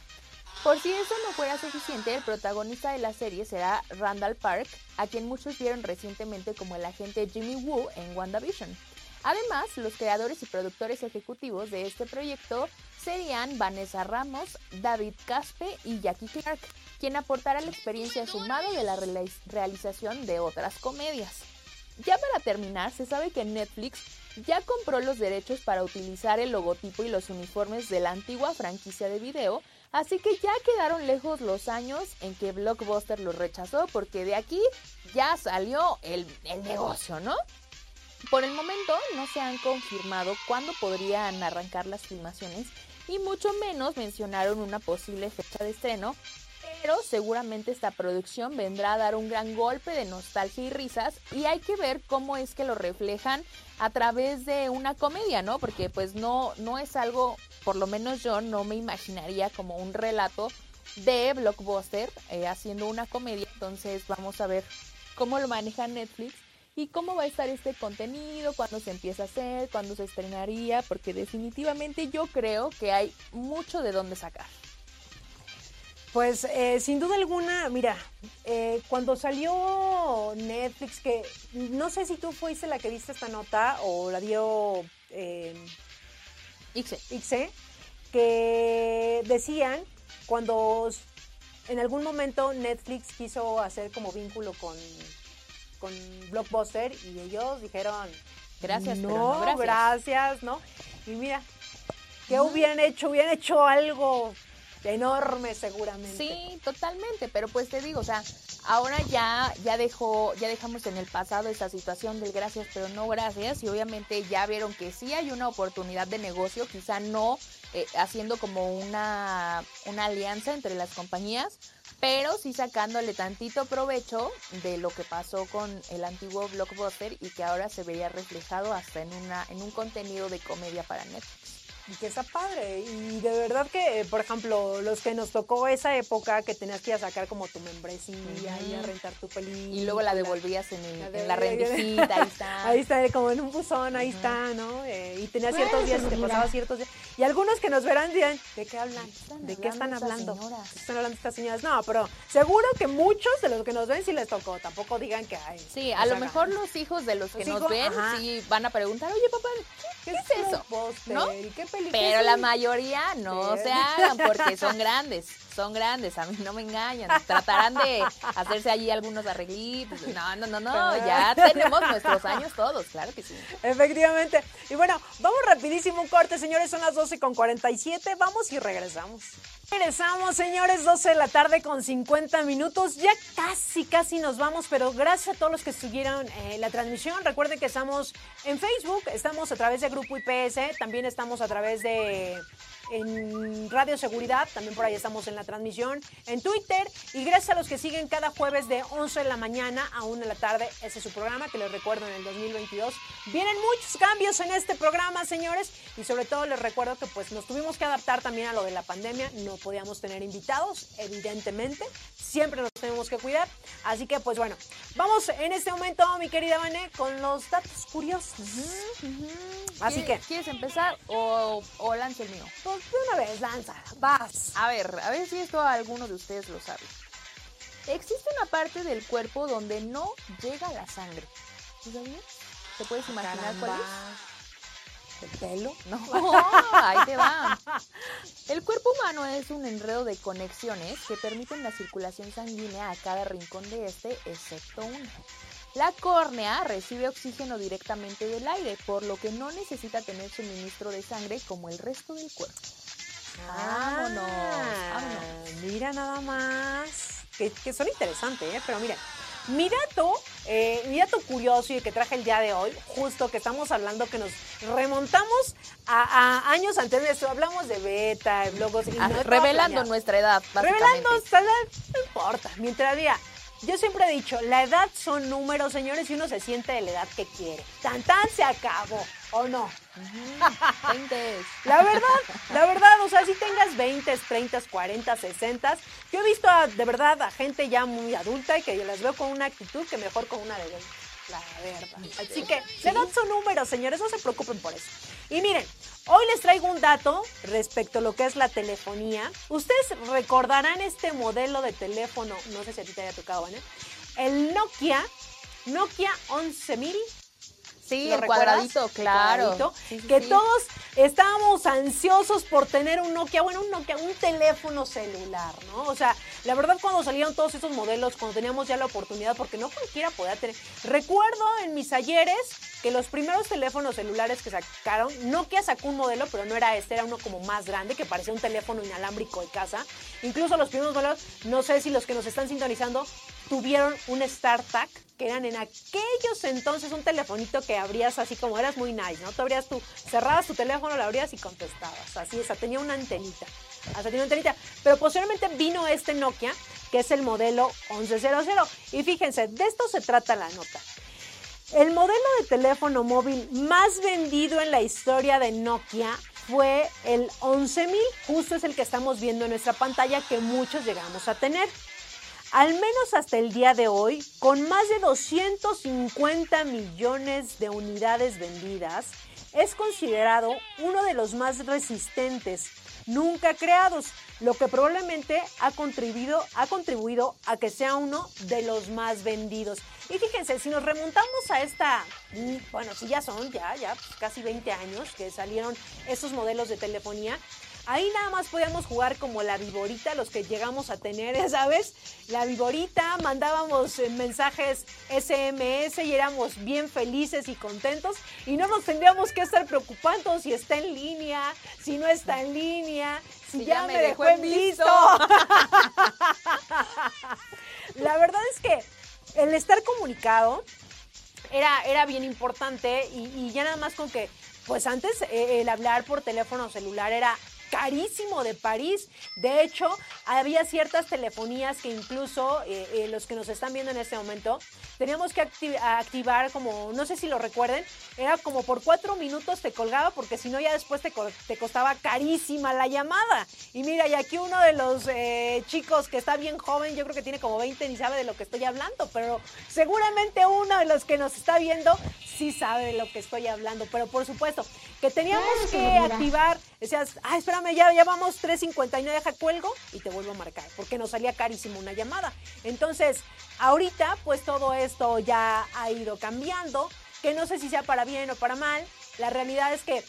Por si eso no fuera suficiente, el protagonista de la serie será Randall Park, a quien muchos vieron recientemente como el agente Jimmy Woo en WandaVision. Además, los creadores y productores ejecutivos de este proyecto serían Vanessa Ramos, David Caspe y Jackie Clark, quien aportará la experiencia sumada de la reali- realización de otras comedias. Ya para terminar, se sabe que Netflix ya compró los derechos para utilizar el logotipo y los uniformes de la antigua franquicia de video, así que ya quedaron lejos los años en que Blockbuster los rechazó, porque de aquí ya salió el, el negocio, ¿no? Por el momento no se han confirmado cuándo podrían arrancar las filmaciones y mucho menos mencionaron una posible fecha de estreno, pero seguramente esta producción vendrá a dar un gran golpe de nostalgia y risas y hay que ver cómo es que lo reflejan a través de una comedia, ¿no? Porque pues no, no es algo, por lo menos yo no me imaginaría como un relato de Blockbuster eh, haciendo una comedia, entonces vamos a ver cómo lo maneja Netflix y cómo va a estar este contenido, cuándo se empieza a hacer, cuándo se estrenaría, porque definitivamente yo creo que hay mucho de dónde sacar. Pues eh, sin duda alguna, mira, eh, cuando salió Netflix, que no sé si tú fuiste la que viste esta nota o la dio eh, Ixe. Ixe, que decían cuando en algún momento Netflix quiso hacer como vínculo con, con Blockbuster y ellos dijeron, Gracias, no, pero no gracias". gracias, ¿no? Y mira, ¿qué hubieran hecho? Hubieran hecho algo enorme seguramente. Sí, totalmente, pero pues te digo, o sea, ahora ya ya dejó ya dejamos en el pasado esa situación del gracias pero no gracias y obviamente ya vieron que sí hay una oportunidad de negocio, quizá no eh, haciendo como una una alianza entre las compañías, pero sí sacándole tantito provecho de lo que pasó con el antiguo Blockbuster y que ahora se vería reflejado hasta en una en un contenido de comedia para Netflix. Y que está padre. Y de verdad que, eh, por ejemplo, los que nos tocó esa época que tenías que ir a sacar como tu membresía y a rentar tu película. Y luego la devolvías en, el- La en la de- rendijita, ahí está. <laughs> Ahí está, como en un buzón, ahí está, ¿no? Eh, y tenías ciertos días y te pasaba ciertos días. Y algunos que nos verán dirán, ¿de qué hablan? ¿De qué están hablando? ¿De qué están hablando estas señoras? No, pero seguro que muchos de los que nos ven sí les tocó. Tampoco digan que hay. Sí, a lo mejor los hijos de los que Los nos hijos, ven ajá. sí van a preguntar, oye papá, ¿qué, qué es eso? ¿No? ¿Y qué Pero la mayoría no Sí. se hagan porque son grandes, son grandes, a mí no me engañan. Tratarán de hacerse allí algunos arreglitos. No, no, no, no, ya tenemos nuestros años todos, claro que sí. Efectivamente. Y bueno, vamos rapidísimo un corte, señores. Son las 12 con 47. Vamos y regresamos. Regresamos, señores, 12 de la tarde con 50 minutos. Ya casi, casi nos vamos, pero gracias a todos los que siguieron eh, la transmisión. Recuerden que estamos en Facebook, estamos a través de Grupo IPS, también estamos a través de en Radio Seguridad, también por ahí estamos en la transmisión, en Twitter y gracias a los que siguen cada jueves de 11 de la mañana a 1 de la tarde, ese es su programa que les recuerdo en el 2022. Vienen muchos cambios en este programa, señores, y sobre todo les recuerdo que pues nos tuvimos que adaptar también a lo de la pandemia, no podíamos tener invitados, evidentemente, siempre nos tenemos que cuidar, así que pues bueno, vamos en este momento, mi querida Vané, con los datos curiosos. Así que, ¿Quieres- ¿Quieres empezar o, o lance el mío? pues de una vez, lanza, vas. A ver, a ver si esto alguno de ustedes lo sabe. Existe una parte del cuerpo donde no llega la sangre. ¿Tú sabías? ¿Te puedes imaginar cuál es? ¿El pelo? <laughs> No, <laughs> ahí te va. El cuerpo humano es un enredo de conexiones que permiten la circulación sanguínea a cada rincón de este, excepto una. La córnea recibe oxígeno directamente del aire, por lo que no necesita tener suministro de sangre como el resto del cuerpo. Vámonos, Ah, vámonos. Mira nada más. Que, que son interesantes, ¿eh? Pero mira, mi dato, eh, mi dato curioso y el que traje el día de hoy, justo que estamos hablando que nos remontamos a, a años anteriores. Hablamos de beta, de blogos. Y Ah, revelando planeado. nuestra edad. Revelando, no importa. Mientras diga, yo siempre he dicho, la edad son números, señores, y uno se siente de la edad que quiere. Tan tan se acabó, ¿o no? 20. <laughs> La verdad, la verdad, o sea, si tengas 20, 30, 40, 60, yo he visto a, de verdad a gente ya muy adulta y que yo las veo con una actitud que mejor con una de 20. La verdad. Así que la edad son números, señores, no se preocupen por eso. Y miren, hoy les traigo un dato respecto a lo que es la telefonía. Ustedes recordarán este modelo de teléfono, no sé si a ti te haya tocado, ¿eh? El Nokia, Nokia 11000 Sí, ¿Lo el recuerdas? cuadradito, El claro. cuadradito, Sí, sí, que sí. todos estábamos ansiosos por tener un Nokia, bueno, un Nokia, un teléfono celular, ¿no? O sea, la verdad cuando salieron todos esos modelos, cuando teníamos ya la oportunidad, porque no cualquiera podía tener. Recuerdo en mis ayeres que los primeros teléfonos celulares que sacaron, Nokia sacó un modelo, pero no era este, era uno como más grande, que parecía un teléfono inalámbrico de casa. Incluso los primeros modelos, no sé si los que nos están sintonizando, tuvieron un StarTAC, que eran en aquellos entonces un telefonito que abrías así como eras muy nice, ¿no? Tú abrías tu, cerrabas tu teléfono, lo abrías y contestabas. Así, o sea, tenía una antenita. Hasta tenía una antenita. Pero posteriormente vino este Nokia, que es el modelo 1100. Y fíjense, de esto se trata la nota. El modelo de teléfono móvil más vendido en la historia de Nokia fue el 11000, justo es el que estamos viendo en nuestra pantalla que muchos llegamos a tener. Al menos hasta el día de hoy, con más de 250 millones de unidades vendidas, es considerado uno de los más resistentes nunca creados, lo que probablemente ha contribuido, ha contribuido a que sea uno de los más vendidos. Y fíjense, si nos remontamos a esta, bueno, si ya son, ya, ya, pues, casi 20 años que salieron estos modelos de telefonía, Ahí nada más podíamos jugar como la viborita, los que llegamos a tener, ¿sabes? La viborita, mandábamos eh, mensajes SMS y éramos bien felices y contentos y no nos tendríamos que estar preocupando si está en línea, si no está en línea, si, ya, me dejó en visto. <laughs> La verdad es que el estar comunicado era, era bien importante y, y ya nada más con que, pues antes eh, el hablar por teléfono celular era carísimo de París. De hecho, había ciertas telefonías que incluso eh, eh, los que nos están viendo en este momento, teníamos que acti- activar como, no sé si lo recuerden, era como por cuatro minutos te colgaba porque si no ya después te, co- te costaba carísima la llamada. Y mira, y aquí uno de los eh, chicos que está bien joven, yo creo que tiene como 20 ni sabe de lo que estoy hablando, pero seguramente uno de los que nos está viendo sí sabe de lo que estoy hablando. Pero por supuesto, que teníamos que activar, decías, ah, espérame, ya, ya vamos 3.59, deja cuelgo y te vuelvo a marcar, porque nos salía carísimo una llamada. Entonces, ahorita, pues todo esto ya ha ido cambiando, que no sé si sea para bien o para mal. La realidad es que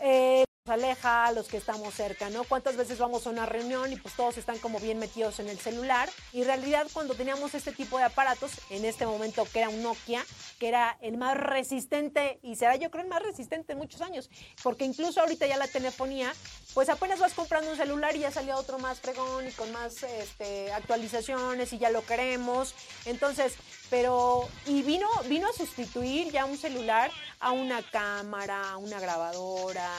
eh, aleja a los que estamos cerca, ¿no? ¿Cuántas veces vamos a una reunión y pues todos están como bien metidos en el celular? Y en realidad cuando teníamos este tipo de aparatos, en este momento que era un Nokia, que era el más resistente y será yo creo el más resistente en muchos años, porque incluso ahorita ya la telefonía, pues apenas vas comprando un celular y ya salió otro más fregón y con más este, actualizaciones y ya lo queremos. Entonces, pero y vino vino a sustituir ya un celular a una cámara, a una grabadora,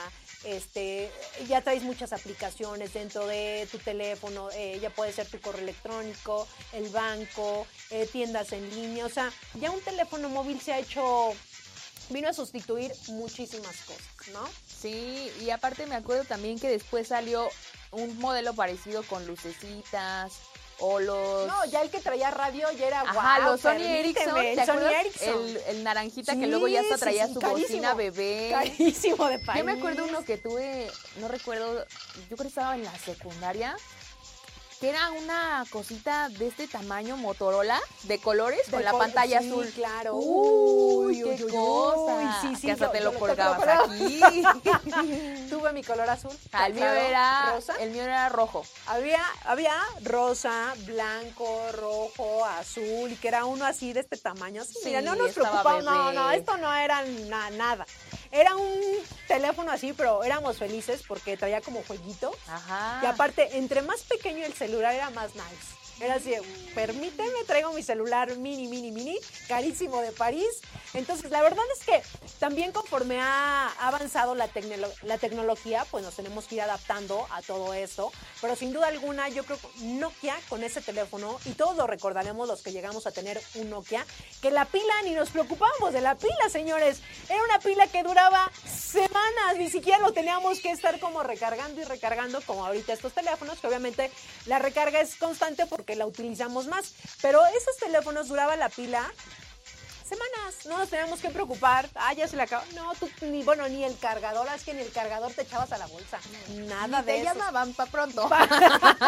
este, ya traes muchas aplicaciones dentro de tu teléfono, eh, ya puede ser tu correo electrónico, el banco, eh, tiendas en línea, o sea, ya un teléfono móvil se ha hecho, vino a sustituir muchísimas cosas, ¿no? Sí, y aparte me acuerdo también que después salió un modelo parecido con lucecitas o los... No, ya el que traía radio ya era Ajá, guau, los Sony Ericsson, el ¿te Sony acuerdas? Ericsson. El, el naranjita que Sí, luego ya hasta traía sí, su carísimo. bocina bebé. Carísimo de país. Yo me acuerdo uno que tuve, no recuerdo, yo creo que estaba en la secundaria, que era una cosita de este tamaño Motorola, de colores, De con la col- pantalla sí, azul. claro. Uy, Uy, qué uy, cosa. uy, sí, sí, que hasta yo- te lo colgabas aquí. <laughs> Tuve mi color azul. Ah, el mío era, rosa. el mío era rojo. Había, había rosa, blanco, rojo, azul, y que era uno así de este tamaño. Sí, Sí, mira, no nos preocupamos. No, no, esto no era na- nada. Era un teléfono así, pero éramos felices porque traía como jueguito. Ajá. Y aparte, entre más pequeño el celular era más nice. Era así, permíteme, traigo mi celular mini, mini, mini, carísimo de París. Entonces, la verdad es que también conforme ha avanzado la, la tecnología, pues nos tenemos que ir adaptando a todo esto. Pero sin duda alguna, yo creo que Nokia con ese teléfono, y todos lo recordaremos los que llegamos a tener un Nokia, que la pila ni nos preocupábamos de la pila, señores. Era una pila que duraba semanas, ni siquiera lo teníamos que estar como recargando y recargando como ahorita estos teléfonos, que obviamente la recarga es constante la utilizamos más. Pero esos teléfonos duraba la pila semanas, no nos teníamos que preocupar. Ah, ya se le acabó. No, tú ni, bueno, ni el cargador, es que ni el cargador te echabas a la bolsa. Nada de te llamaban para pronto.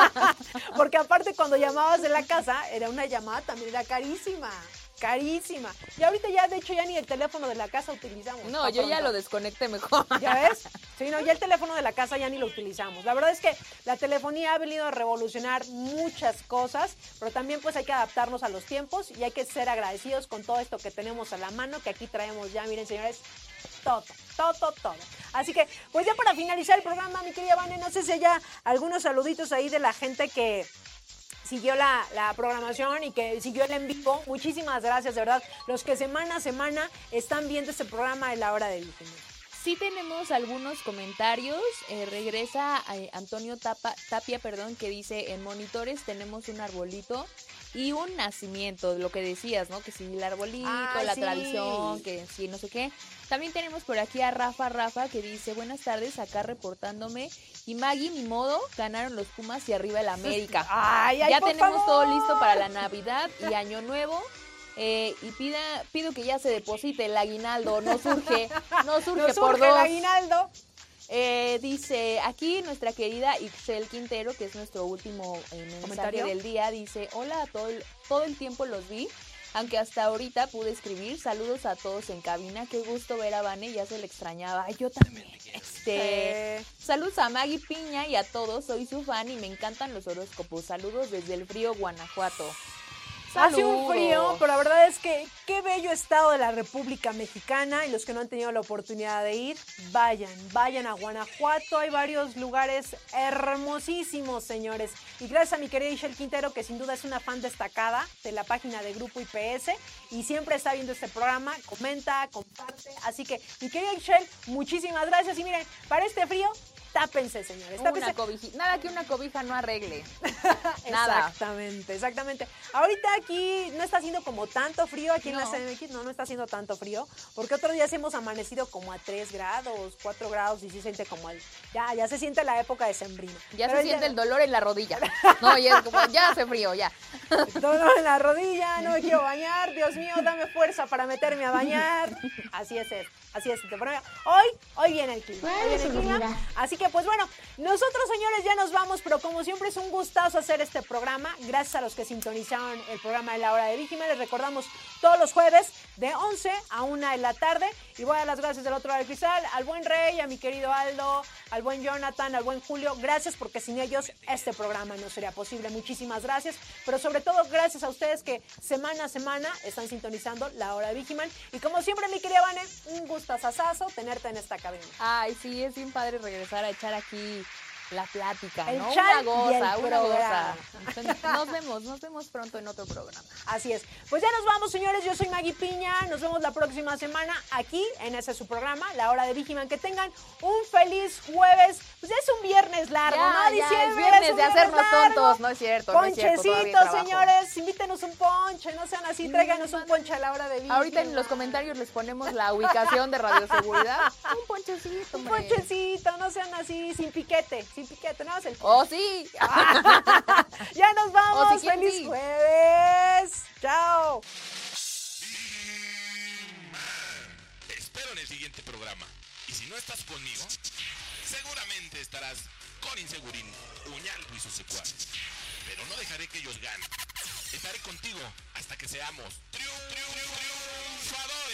<laughs> Porque aparte cuando llamabas de la casa, era una llamada también era carísima carísima. Y ahorita ya, de hecho, ya ni el teléfono de la casa utilizamos. No, yo ya lo desconecté mejor. ¿Ya ves? <laughs> Sí, no, ya el teléfono de la casa ya ni lo utilizamos. La verdad es que la telefonía ha venido a revolucionar muchas cosas, pero también pues hay que adaptarnos a los tiempos y hay que ser agradecidos con todo esto que tenemos a la mano, que aquí traemos ya, miren señores, todo, todo, todo. Así que, pues ya para finalizar el programa, mi querida Vane, no sé si haya algunos saluditos ahí de la gente que, siguió la, programación y que siguió el en vivo. Muchísimas gracias, de verdad. Los que semana a semana están viendo este programa de la hora de víctima. Sí tenemos algunos comentarios. Eh, regresa eh, Antonio Tapia, perdón, que dice, en monitores tenemos un arbolito y un nacimiento, lo que decías, ¿no? Que si el arbolito, la tradición, que sí, no sé qué. También tenemos por aquí a Rafa Rafa que dice, buenas tardes, acá reportándome. Y Maggie, ni modo, ganaron los Pumas y arriba el América. <laughs> Ay, ya tenemos todo listo para la Navidad y Año Nuevo. Eh, y pida, pido que ya se deposite el aguinaldo, no surge, no <laughs> surge, por dos. el aguinaldo. Eh, dice aquí nuestra querida Ixel Quintero, que es nuestro último eh, mensaje del día, dice, hola, todo el, todo el tiempo los vi, aunque hasta ahorita pude escribir, saludos a todos en cabina, qué gusto ver a Vane, ya se le extrañaba, yo también. Este, saludos a Maggie Piña y a todos, soy su fan y me encantan los horóscopos, saludos desde el frío Guanajuato. Hace un frío, pero la verdad es que qué bello estado de la República Mexicana y los que no han tenido la oportunidad de ir, vayan, vayan a Guanajuato, hay varios lugares hermosísimos, señores. Y gracias a mi querida Ishel Quintero, que sin duda es una fan destacada de la página de Grupo IPS y siempre está viendo este programa, comenta, comparte. Así que, mi querida Ishel, muchísimas gracias y miren, para este frío tápense, señores. Una Nada que una cobija no arregle. <laughs> Nada. Exactamente, exactamente. Ahorita aquí no está haciendo como tanto frío aquí en la CMX, no, no está haciendo tanto frío, porque otros días hemos amanecido como a 3 grados, 4 grados y sí siente como el, ya, ya se siente la época de sembrino. Ya se siente el dolor en la rodilla. <laughs> No, ya es como, ya hace frío, ya. Dolor en la rodilla, no me quiero bañar, Dios mío, dame fuerza para meterme a bañar. <laughs> Así es, así es. Hoy, hoy viene el clima. Hoy viene el clima. Así que pues bueno, nosotros señores ya nos vamos, pero como siempre es un gustazo hacer este programa. Gracias a los que sintonizaron el programa de la hora de víctima. Les recordamos todos los jueves de 11 a 1 de la tarde. Y voy a dar las gracias del otro lado del cristal, al buen Rey, a mi querido Aldo, al buen Jonathan, al buen Julio. Gracias porque sin ellos este programa no sería posible. Muchísimas gracias. Pero sobre todo gracias a ustedes que semana a semana están sintonizando la hora de Vigiman. Y como siempre, mi querida Vane, un gustazazazo tenerte en esta cabina. Ay, sí, es bien padre regresar a echar aquí la plática, el ¿no? Una goza, una goza. Nos vemos, nos vemos pronto en otro programa. Así es. Pues ya nos vamos, señores. Yo soy Maggie Piña. Nos vemos la próxima semana aquí en ese su programa, La Hora de Vigiman. Que tengan un feliz jueves. Pues ya es un viernes largo, ¿no? Diciembre, es viernes de hacernos tontos. No es cierto. Ponchecitos, señores. Invítenos un ponche. No sean así. Tráiganos un ponche a la hora de Vigiman. Ahorita en los comentarios les ponemos la ubicación de <laughs> radioseguridad. un ponchecito, Un ponchecito. No sean así, sin piquete sin piquete, nada más el ¡Oh, sí! <laughs> ya nos vamos. Oh, ¡Feliz jueves! ¡Chao! Te espero en el siguiente programa. Y si no estás conmigo, seguramente estarás con Insegurín, Uñaldo y sus secuaces. Pero no dejaré que ellos ganen. Estaré contigo hasta que seamos triunfadores.